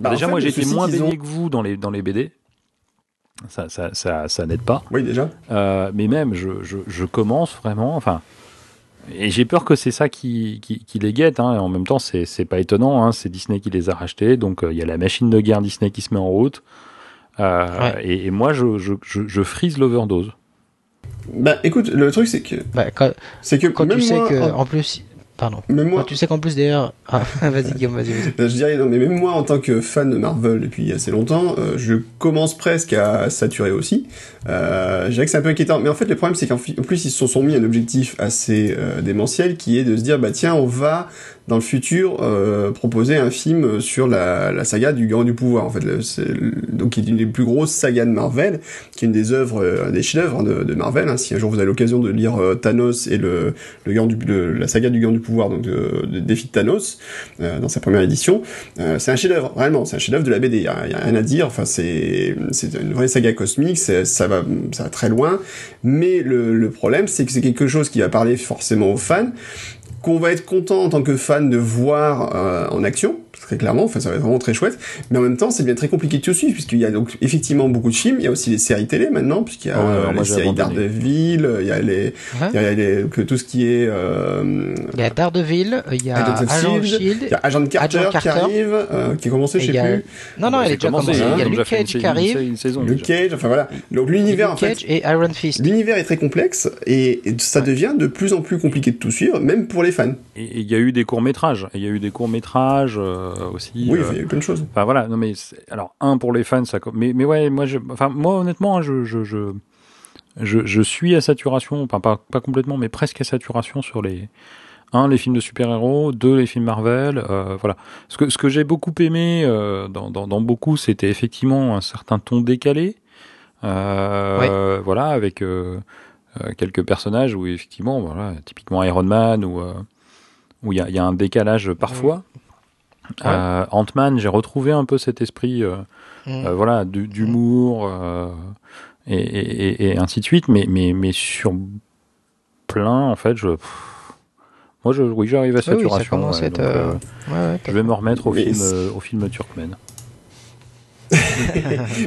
Bah, en Déjà, fait, moi, le j'ai été souci moins baigné ont- que vous dans les, dans les BD. Ça, ça, ça, ça n'aide pas. Oui, déjà. Euh, mais même, je, je, je commence vraiment, enfin, et j'ai peur que c'est ça qui, qui, qui les guette. Hein, et en même temps, c'est c'est pas étonnant. Hein, c'est Disney qui les a rachetés, donc euh, il y a la machine de guerre Disney qui se met en route. Euh, Ouais. et, et moi, je, je, je, je frise l'overdose. Bah, écoute, le truc, c'est que, Bah, quand, c'est que quand même tu sais moi, que, en- en plus, pardon. même moi, Quand tu sais qu'en plus d'ailleurs, ah, vas-y Guillaume, vas-y, vas-y. je dirais, non, mais même moi, en tant que fan de Marvel depuis assez longtemps, euh, je commence presque à saturer aussi. Euh, je dirais que c'est un peu inquiétant. Mais en fait, le problème, c'est qu'en plus, ils se sont- sont mis un objectif assez euh, démentiel, qui est de se dire, bah tiens, on va, dans le futur, euh, proposer un film sur la, la saga du Grand du Pouvoir, en fait. Donc, qui est une des plus grosses sagas de Marvel, qui est une des œuvres, euh, des chefs-d'œuvre de, de Marvel. hein. Si un jour vous avez l'occasion de lire euh, Thanos et le, le, Gant du, le- la saga du Gant du Pouvoir, donc de, de défi de Thanos, euh, dans sa première édition, euh, c'est un chef-d'œuvre, vraiment, c'est un chef-d'œuvre de la BD. Il y a, rien à dire. Enfin, c'est c'est une vraie saga cosmique. Ça va ça va très loin. Mais le, le problème, c'est que c'est quelque chose qui va parler forcément aux fans qu'on va être content en tant que fan de voir euh, en action, très clairement, enfin ça va être vraiment très chouette, mais en même temps ça devient très compliqué de te suivre, puisqu'il y a donc effectivement beaucoup de films, il y a aussi les séries télé maintenant, puisqu'il y a Ah euh, alors les séries. Daredevil, il y a les, Hein il y a les- que tout ce qui est, euh, Il y a Daredevil, il y a Agent of Shield, Shield. il y a Agent Carter, Agent qui arrive, euh, qui a commencé, je sais a- plus, Non, non, elle C'est est déjà commencé, commencée. hein, Il y a Luke Cage qui arrive. une, une saison. Luke déjà. Cage, enfin voilà. Donc l'univers en Luke fait, Cage et Iron Fist. l'univers est très complexe et, et ça devient de plus en plus compliqué de tout suivre, même pour les fans. Et et il y a eu des courts métrages. Il y a eu des courts métrages aussi. Oui, euh, il y a eu plein de choses. Enfin voilà, non mais alors un pour les fans, ça, mais mais ouais, moi je, enfin moi honnêtement, hein, je je je je, je suis à saturation, enfin pas pas complètement, mais presque à saturation sur les un les films de super-héros, deux les films Marvel, euh, voilà. Ce que ce que j'ai beaucoup aimé euh, dans, dans dans beaucoup, c'était effectivement un certain ton décalé, euh, voilà, avec euh, euh, quelques personnages où effectivement, voilà, typiquement Iron Man ou euh, où il y a, il y a un décalage parfois. Euh, Ant-Man, j'ai retrouvé un peu cet esprit, euh, Mm. euh, voilà, d'humour euh, et, et, et- et ainsi de suite, mais mais mais sur plein, en fait, je pff, Moi, je, oui, j'arrive à Oui, oui, ça saturation. ouais, à être, donc, euh, Ouais, ouais, je vais me remettre au Mais film, euh, au film turkmène.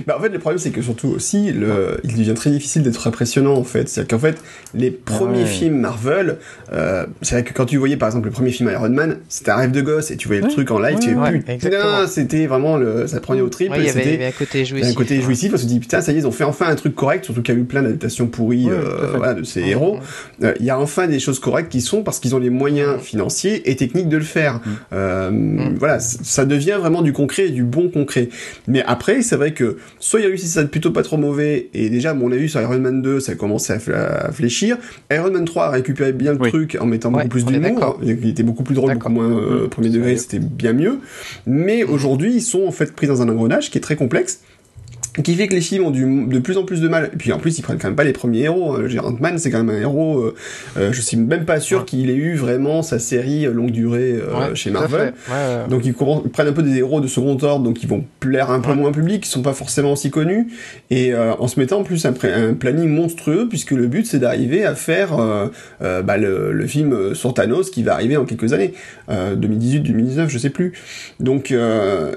Bah, en fait, le problème, c'est que surtout aussi, le, il devient très difficile d'être impressionnant, en fait. C'est-à-dire qu'en fait, les premiers Ouais. films Marvel, euh, c'est vrai que quand tu voyais, par exemple, le premier film Iron Man, c'était un rêve de gosse, et tu voyais le truc en live, Ouais, tu putain, c'était vraiment le, ça prenait au y c'était, un côté jouissif. un côté jouissif, qu'on se dit, putain, ça y est, ils ont fait enfin un truc correct, surtout qu'il y a eu plein d'adaptations pourries, euh, voilà, de ces héros. Euh, Il y a enfin des choses correctes qui sont parce qu'ils ont les moyens financiers et techniques de le faire. Euh, Voilà, c- ça devient vraiment du concret et du bon concret. Mais après, c'est vrai que soit ils réussissent à être plutôt pas trop mauvais, et déjà, bon, on a vu sur Iron Man 2, ça a commencé à, fl- à fléchir. Iron Man 3 a récupéré bien le Oui. truc en mettant Ouais, beaucoup plus d'humour. Il était beaucoup plus drôle, beaucoup moins euh, Mmh, premier degré, c'était bien mieux. Mais aujourd'hui, ils sont en fait pris dans un engrenage qui est très complexe qui fait que les films ont du, de plus en plus de mal. Et puis en plus, ils prennent quand même pas les premiers héros. hein. Man, c'est quand même un héros. euh, euh, je suis même pas sûr Ouais. qu'il ait eu vraiment sa série euh, longue durée euh, Ouais, chez Marvel. Ouais. Donc ils, prennent un peu des héros de second ordre, donc ils vont plaire un peu moins au public, qui sont pas forcément aussi connus, et euh, en se mettant en plus un, planning monstrueux, puisque le but c'est d'arriver à faire bah, le, le film sur Thanos qui va arriver en quelques années, euh, 2018, 2019, je sais plus. Donc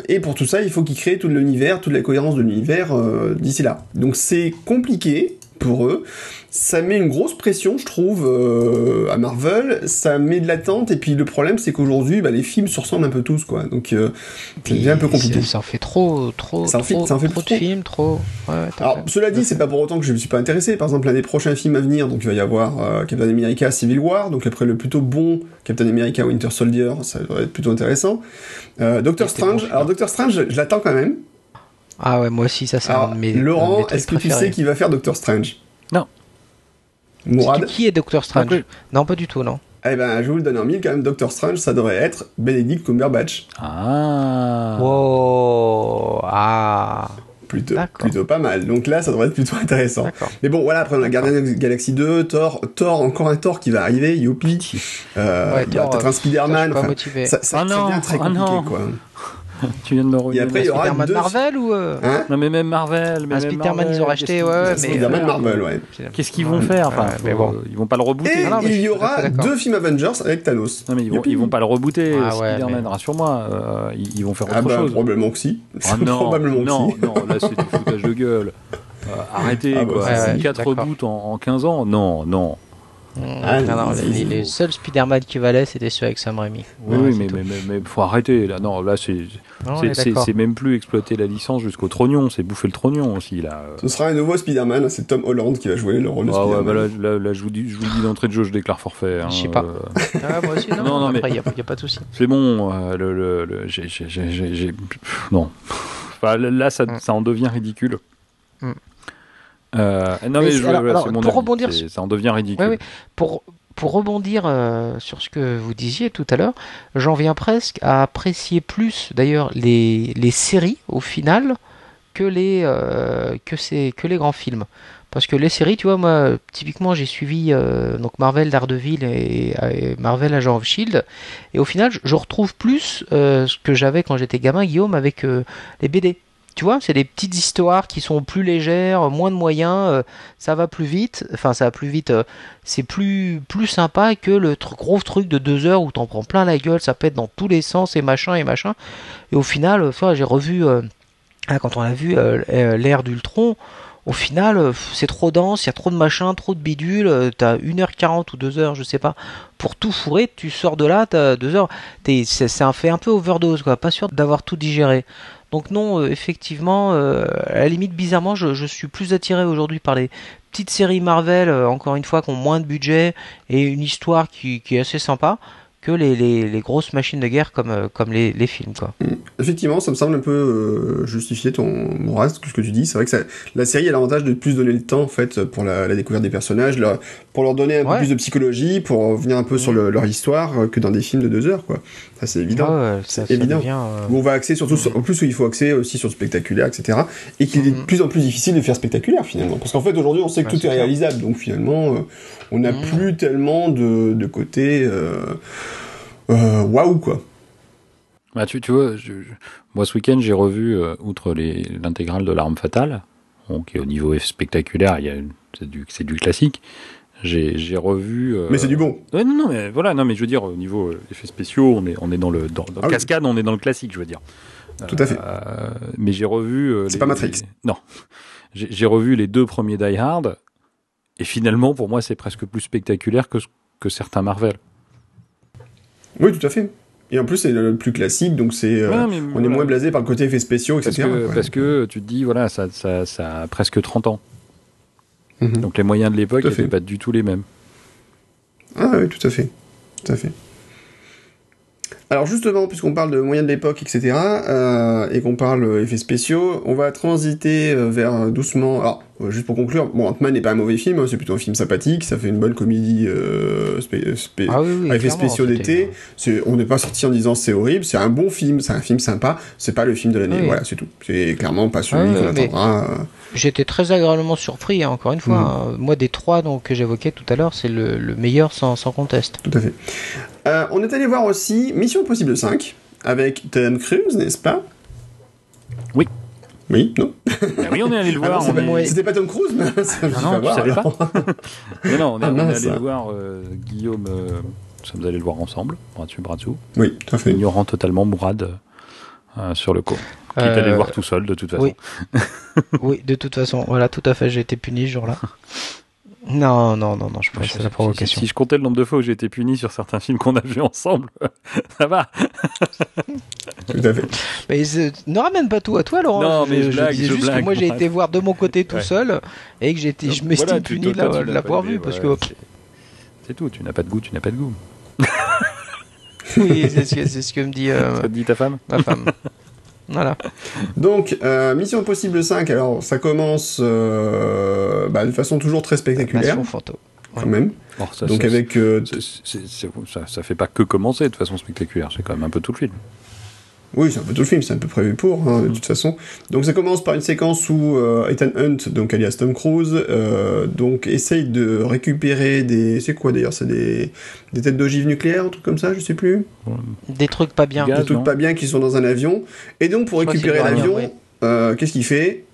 et pour tout ça, il faut qu'ils créent tout l'univers, toute la cohérence de l'univers euh, d'ici là. Donc c'est compliqué pour eux. Ça met une grosse pression, je trouve, euh, à Marvel. Ça met de l'attente. Et puis le problème, c'est qu'aujourd'hui, bah, les films se ressemblent un peu tous, quoi. Donc euh, ça devient un peu compliqué. Ça, en fait trop, trop, Ça en fait- trop, ça en fait trop trop. de films, trop. Ouais, Alors, fait. cela dit, c'est pas pour autant que je me suis pas intéressé. Par exemple, l'un des prochains films à venir, donc il va y avoir euh, Captain America Civil War, donc après le plutôt bon Captain America Winter Soldier, ça devrait être plutôt intéressant. Doctor bon, Strange, alors Doctor Strange, je l'attends quand même. Ah ouais, moi aussi, ça, c'est un de mes. Laurent, est-ce que tu sais qui va faire Doctor Strange? Non. Mourad Qui est Doctor Strange Non plus. Non, pas du tout, non. Eh ben, je vous le donne en mille quand même, Doctor Strange, ça devrait être Benedict Cumberbatch. Ah. Wow Ah Plutôt, plutôt pas mal. Donc là, ça devrait être plutôt intéressant. Mais bon, voilà, après on a Guardians of the Galaxy 2, Thor, Thor, encore un Thor qui va arriver, youpi. Euh, Ouais, Thor, peut-être un Spider-Man. Ça, enfin, ça, ça, ça non, devient très ah compliqué, non. quoi. Tu viens de me. Et après, il y aura Spider-Man deux- Marvel ou. euh, Hein Non mais même Marvel, mais Un même Spider-Man, Marvel, ils ont qu'est-ce racheté, qu'ils- ouais, Spider-Man Marvel, ouais. Qu'est-ce qu'ils vont faire Enfin, mais bon. ils vont pas le rebooter. Et Ah non, il y aura deux films Avengers avec Thanos. Non mais ils vont, ils vont pas le rebooter, Ah ouais, Spider-Man, mais- rassure-moi. euh, ils, ils vont faire Ah autre bah, chose. probablement que si. Ah non, probablement non, que si. non, là c'est du foutage de gueule. Euh, arrêtez Ah bah, quoi. ouais, ouais, 4 d'accord. reboots en, en 15 ans Non, non. Ah, non, non, c'est- les, seuls Spider-Man qui valaient, c'était ceux avec Sam Raimi. Oui, Ouais, oui, mais, mais, mais, mais faut arrêter là. Non, là c'est Non, même plus exploiter la licence jusqu'au trognon, c'est bouffer le trognon aussi là. Ce sera un nouveau Spider-Man, c'est Tom Holland qui va jouer le rôle de Ah ouais, Spider-Man. bah là, là, là, je vous dis, je vous dis d'entrée de jeu, je déclare forfait. hein, Je sais pas. euh, Ah, moi aussi, non, Non, non, mais- après, il n'y a, y a pas de souci. c'est bon, euh, le, le, le- j'ai- non. Enfin, là, ça, Mm. ça en devient ridicule. Mm. Euh, non, Mais je, alors- voilà, alors, mon pour avis, rebondir sur- ça en devient ridicule. Pour, pour rebondir euh, sur ce que vous disiez tout à l'heure, j'en viens presque à apprécier plus d'ailleurs les, les séries au final que les, euh, que, ces, que les grands films. Parce que les séries, tu vois, moi, typiquement, j'ai suivi donc Marvel Daredevil et, et Marvel Agent of Shield, et au final, je, je retrouve plus ce que j'avais quand j'étais gamin, Guillaume, avec les BD. Tu vois, c'est des petites histoires qui sont plus légères, moins de moyens, euh, ça va plus vite. Enfin, ça va plus vite. euh, c'est plus plus sympa que le gros truc de deux heures où t'en prends plein la gueule, ça pète dans tous les sens et machin et machin. Et au final, euh, j'ai revu ah, quand on a vu l'ère d'Ultron. Au final, c'est trop dense, il y a trop de machin, trop de bidules, t'as 1h40 ou 2h, je sais pas, pour tout fourrer, tu sors de là, t'as 2 heures, t'es- c'est c'est un fait un peu overdose, quoi, pas sûr d'avoir tout digéré. Donc non, euh, effectivement, euh, à la limite, bizarrement, je, suis plus attiré aujourd'hui par les petites séries Marvel, euh, encore une fois, qui ont moins de budget et une histoire qui, qui est assez sympa, que les, les, les grosses machines de guerre comme, euh, comme les, les films, quoi. Effectivement, ça me semble un peu euh, justifier ton Moraz, ce que tu dis. C'est vrai que ça, la série a l'avantage de plus donner le temps en fait pour la, la découverte des personnages, leur- pour leur donner un peu plus de psychologie, pour revenir un peu sur le- leur histoire euh, que dans des films de deux heures, quoi. Ça c'est évident. Ouais, ouais, ça, C'est ça évident. devient, euh, Où on va axer surtout sur, en plus où il faut axer aussi sur le spectaculaire, etc. Et qu'il est de Mhm. plus en plus difficile de faire spectaculaire finalement. Parce qu'en fait aujourd'hui on sait que tout est réalisable, donc finalement euh, on n'a Mhm. plus tellement de, de côté euh, euh, waouh quoi. Bah, tu, tu vois, je- je- moi ce week-end j'ai revu, euh, outre l'intégrale de l'arme fatale, bon, qui est au niveau spectaculaire, il y a une- c'est du, c'est du classique. j'ai j'ai revu. euh, Mais c'est du bon. Ouais, non, non, mais voilà, non, mais je veux dire, au niveau euh, effets spéciaux, on est, on est dans le, dans, dans Ah oui. cascade, on est dans le classique, je veux dire. Tout à fait. Euh, mais j'ai revu. euh, C'est pas Matrix. les- non. J'ai j'ai revu les deux premiers Die Hard, et finalement, pour moi, c'est presque plus spectaculaire que, que certains Marvel. Oui, tout à fait. Et en plus, c'est le plus classique, donc c'est. euh, Ouais, on voilà. est moins blasé par le côté effets spéciaux, Parce etc. que, quoi. parce que tu te dis, voilà, ça, ça, ça a presque 30 ans. Mhm. Donc les moyens de l'époque n'étaient pas du tout les mêmes. Ah oui, tout à fait. Tout à fait. Alors justement, puisqu'on parle de moyens de l'époque, etc., euh, et qu'on parle euh, effets spéciaux, on va transiter euh, vers doucement... Alors, juste pour conclure, bon, Ant-Man n'est pas un mauvais film, hein, c'est plutôt un film sympathique, ça fait une bonne comédie euh, spé- spé- Ah oui, oui, à effets spéciaux d'été. On n'est pas sorti en disant c'est horrible, c'est un bon film, c'est un film sympa, c'est pas le film de l'année, Oui. voilà, c'est tout. C'est clairement pas celui qu'on attendra. J'étais très agréablement surpris, hein, encore une fois. Mm. hein. Moi, des trois donc, que j'évoquais tout à l'heure, c'est le, le meilleur sans, sans conteste. Tout à fait. Euh, on est allé voir aussi Mission Impossible 5 avec Tom Cruise, n'est-ce pas? Oui. Oui, non? Ah oui, on est allé le Ah voir. pas- est-. C'était pas Tom Cruise mais Ah non, tu savais alors. Non, non, on est, Ah, on est mince. allé le voir, euh, Guillaume, euh, nous sommes allés le voir ensemble, bras dessus, bras dessous, Oui, tout à fait. ignorant totalement Mourad euh, sur le coup. Qui est allé le voir tout seul, de toute façon. oui. oui, de toute façon, voilà, tout à fait, j'ai été puni ce jour-là. Non, non, non, non, je pense c'est la provocation. Si, je comptais le nombre de fois où j'ai été puni sur certains films qu'on a vus ensemble, ça va. Tout à fait. Mais euh, ne ramène pas tout à toi, Laurent. Non, mais je blague, disais je juste blague, que moi j'ai été voir de mon côté tout Ouais. seul et que j'ai été, je m'estime Voilà, puni de la- l'avoir vu parce voilà, que c'est- C'est tout, tu n'as pas de goût, tu n'as pas de goût. oui, c'est ce que, c'est ce que me dit euh, Ça te dit ta femme? ma femme. Voilà. Donc, euh, Mission Impossible 5, alors ça commence euh, bah, de façon toujours très spectaculaire, fantôme. quand même. Or, ça, Donc ça- avec... euh, ça, ça fait pas que commencer de façon spectaculaire, c'est quand même un peu tout le film. Oui, c'est un peu tout le film, c'est un peu prévu pour, hein, de toute façon. Donc ça commence par une séquence où euh, Ethan Hunt, donc alias Tom Cruise, euh, donc essaye de récupérer des... C'est quoi d'ailleurs C'est des... des têtes d'ogives nucléaires, un truc comme ça, je sais plus Des trucs pas bien. Gaz, Des trucs pas bien qui sont dans un avion. Et donc pour Je récupérer l'avion, euh, qu'est-ce qu'il fait?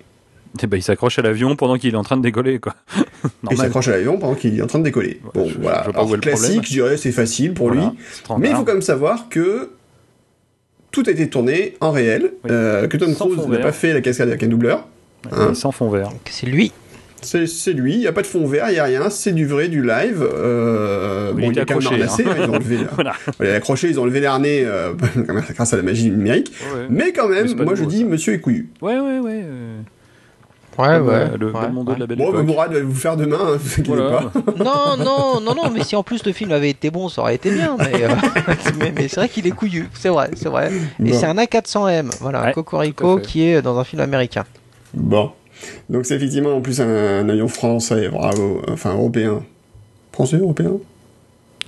Eh ben, il s'accroche à l'avion pendant qu'il est en train de décoller, quoi. Il s'accroche à l'avion pendant qu'il est en train de décoller. Ouais, bon, je- je voilà. Alors, problème. classique, je dirais, c'est facile pour Voilà, lui. Mais il faut quand même savoir que tout a été tourné en réel, Oui. euh, que Tom Sans Cruise fond n'a vert. pas fait la cascade avec un doubleur. Ouais, Hein sans fond vert. C'est lui. C'est lui, il n'y a pas de fond vert, il n'y a rien, c'est du vrai, du live. Euh, Oui, bon, il est était quand même hein. hein, ils ont enlevé, Voilà. il est accroché, ils ont enlevé l'harnais euh, grâce à la magie numérique. Ouais, Mais quand même, moi je dis, ça. monsieur est couillu. ouais, ouais. ouais, euh, Ouais, comme, ouais. euh, le ouais, Belmondo ouais. de la belle Bon, bah. Mourad va vous faire demain, hein, vous inquiétez Voilà. pas. Non, non, non, non, mais si en plus le film avait été bon, ça aurait été bien. Mais, euh, mais, mais c'est vrai qu'il est couillu, c'est vrai, c'est vrai. Et Bon. c'est un A400M, voilà, Ouais, un tout Cocorico à fait. qui est dans un film américain. Bon. Donc c'est effectivement en plus un, un avion français, bravo, enfin européen. Français, européen?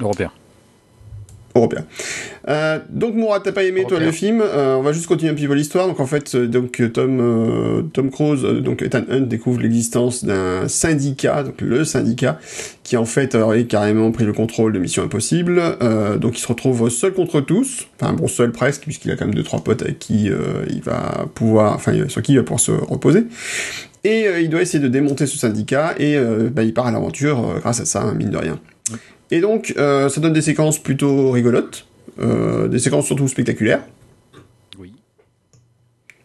Européen. Européen. Euh, donc Mourad, t'as pas aimé toi le film Euh, On va juste continuer un petit peu l'histoire. Donc en fait, euh, donc Tom euh, Tom Cruise, donc Ethan Hunt découvre l'existence d'un syndicat, donc le syndicat, qui en fait aurait carrément pris le contrôle de Mission Impossible. Donc il se retrouve seul contre tous, enfin bon seul presque, puisqu'il a quand même deux trois potes avec qui il va pouvoir, enfin sur qui il va pouvoir se reposer. Et il doit essayer de démonter ce syndicat et bah, il part à l'aventure grâce à ça, hein, mine de rien. Et donc euh, ça donne des séquences plutôt rigolotes, euh, des séquences surtout spectaculaires, Oui.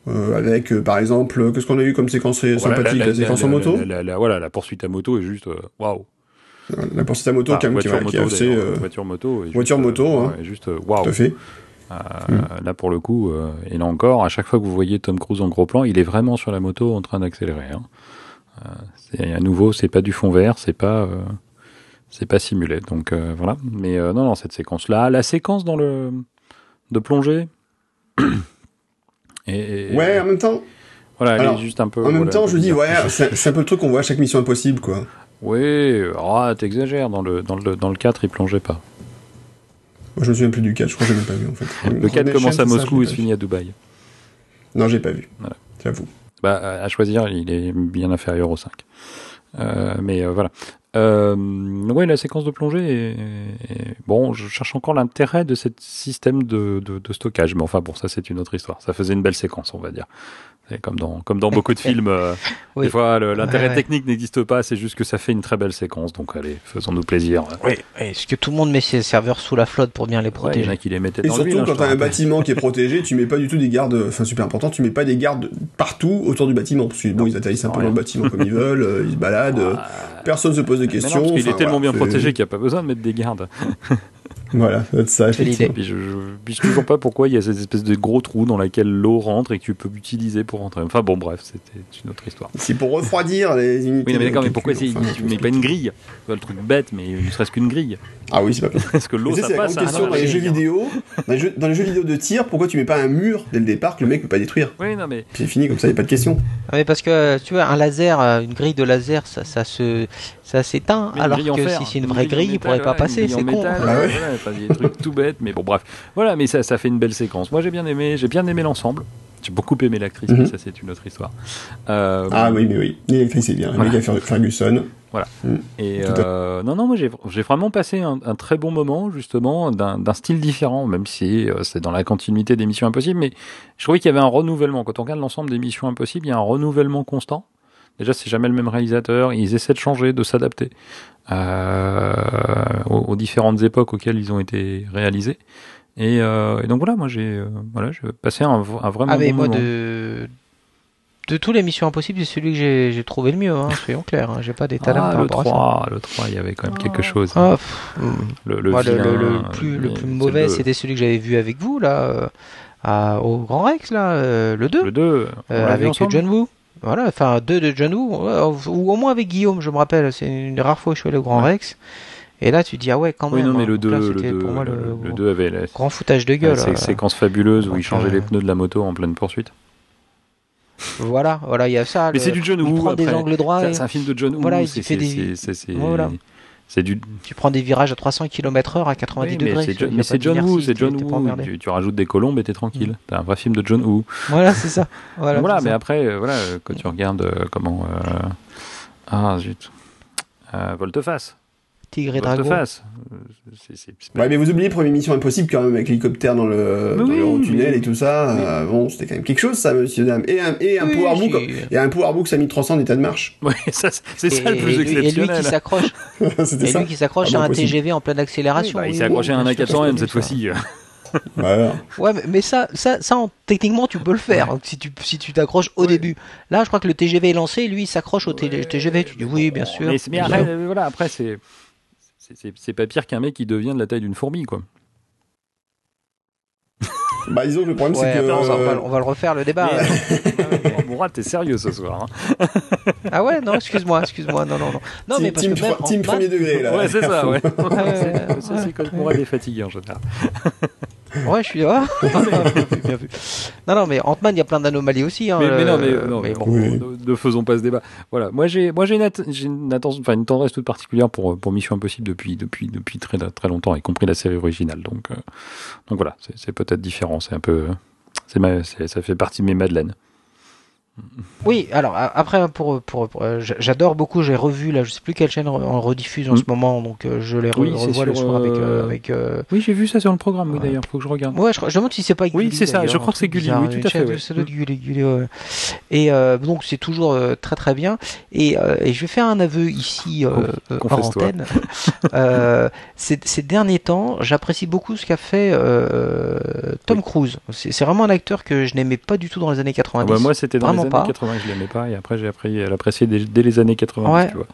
euh, avec par exemple, qu'est-ce qu'on a eu comme séquence sympathique, la, séquence en moto, la- la- la- Voilà, la poursuite à moto est juste waouh. Euh, la poursuite à moto Ah, quand même, qui, voiture va- qui est moto, assez, d'ailleurs, euh, voiture moto. est voiture juste, moto, hein. juste waouh. tout à fait. Euh, Là pour le coup, et là encore, à chaque fois que vous voyez Tom Cruise en gros plan, il est vraiment sur la moto en train d'accélérer. Hein. À nouveau, c'est pas du fond vert, c'est pas, c'est pas simulé. Donc euh, voilà. Mais euh, non, non, cette séquence-là, la séquence dans le de plongée. et, et- Ouais, en même temps, voilà, elle alors, est juste un peu. en même voilà, temps, je dis, ouais, c'est c'est un peu le truc qu'on voit à chaque mission impossible, quoi. Oui, ah, t'exagères. Dans le, dans, le, dans le 4, il plongeait pas. Moi, je me souviens plus du 4, je crois que j'ai même pas vu, en fait. Le 4 Coronation, commence à ça, Moscou je et se finit à Dubaï. Non, j'ai pas vu. Voilà. J'avoue. Bah, à choisir, il est bien inférieur au 5. Euh, mais euh, voilà. Euh, ouais, la séquence de plongée, est, est- bon, je cherche encore l'intérêt de ce système de, de, de stockage, mais enfin bon, ça c'est une autre histoire. Ça faisait une belle séquence, on va dire. C'est comme dans comme dans beaucoup de films. euh, Oui. Des fois, l'intérêt Ouais, ouais. technique n'existe pas, c'est juste que ça fait une très belle séquence. Donc allez, faisons-nous plaisir. Oui, est-ce que tout le monde met ses serveurs sous la flotte pour bien les Ouais, il y en protéger a qui les mettaient Et dans surtout, quand t'as un bâtiment qui est protégé, tu mets pas du tout des gardes, enfin super important, tu mets pas des gardes partout autour du bâtiment. Parce que bon, ils atterrissent un peu rien. dans le bâtiment comme ils veulent, euh, ils se baladent, euh, personne se pose de Mais non, questions. parce qu'il est tellement voilà, bien protégé qu'il n'y a pas besoin de mettre des gardes. Voilà, c'est ça, C'est l'idée. effectivement. Puis je, je, puis je sais toujours pas pourquoi il y a cette espèce de gros trou dans lequel l'eau rentre et que tu peux utiliser pour rentrer. Enfin bon, bref, c'était une autre histoire. C'est pour refroidir les unités. Oui, mais d'accord, mais pourquoi c'est- enfin, tu mets pas une grille Tu vois, Le truc bête, mais ne serait-ce qu'une grille. Ah oui, c'est pas possible. Parce que l'eau, ça c'est la passe. grande hein, question dans les jeux vidéo. Dans les jeux, dans les jeux vidéo de tir, pourquoi tu mets pas un mur dès le départ que le mec peut pas détruire Oui, non, mais. C'est fini, comme ça, y a pas de question. Ah, mais parce que tu vois, un laser, euh, une grille de laser, ça, ça se, ça s'éteint. Alors que fer, si c'est une vraie grille, il pourrait pas passer. C'est con. Ah ouais voilà, enfin, des trucs tout bêtes, mais bon, bref. Voilà, mais ça, ça fait une belle séquence. Moi, j'ai bien aimé, j'ai bien aimé l'ensemble. J'ai beaucoup aimé l'actrice, Mhm. mais ça, c'est une autre histoire. Euh, Ah oui, mais oui. L'électrice, c'est bien. Voilà. Ferguson. Et Tout à fait. euh, non, non, moi j'ai vraiment passé un, un très bon moment justement d'un d'un style différent, même si euh, c'est dans la continuité des Missions Impossibles. Mais je trouvais qu'il y avait un renouvellement. Quand on regarde l'ensemble des Missions Impossibles, il y a un renouvellement constant. Déjà, c'est jamais le même réalisateur. Ils essaient de changer, de s'adapter euh, aux, aux différentes époques auxquelles ils ont été réalisés. Et, euh, et donc voilà, moi j'ai euh, voilà, passé un, un vraiment Ah mais bon moi moment. de de tous les missions impossibles, c'est celui que j'ai trouvé le mieux. Hein, soyons clairs. hein, J'ai pas d'état d'âme Ah, par le rapport à ça. 3, le 3, il y avait quand même quelque chose. Ah, hum. le, le, le, le- plus, le plus mauvais, le- c'était celui que j'avais vu avec vous là, euh, à- au Grand Rex là, euh, le 2, Le 2, euh, on l'a vu avec ensemble John Woo. Voilà, enfin deux de John Woo, ou au moins avec Guillaume, je me rappelle. C'est une des rares fois où je suis allé au Grand Ouais. Rex. Et là, tu dis ah ouais, quand Oui, même. non, mais hein. le Donc 2, là, le c'était 2, pour moi le, 2 avait la, grand foutage de gueule. sé- euh. séquence fabuleuse où donc, il changeait euh, les pneus de la moto en pleine poursuite. Voilà, voilà, il y a ça. Mais c'est du John il Woo. prend des après. angles droits. C'est et c'est un film de John Woo. Voilà, il c'est fait c'est- des- c'est- c'est- Voilà. C'est du. Tu prends des virages à 300 km/h à 90 Oui, mais degrés. mais c'est John Woo, c'est John Woo. Tu, tu rajoutes des colombes et t'es tranquille. T'as un vrai film de John Woo. Voilà, c'est ça. Voilà, mais ça. après, euh, voilà, euh, quand tu regardes euh, comment. Ah, zut. Euh, Volte-face. Tigre et Dragon. Euh, c'est- c'est- c'est pas- Ouais, mais vous oubliez Première Mission Impossible quand même avec l'hélicoptère dans le, Mais dans oui, le tunnel mais- et tout ça. euh, bon, c'était quand même quelque chose, ça, monsieur dame. Et un, et un Oui, powerbook, et un powerbook 5300 d'état de marche. Ouais, ça, c'est ça le plus et lui- Et lui exceptionnel. qui s'accroche, c'était et lui qui s'accroche Ah, à un possible. TGV en pleine accélération. Bah, il s'est oui, accroché à un bien sûr, A400M c'est cette fois-ci. Voilà. Ouais, mais, mais ça, ça, ça en- techniquement, tu peux le faire hein, si tu si tu t'accroches au Ouais. début. Là, je crois que le TGV est lancé, lui, il s'accroche au Ouais. TGV. Tu dis oui, bien sûr. Mais, mais bien après, sûr. euh, voilà, après c'est c'est- pas pire qu'un mec qui devient de la taille d'une fourmi, quoi. Bah, disons que le problème, Ouais, c'est que. attends, on, va, on le refaire le débat. Mourad, t'es sérieux ce soir. hein ah ouais, non, excuse-moi, excuse-moi, non, non, non. Non, team, mais parce team, que même team Ant-Man- premier degré, là. ouais, c'est ça, ouais. Ouais, ouais, ouais. Ça, c'est quand Mourad est fatigué en général. Ouais, je suis. Ah, bien vu, bien vu. Non, non, mais Ant-Man, il y a plein d'anomalies aussi. Hein, mais, mais non, mais, euh, non, mais bon. Oui. ne, ne faisons pas ce débat. Voilà, moi j'ai, moi j'ai une, une attention, enfin une tendresse toute particulière pour pour Mission Impossible depuis depuis depuis très très longtemps, y compris la série originale. Donc euh, donc voilà, c'est, peut-être différent, c'est un peu, c'est- ça fait partie de mes madeleines. Oui, alors après pour, pour, pour- euh, j'adore beaucoup. J'ai revu là, je sais plus quelle chaîne en rediffuse en Mm. ce moment, donc euh, je les re- Oui, revois le soir avec euh, avec. euh, Oui, j'ai vu ça sur le programme, oui Ouais. d'ailleurs, faut que je regarde. Ouais, je, crois- je me demande si c'est pas Oui, Gulli, c'est ça, je crois que c'est Gulli, oui, tout à fait, ouais. Ça doit être Gulli, Gulli, ouais. Et euh, donc c'est toujours euh, très très bien. Et, euh, et je vais faire un aveu ici euh, Oh, euh, hors antenne. euh, ces, ces derniers temps, j'apprécie beaucoup ce qu'a fait euh, Tom Cruise. C'est vraiment un acteur que je n'aimais pas du tout dans les années Ah 90. bah, moi, c'était dans Vraiment années pas. 80 que je l'aimais pas, et après j'ai appris à l'apprécier dès, dès les années 90, Ouais. tu vois.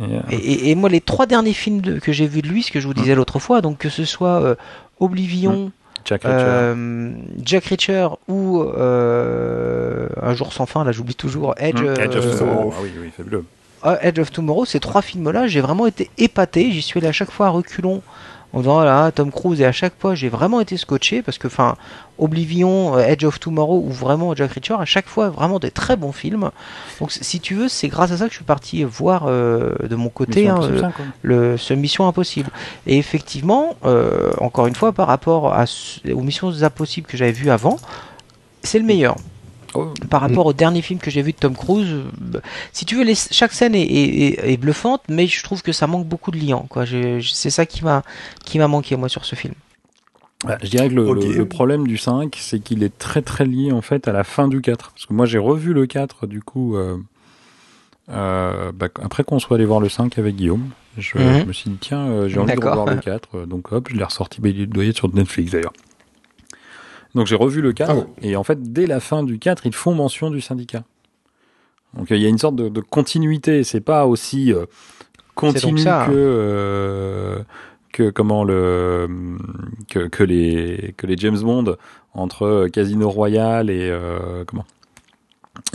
Et, euh, Et, moi, les trois derniers films de- que j'ai vus de lui, ce que je vous disais l'autre fois, donc que ce soit euh, Oblivion, Jack Reacher. euh, Jack Reacher ou euh, Un jour sans fin, là j'oublie toujours, Edge, Edge of Tomorrow. Ah oui, oui, fabuleux. ah, Edge of Tomorrow, ces trois films-là, j'ai vraiment été épaté. J'y suis allé à chaque fois à reculons en disant voilà, Tom Cruise, et à chaque fois j'ai vraiment été scotché parce que, enfin, Oblivion, euh, Edge of Tomorrow ou vraiment Jack Reacher, à chaque fois vraiment des très bons films. Donc, si tu veux, c'est grâce à ça que je suis parti voir euh, de mon côté hein, euh, 5, quoi. le, ce Mission Impossible. Et effectivement, euh, encore une fois, par rapport à aux Missions Impossibles que j'avais vues avant, c'est le meilleur. Oh. par rapport au dernier film que j'ai vu de Tom Cruise. euh, Si tu veux, les- chaque scène est, est- est- est bluffante, mais je trouve que ça manque beaucoup de liant. Quoi. C'est ça qui m'a qui m'a manqué moi sur ce film. Ouais, je dirais que le, Ok. le- le problème du 5, c'est qu'il est très très lié en fait à la fin du 4. Parce que moi j'ai revu le 4 du coup euh, euh, bah, après qu'on soit allé voir le 5 avec Guillaume. Je, Mhm. je me suis dit tiens euh, j'ai envie de revoir le 4. euh, Donc hop je l'ai ressorti, bah, il doit y être sur Netflix d'ailleurs. Donc j'ai revu le 4 Ah bon. et en fait dès la fin du 4 ils font mention du syndicat. Donc euh, il y a une sorte de, de continuité, c'est pas aussi euh, continu ça, que euh, que comment le que, que les que les James Bond entre Casino Royale et euh, comment?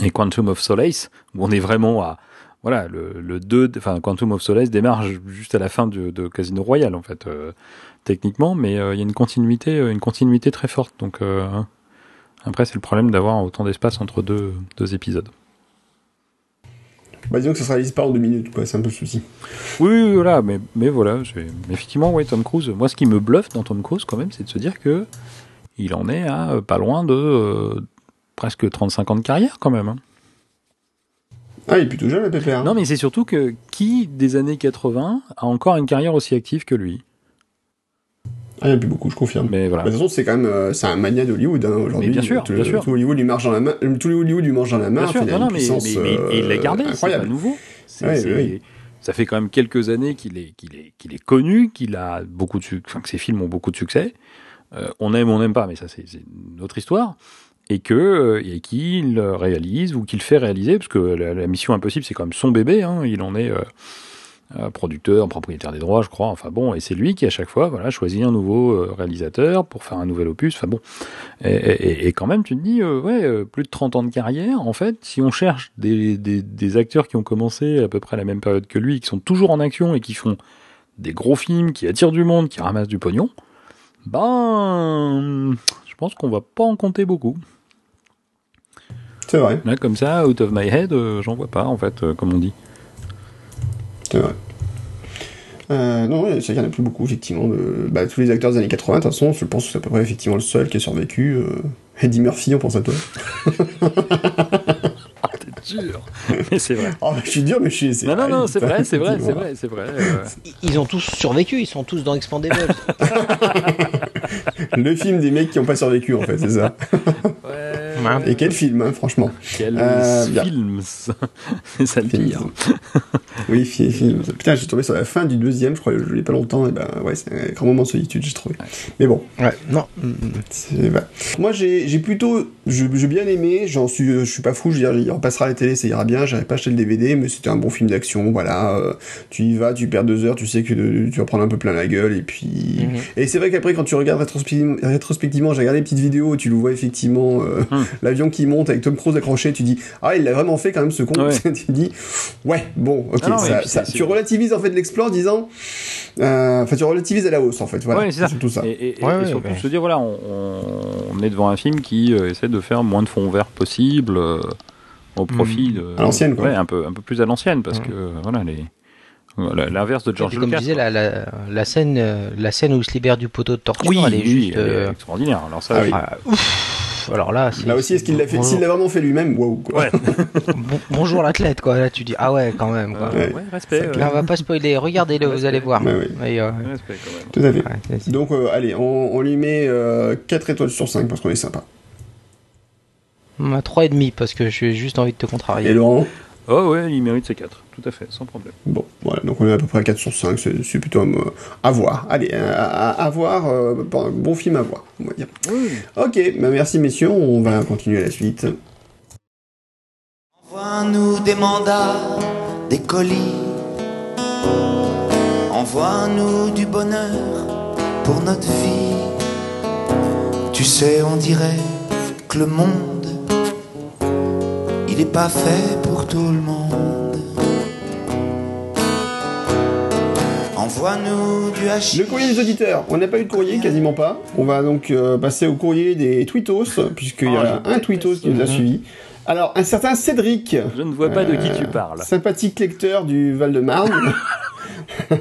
Et Quantum of Solace où on est vraiment à voilà le, le 2 enfin Quantum of Solace démarre ju- juste à la fin de, de Casino Royale en fait euh, techniquement mais euh, il y a une continuité euh, une continuité très forte donc euh, après c'est le problème d'avoir autant d'espace entre deux deux épisodes Bah, disons que ça se réalise pas en deux minutes, quoi. C'est un peu le souci. Oui, oui, voilà, mais, mais voilà, mais effectivement, ouais, Tom Cruise, moi ce qui me bluffe dans Tom Cruise quand même, c'est de se dire que il en est à pas loin de euh, presque 35 ans de carrière quand même. hein. Ah, il est plutôt jeune, le pépère. Non, mais c'est surtout que qui des années 80 a encore une carrière aussi active que lui? Ah, il n'y en a plus beaucoup, je confirme. Mais Bah, voilà. De toute façon, c'est quand même euh, c'est un mania d'Hollywood hein, aujourd'hui. Bien sûr, tout, bien sûr. tout Hollywood lui marche dans la main. euh, Tout Hollywood lui mange dans la main. Bien sûr, non, non, mais, puissance, mais- mais- mais il l'a euh, gardé, c'est pas incroyable. nouveau. Ouais. Ça fait quand même quelques années qu'il est, qu'il est, qu'il est connu, qu'il a beaucoup de, enfin que ses films ont beaucoup de succès. Euh, on aime, on n'aime pas, mais ça c'est une autre histoire. Et que et qu'il réalise ou qu'il fait réaliser, parce que la, la Mission Impossible c'est quand même son bébé. Hein, il en est euh, producteur, propriétaire des droits, je crois. Enfin bon, et c'est lui qui à chaque fois, voilà, choisit un nouveau euh, réalisateur pour faire un nouvel opus. Enfin bon, et, et- et quand même, tu te dis, euh, ouais, euh, plus de 30 ans de carrière, en fait, si on cherche des, des, des acteurs qui ont commencé à peu près à la même période que lui, qui sont toujours en action et qui font des gros films, qui attirent du monde, qui ramassent du pognon, ben, je pense qu'on va pas en compter beaucoup. C'est vrai, Là, comme ça, out of my head, euh, j'en vois pas, en fait, euh, comme on dit. C'est vrai. Euh, non, qu'il n'y en a plus beaucoup, effectivement. De... Bah, tous les acteurs des années 80, de toute façon, je pense que c'est à peu près effectivement le seul qui a survécu. euh, Eddie Murphy, on pense à toi. T'es dur Mais c'est vrai. Oh, je suis dur, mais je suis. Non, non, non, c'est vrai, c'est vrai, c'est vrai, c'est vrai. euh, Ils ont tous survécu, ils sont tous dans Expandables. Le film des mecs qui n'ont pas survécu, en fait, c'est ça. Et quel film, hein, franchement. Quel Euh, film C'est ça le pire. Oui, fi- film. Putain, j'ai tombé sur la fin du deuxième, je crois, je l'ai pas longtemps, et ben ouais, c'est un grand moment de solitude, j'ai trouvé. Mais bon, ouais, non. c'est bah. Moi, j'ai plutôt, j'ai bien aimé, j'en suis, je suis pas fou, je veux dire, il repassera à la télé, ça ira bien, j'avais pas acheté le DVD, mais c'était un bon film d'action, voilà, euh, tu y vas, tu perds deux heures, tu sais que de- tu vas prendre un peu plein la gueule, et puis... Mhm. Et c'est vrai qu'après, quand tu regardes rétrospectivement, rétrospectivement j'ai regardé les petites vidéos, tu le vois effectivement, euh, Hum. L'avion qui monte avec Tom Cruise accroché, tu dis, ah, il l'a vraiment fait quand même ce con, Ouais. tu dis, ouais, bon, ok, Ah non, ça, tu relativises en fait l'exploit en disant, euh, enfin, tu relativises à la hausse en fait, voilà, Ouais, c'est ça. surtout ça. Et, et- Ouais, et ouais, surtout ouais. se dire, voilà, on, est devant un film qui euh, essaie de faire moins de fond vert possible euh, au profit de. À l'ancienne, quoi. Ouais, un peu, un peu plus à l'ancienne, parce Mhm. que euh, voilà, les. L'inverse de George comme Lucas. je disais, quoi. la, la, la scène, euh, la scène où il se libère du poteau de torture, oui, elle est oui, juste. elle est euh, extraordinaire. Alors ça, Ah oui. ah, ouf. Alors là, c'est- Là aussi, est-ce qu'il l'a fait, s'il l'a vraiment fait lui-même, waouh, quoi. Ouais, bon- bonjour l'athlète, quoi. Là, tu dis, ah ouais, quand même. Quoi. euh, Ouais. ouais, respect. Ça ouais. Là, on va pas spoiler. Regardez-le, vous allez voir. Ouais, ouais. Et, euh, Respect quand même. Tout à fait. Donc, euh, allez, on, on lui met euh, 4 étoiles sur 5 parce qu'on est sympa. On a trois et demi parce que j'ai juste envie de te contrarier. Et Laurent? Oh ouais, il mérite ses 4, tout à fait, sans problème. Bon, voilà, donc on est à peu près à 4 sur 5, c'est plutôt euh, à voir. Allez, à, à- à voir, euh, bon, bon film à voir, on va dire. Oui. Ok, bah merci messieurs, on va continuer la suite. Envoie-nous des mandats, des colis. Envoie-nous du bonheur pour notre vie. Tu sais, on dirait que le monde, il est pas fait pour tout le monde. Envoie-nous du hachis. Le courrier des auditeurs, on n'a pas eu de courrier, quasiment pas. On va donc euh, passer au courrier des tweetos, puisqu'il y a je un tweetos qui nous a suivis. Alors, un certain Cédric, Je ne vois pas de qui Euh, tu parles. sympathique lecteur du Val-de-Marne.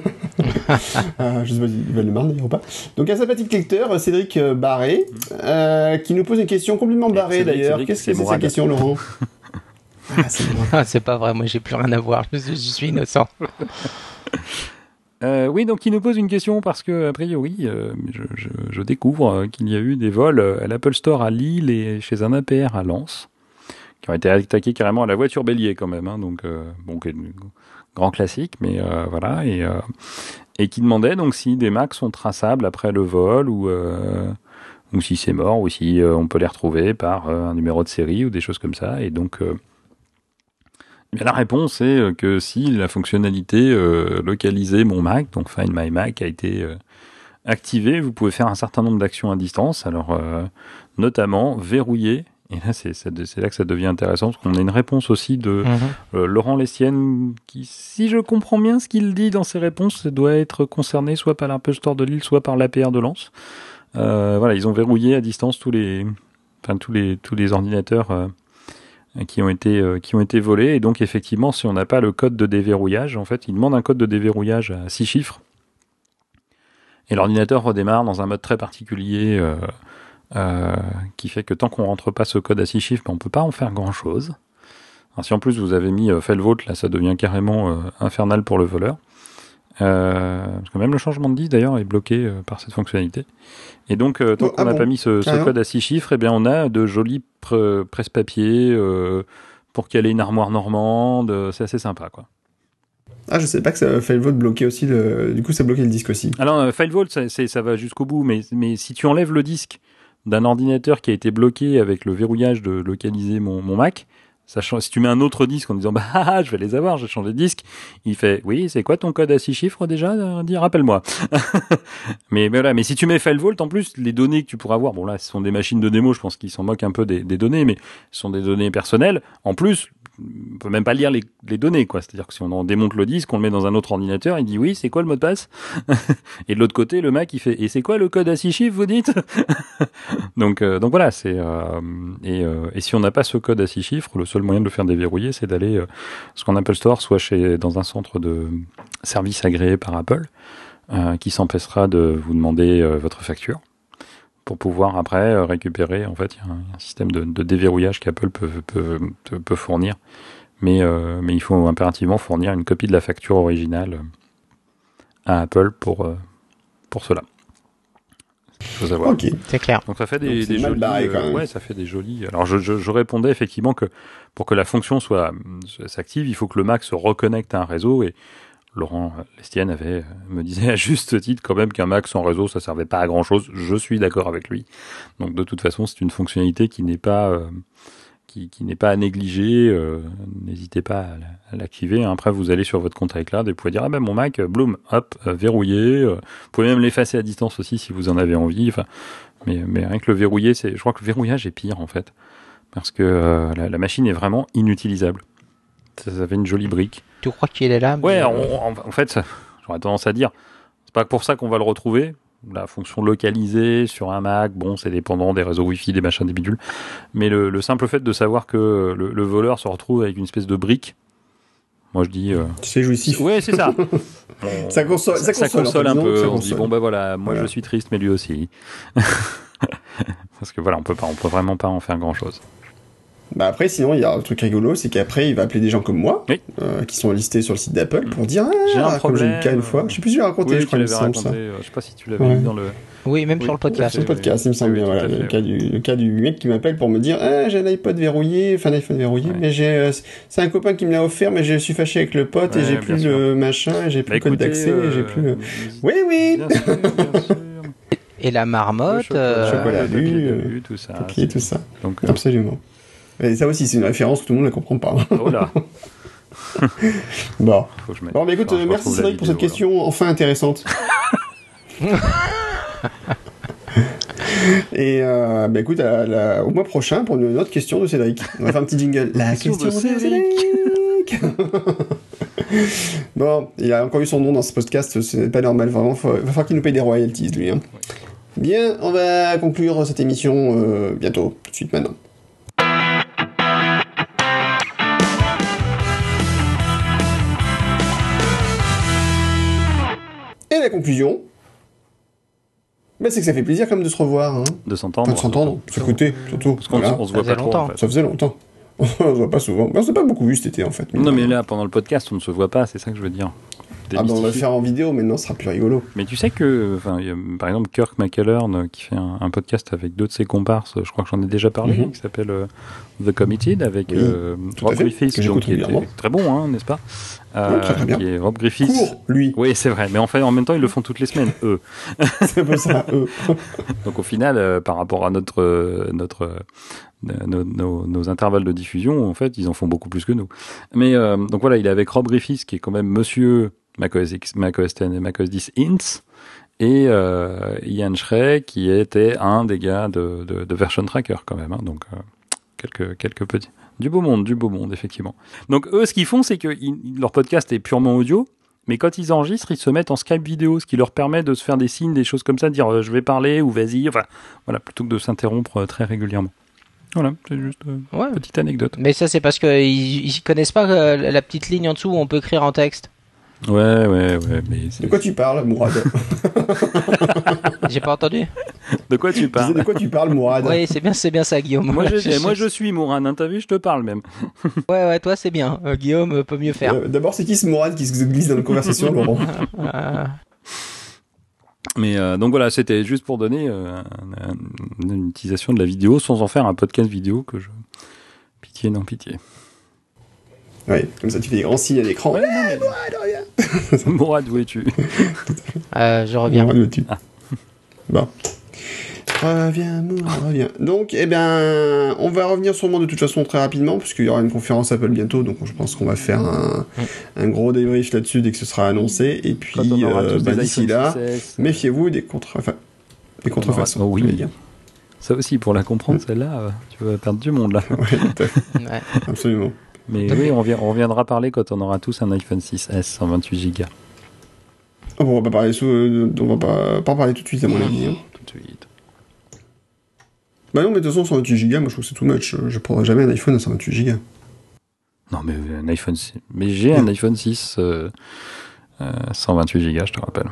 euh, je sais pas va le marre d'ailleurs ou pas. Donc un sympathique lecteur, Cédric euh, Barré, euh, qui nous pose une question complètement barrée Cédric, d'ailleurs. Cédric, Qu'est-ce que c'est sa question, Laurent? Ah, c'est. Ah, c'est pas vrai, moi j'ai plus rien à voir, je, je suis innocent. Euh, oui, donc il nous pose une question parce que, a priori, euh, je, je- je découvre euh, qu'il y a eu des vols à l'Apple Store à Lille et chez un APR à Lens, qui ont été attaqués carrément à la voiture bélier quand même, hein, donc euh, bon, qui est un grand classique, mais euh, voilà, et, euh, et qui demandait donc si des Macs sont traçables après le vol ou euh, ou si c'est mort ou si euh, on peut les retrouver par euh, un numéro de série ou des choses comme ça, et donc bien, la réponse est euh, que si la fonctionnalité euh, localiser mon Mac, donc Find My Mac, a été euh, activée, vous pouvez faire un certain nombre d'actions à distance. Alors, euh, notamment verrouiller. Et là, c'est là que ça devient intéressant, parce qu'on a une réponse aussi de Mhm. Laurent Lestienne, qui, si je comprends bien ce qu'il dit dans ses réponses, doit être concerné soit par l'Apple Store de Lille, soit par l'APR de Lens. Voilà, ils ont verrouillé à distance tous les, enfin tous les tous les ordinateurs qui ont été euh, qui ont été volés. Et donc effectivement, si on n'a pas le code de déverrouillage, en fait, ils demandent un code de déverrouillage à six chiffres. Et l'ordinateur redémarre dans un mode très particulier euh, euh, qui fait que tant qu'on rentre pas ce code à six chiffres, ben, on peut pas en faire grand chose. Si en plus vous avez mis euh, Failvault, là ça devient carrément infernal pour le voleur. Euh, parce que même le changement de disque d'ailleurs est bloqué euh, par cette fonctionnalité. Et donc euh, tant Oh, qu'on ah n'a bon pas mis ce, code à six chiffres, eh bien on a de jolis pre- presse-papier pour caler une armoire normande. C'est assez sympa quoi. Ah, je sais pas que ça vote bloquer aussi le. Du coup, ça bloquait le disque aussi. Alors, FileVault, ça, va jusqu'au bout, mais, mais si tu enlèves le disque d'un ordinateur qui a été bloqué avec le verrouillage de localiser mon, mon Mac, ça change- si tu mets un autre disque en disant bah ah, je vais les avoir, j'ai changé de disque, il fait oui, c'est quoi ton code à six chiffres déjà? Euh, Dis, rappelle-moi. mais, mais voilà, mais si tu mets FileVault, en plus, les données que tu pourras avoir, bon là, ce sont des machines de démo, je pense qu'ils s'en moquent un peu des, des données, mais ce sont des données personnelles. En plus, on peut même pas lire les, données, quoi. C'est-à-dire que si on démonte le disque, on le met dans un autre ordinateur, il dit oui, c'est quoi le mot de passe Et de l'autre côté, le Mac, il fait et c'est quoi le code à six chiffres, vous dites Donc, euh, donc voilà, c'est euh, et, euh, et si on n'a pas ce code à six chiffres, le seul moyen de le faire déverrouiller, c'est d'aller ce qu'on Apple Store, soit chez dans un centre de service agréé par Apple, qui s'empêchera de vous demander votre facture pour pouvoir après euh, récupérer. En fait, il y a un, un système de, de déverrouillage qu'Apple peut, peut, peut, peut fournir, mais, euh, mais il faut impérativement fournir une copie de la facture originale à Apple pour, euh, pour cela. Il faut savoir. Ok. C'est clair. Donc ça fait des, des jolis. barré, euh, quand même. ouais, ça fait des jolis. Alors je, je, je répondais effectivement que pour que la fonction soit euh, s'active, il faut que le Mac se reconnecte à un réseau et Laurent Lestienne avait euh, me disait à juste titre quand même qu'un Mac sans réseau ça servait pas à grand chose. Je suis d'accord avec lui. Donc de toute façon c'est une fonctionnalité qui n'est pas euh, qui, n'est pas à négliger. euh, N'hésitez pas à, la- à l'activer. Après vous allez sur votre compte iCloud et vous pouvez dire ah ben mon Mac, bloom, hop, verrouillé. vous pouvez même l'effacer à distance aussi si vous en avez envie. Enfin, mais, rien que le verrouiller, c'est, je crois que le verrouillage est pire en fait, parce que la machine est vraiment inutilisable. Ça, ça fait une jolie brique. Tu crois qu'il est là mais, Ouais, euh, on- en, en fait, j'aurais tendance à dire, c'est pas pour ça qu'on va le retrouver. La fonction localisée sur un Mac, bon, c'est dépendant des réseaux Wi-Fi, des machins, des bidules. Mais le, le simple fait de savoir que le, le voleur se retrouve avec une espèce de brique, moi je dis, euh, C'est jouissif. ouais, c'est ça. Ça console, ça ça, console, fait, un peu. On se dit bon bah voilà, moi Voilà. je suis triste, mais lui aussi. Parce que voilà, on peut pas, on peut vraiment pas en faire grand chose. Bah après, sinon, il y a un truc rigolo, c'est qu'après, il va appeler des gens comme moi, Oui. euh, qui sont listés sur le site d'Apple, pour dire J'ai un ah, comme j'ai eu le cas une problème. fois. Je sais plus si j'ai raconté, oui, je crois, il me semble ça. euh, Je sais pas si tu l'avais Ouais. mis dans le. Oui, même Oui, sur le podcast. Sur le podcast, oui. il me semble Oui, bien, voilà, le cas, du, le cas du mec qui m'appelle pour me dire ah, j'ai un iPod verrouillé, enfin un iPhone verrouillé, Ouais. mais j'ai euh, c'est un copain qui me l'a offert, mais je suis fâché avec le pote et j'ai plus sûr. le machin, et j'ai plus Bah, le code d'accès, et j'ai plus Oui, oui. Et la marmotte. chocolat, chocolat. le lu, tout ça. Tout ça. Donc, Absolument. Et ça aussi, c'est une référence que tout le monde ne comprend pas. oh là, Bon. faut que je mette- Bon, mais écoute, Enfin, merci Cédric pour cette question enfin intéressante. Et euh, bah écoute, à au mois prochain pour une autre question de Cédric. On va faire un petit jingle. La Question question de de Cédric. bon, il a encore eu son nom dans ce podcast, c'est pas normal, vraiment. Faut, il va falloir qu'il nous paye des royalties, lui. Hein. Bien, on va conclure cette émission euh, bientôt, tout de suite maintenant. Conclusion, bah, c'est que ça fait plaisir quand même de se revoir, hein. De s'entendre. Enfin, de s'entendre, de s'écouter, surtout. Parce qu'on Voilà. on se voit Ça faisait pas trop. longtemps. En fait. Ça faisait longtemps. on se voit pas souvent. Bah, on s'est pas beaucoup vu cet été, en fait. Non, mais là, pendant le podcast, on ne se voit pas, c'est ça que je veux dire. Ah, bah, on va le faire en vidéo, maintenant, ce sera plus rigolo. Mais tu sais que, a, par exemple, Kirk McElhern euh, qui fait un, un podcast avec deux de ses comparses, je crois que j'en ai déjà parlé, Mhm. qui s'appelle euh, The Committed avec Oui, euh, Rob fait, Griffiths, donc, qui régulièrement. très bon, hein, n'est-ce pas? Ouais, très, très bien. Qui est Rob Griffiths. Court, lui. Oui, c'est vrai, mais en fait, en même temps, ils le font toutes les semaines, eux. c'est peu ça, eux. Donc au final, par rapport à notre, notre, nos, nos- nos intervalles de diffusion, en fait, ils en font beaucoup plus que nous. Mais euh, donc voilà, il est avec Rob Griffiths, qui est quand même Monsieur macOS, X, macOS 10 et macOS 10 Ints, et euh, Ian Schrey, qui était un des gars de, de, de Version Tracker quand même. hein. donc euh, quelques, quelques petits. Du beau monde, du beau monde, effectivement. Donc eux, ce qu'ils font, c'est que ils- leur podcast est purement audio. Mais quand ils enregistrent, ils se mettent en Skype vidéo, ce qui leur permet de se faire des signes, des choses comme ça, de dire euh, je vais parler ou vas-y, enfin voilà, plutôt que de s'interrompre euh, très régulièrement. Voilà, c'est juste euh, Ouais. une petite anecdote. Mais ça, c'est parce qu'ils ils connaissent pas la petite ligne en dessous où on peut écrire en texte. Ouais, ouais, ouais, mais De quoi tu parles, Mourad J'ai pas entendu. de quoi tu parles de quoi tu parles, Mourad Oui, c'est bien, c'est bien ça, Guillaume. moi je, moi je suis Mourane, hein, t'as vu, je te parle même. Ouais, ouais, toi, c'est bien. Euh, Guillaume peut mieux faire. Euh, D'abord, c'est qui ce Mourad qui se glisse dans la conversation, Laurent Euh, Mais euh, donc voilà, c'était juste pour donner euh, un- un- une utilisation de la vidéo sans en faire un podcast vidéo que je. Pitié, non, pitié. Ouais, comme ça, tu fais des grands signes à l'écran. Ouais, non, mais- Mourad, où es-tu euh, je reviens. Mourad, tu- Ah. Bon. Reviens, Mourad, reviens. Donc, eh bien, on va revenir sûrement de toute façon très rapidement, puisqu'il y aura une conférence Apple bientôt, donc je pense qu'on va faire un, un gros débrief là-dessus dès que ce sera annoncé. Et puis, euh, bah, d'ici là, 6S. méfiez-vous des contre... Enfin, des contrefaçons. Oh oui. Ça aussi, pour la comprendre, celle-là, euh, tu vas perdre du monde là. Ouais, tout à fait, Ouais. absolument. Mais oui, on, revient- on reviendra parler quand on aura tous un iPhone 6S 128 Go. Oh, on va pas parler euh, on va pas, parler tout de suite à mon avis. hein. Tout de suite. Bah non, mais de toute façon, 128 Go, moi je trouve que c'est too much. Je prendrai jamais un iPhone à 128 Go. Non, mais un iPhone 6. Mais j'ai un iPhone 6 euh, euh, 128 Go, je te rappelle.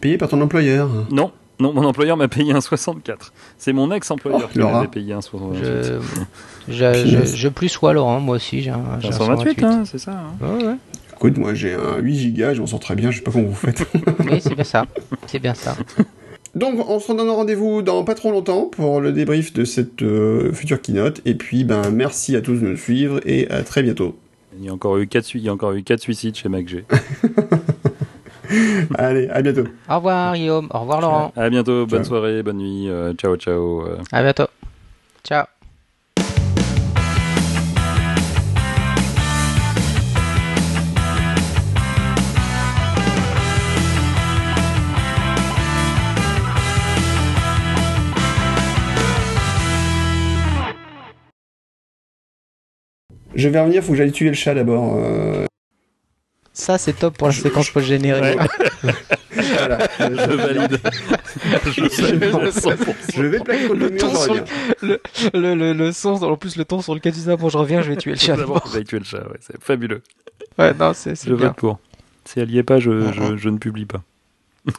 Payé par ton employeur. Non, non, mon employeur m'a payé un 64. C'est mon ex-employeur Oh, qui m'avait payé un 68. Je, je, je, je plus sois Laurent, moi aussi, j'ai un, Un un 128, hein, c'est ça. hein. Ouais. Écoute, moi j'ai un 8 Go, je m'en sors très bien, je sais pas comment vous faites. Oui, c'est bien ça. C'est bien ça. Donc, on se redonne rendez-vous dans pas trop longtemps pour le débrief de cette euh, future keynote. Et puis, ben, merci à tous de nous suivre et à très bientôt. Il y a encore eu 4, il y a encore eu quatre suicides chez MacG. Allez, à bientôt. Au revoir, Guillaume. Au revoir, Laurent. À bientôt, bonne Ciao. soirée, bonne nuit, euh, ciao ciao. euh. À bientôt. Ciao. Je vais revenir, faut que j'aille tuer le chat d'abord. euh, Ça, c'est top pour la séquence post-générique. voilà. Je valide. je valide à 100%. Je vais plaquer le mur, ton je sur le, le, le, le son, en plus le ton sur lequel tu dis, bon, je reviens, je vais tuer le chat. Vous avez tué le chat, ouais, c'est fabuleux. Ouais, non, c'est c'est Je bien. vote pour. Si elle y est pas, je, je, je ne publie pas.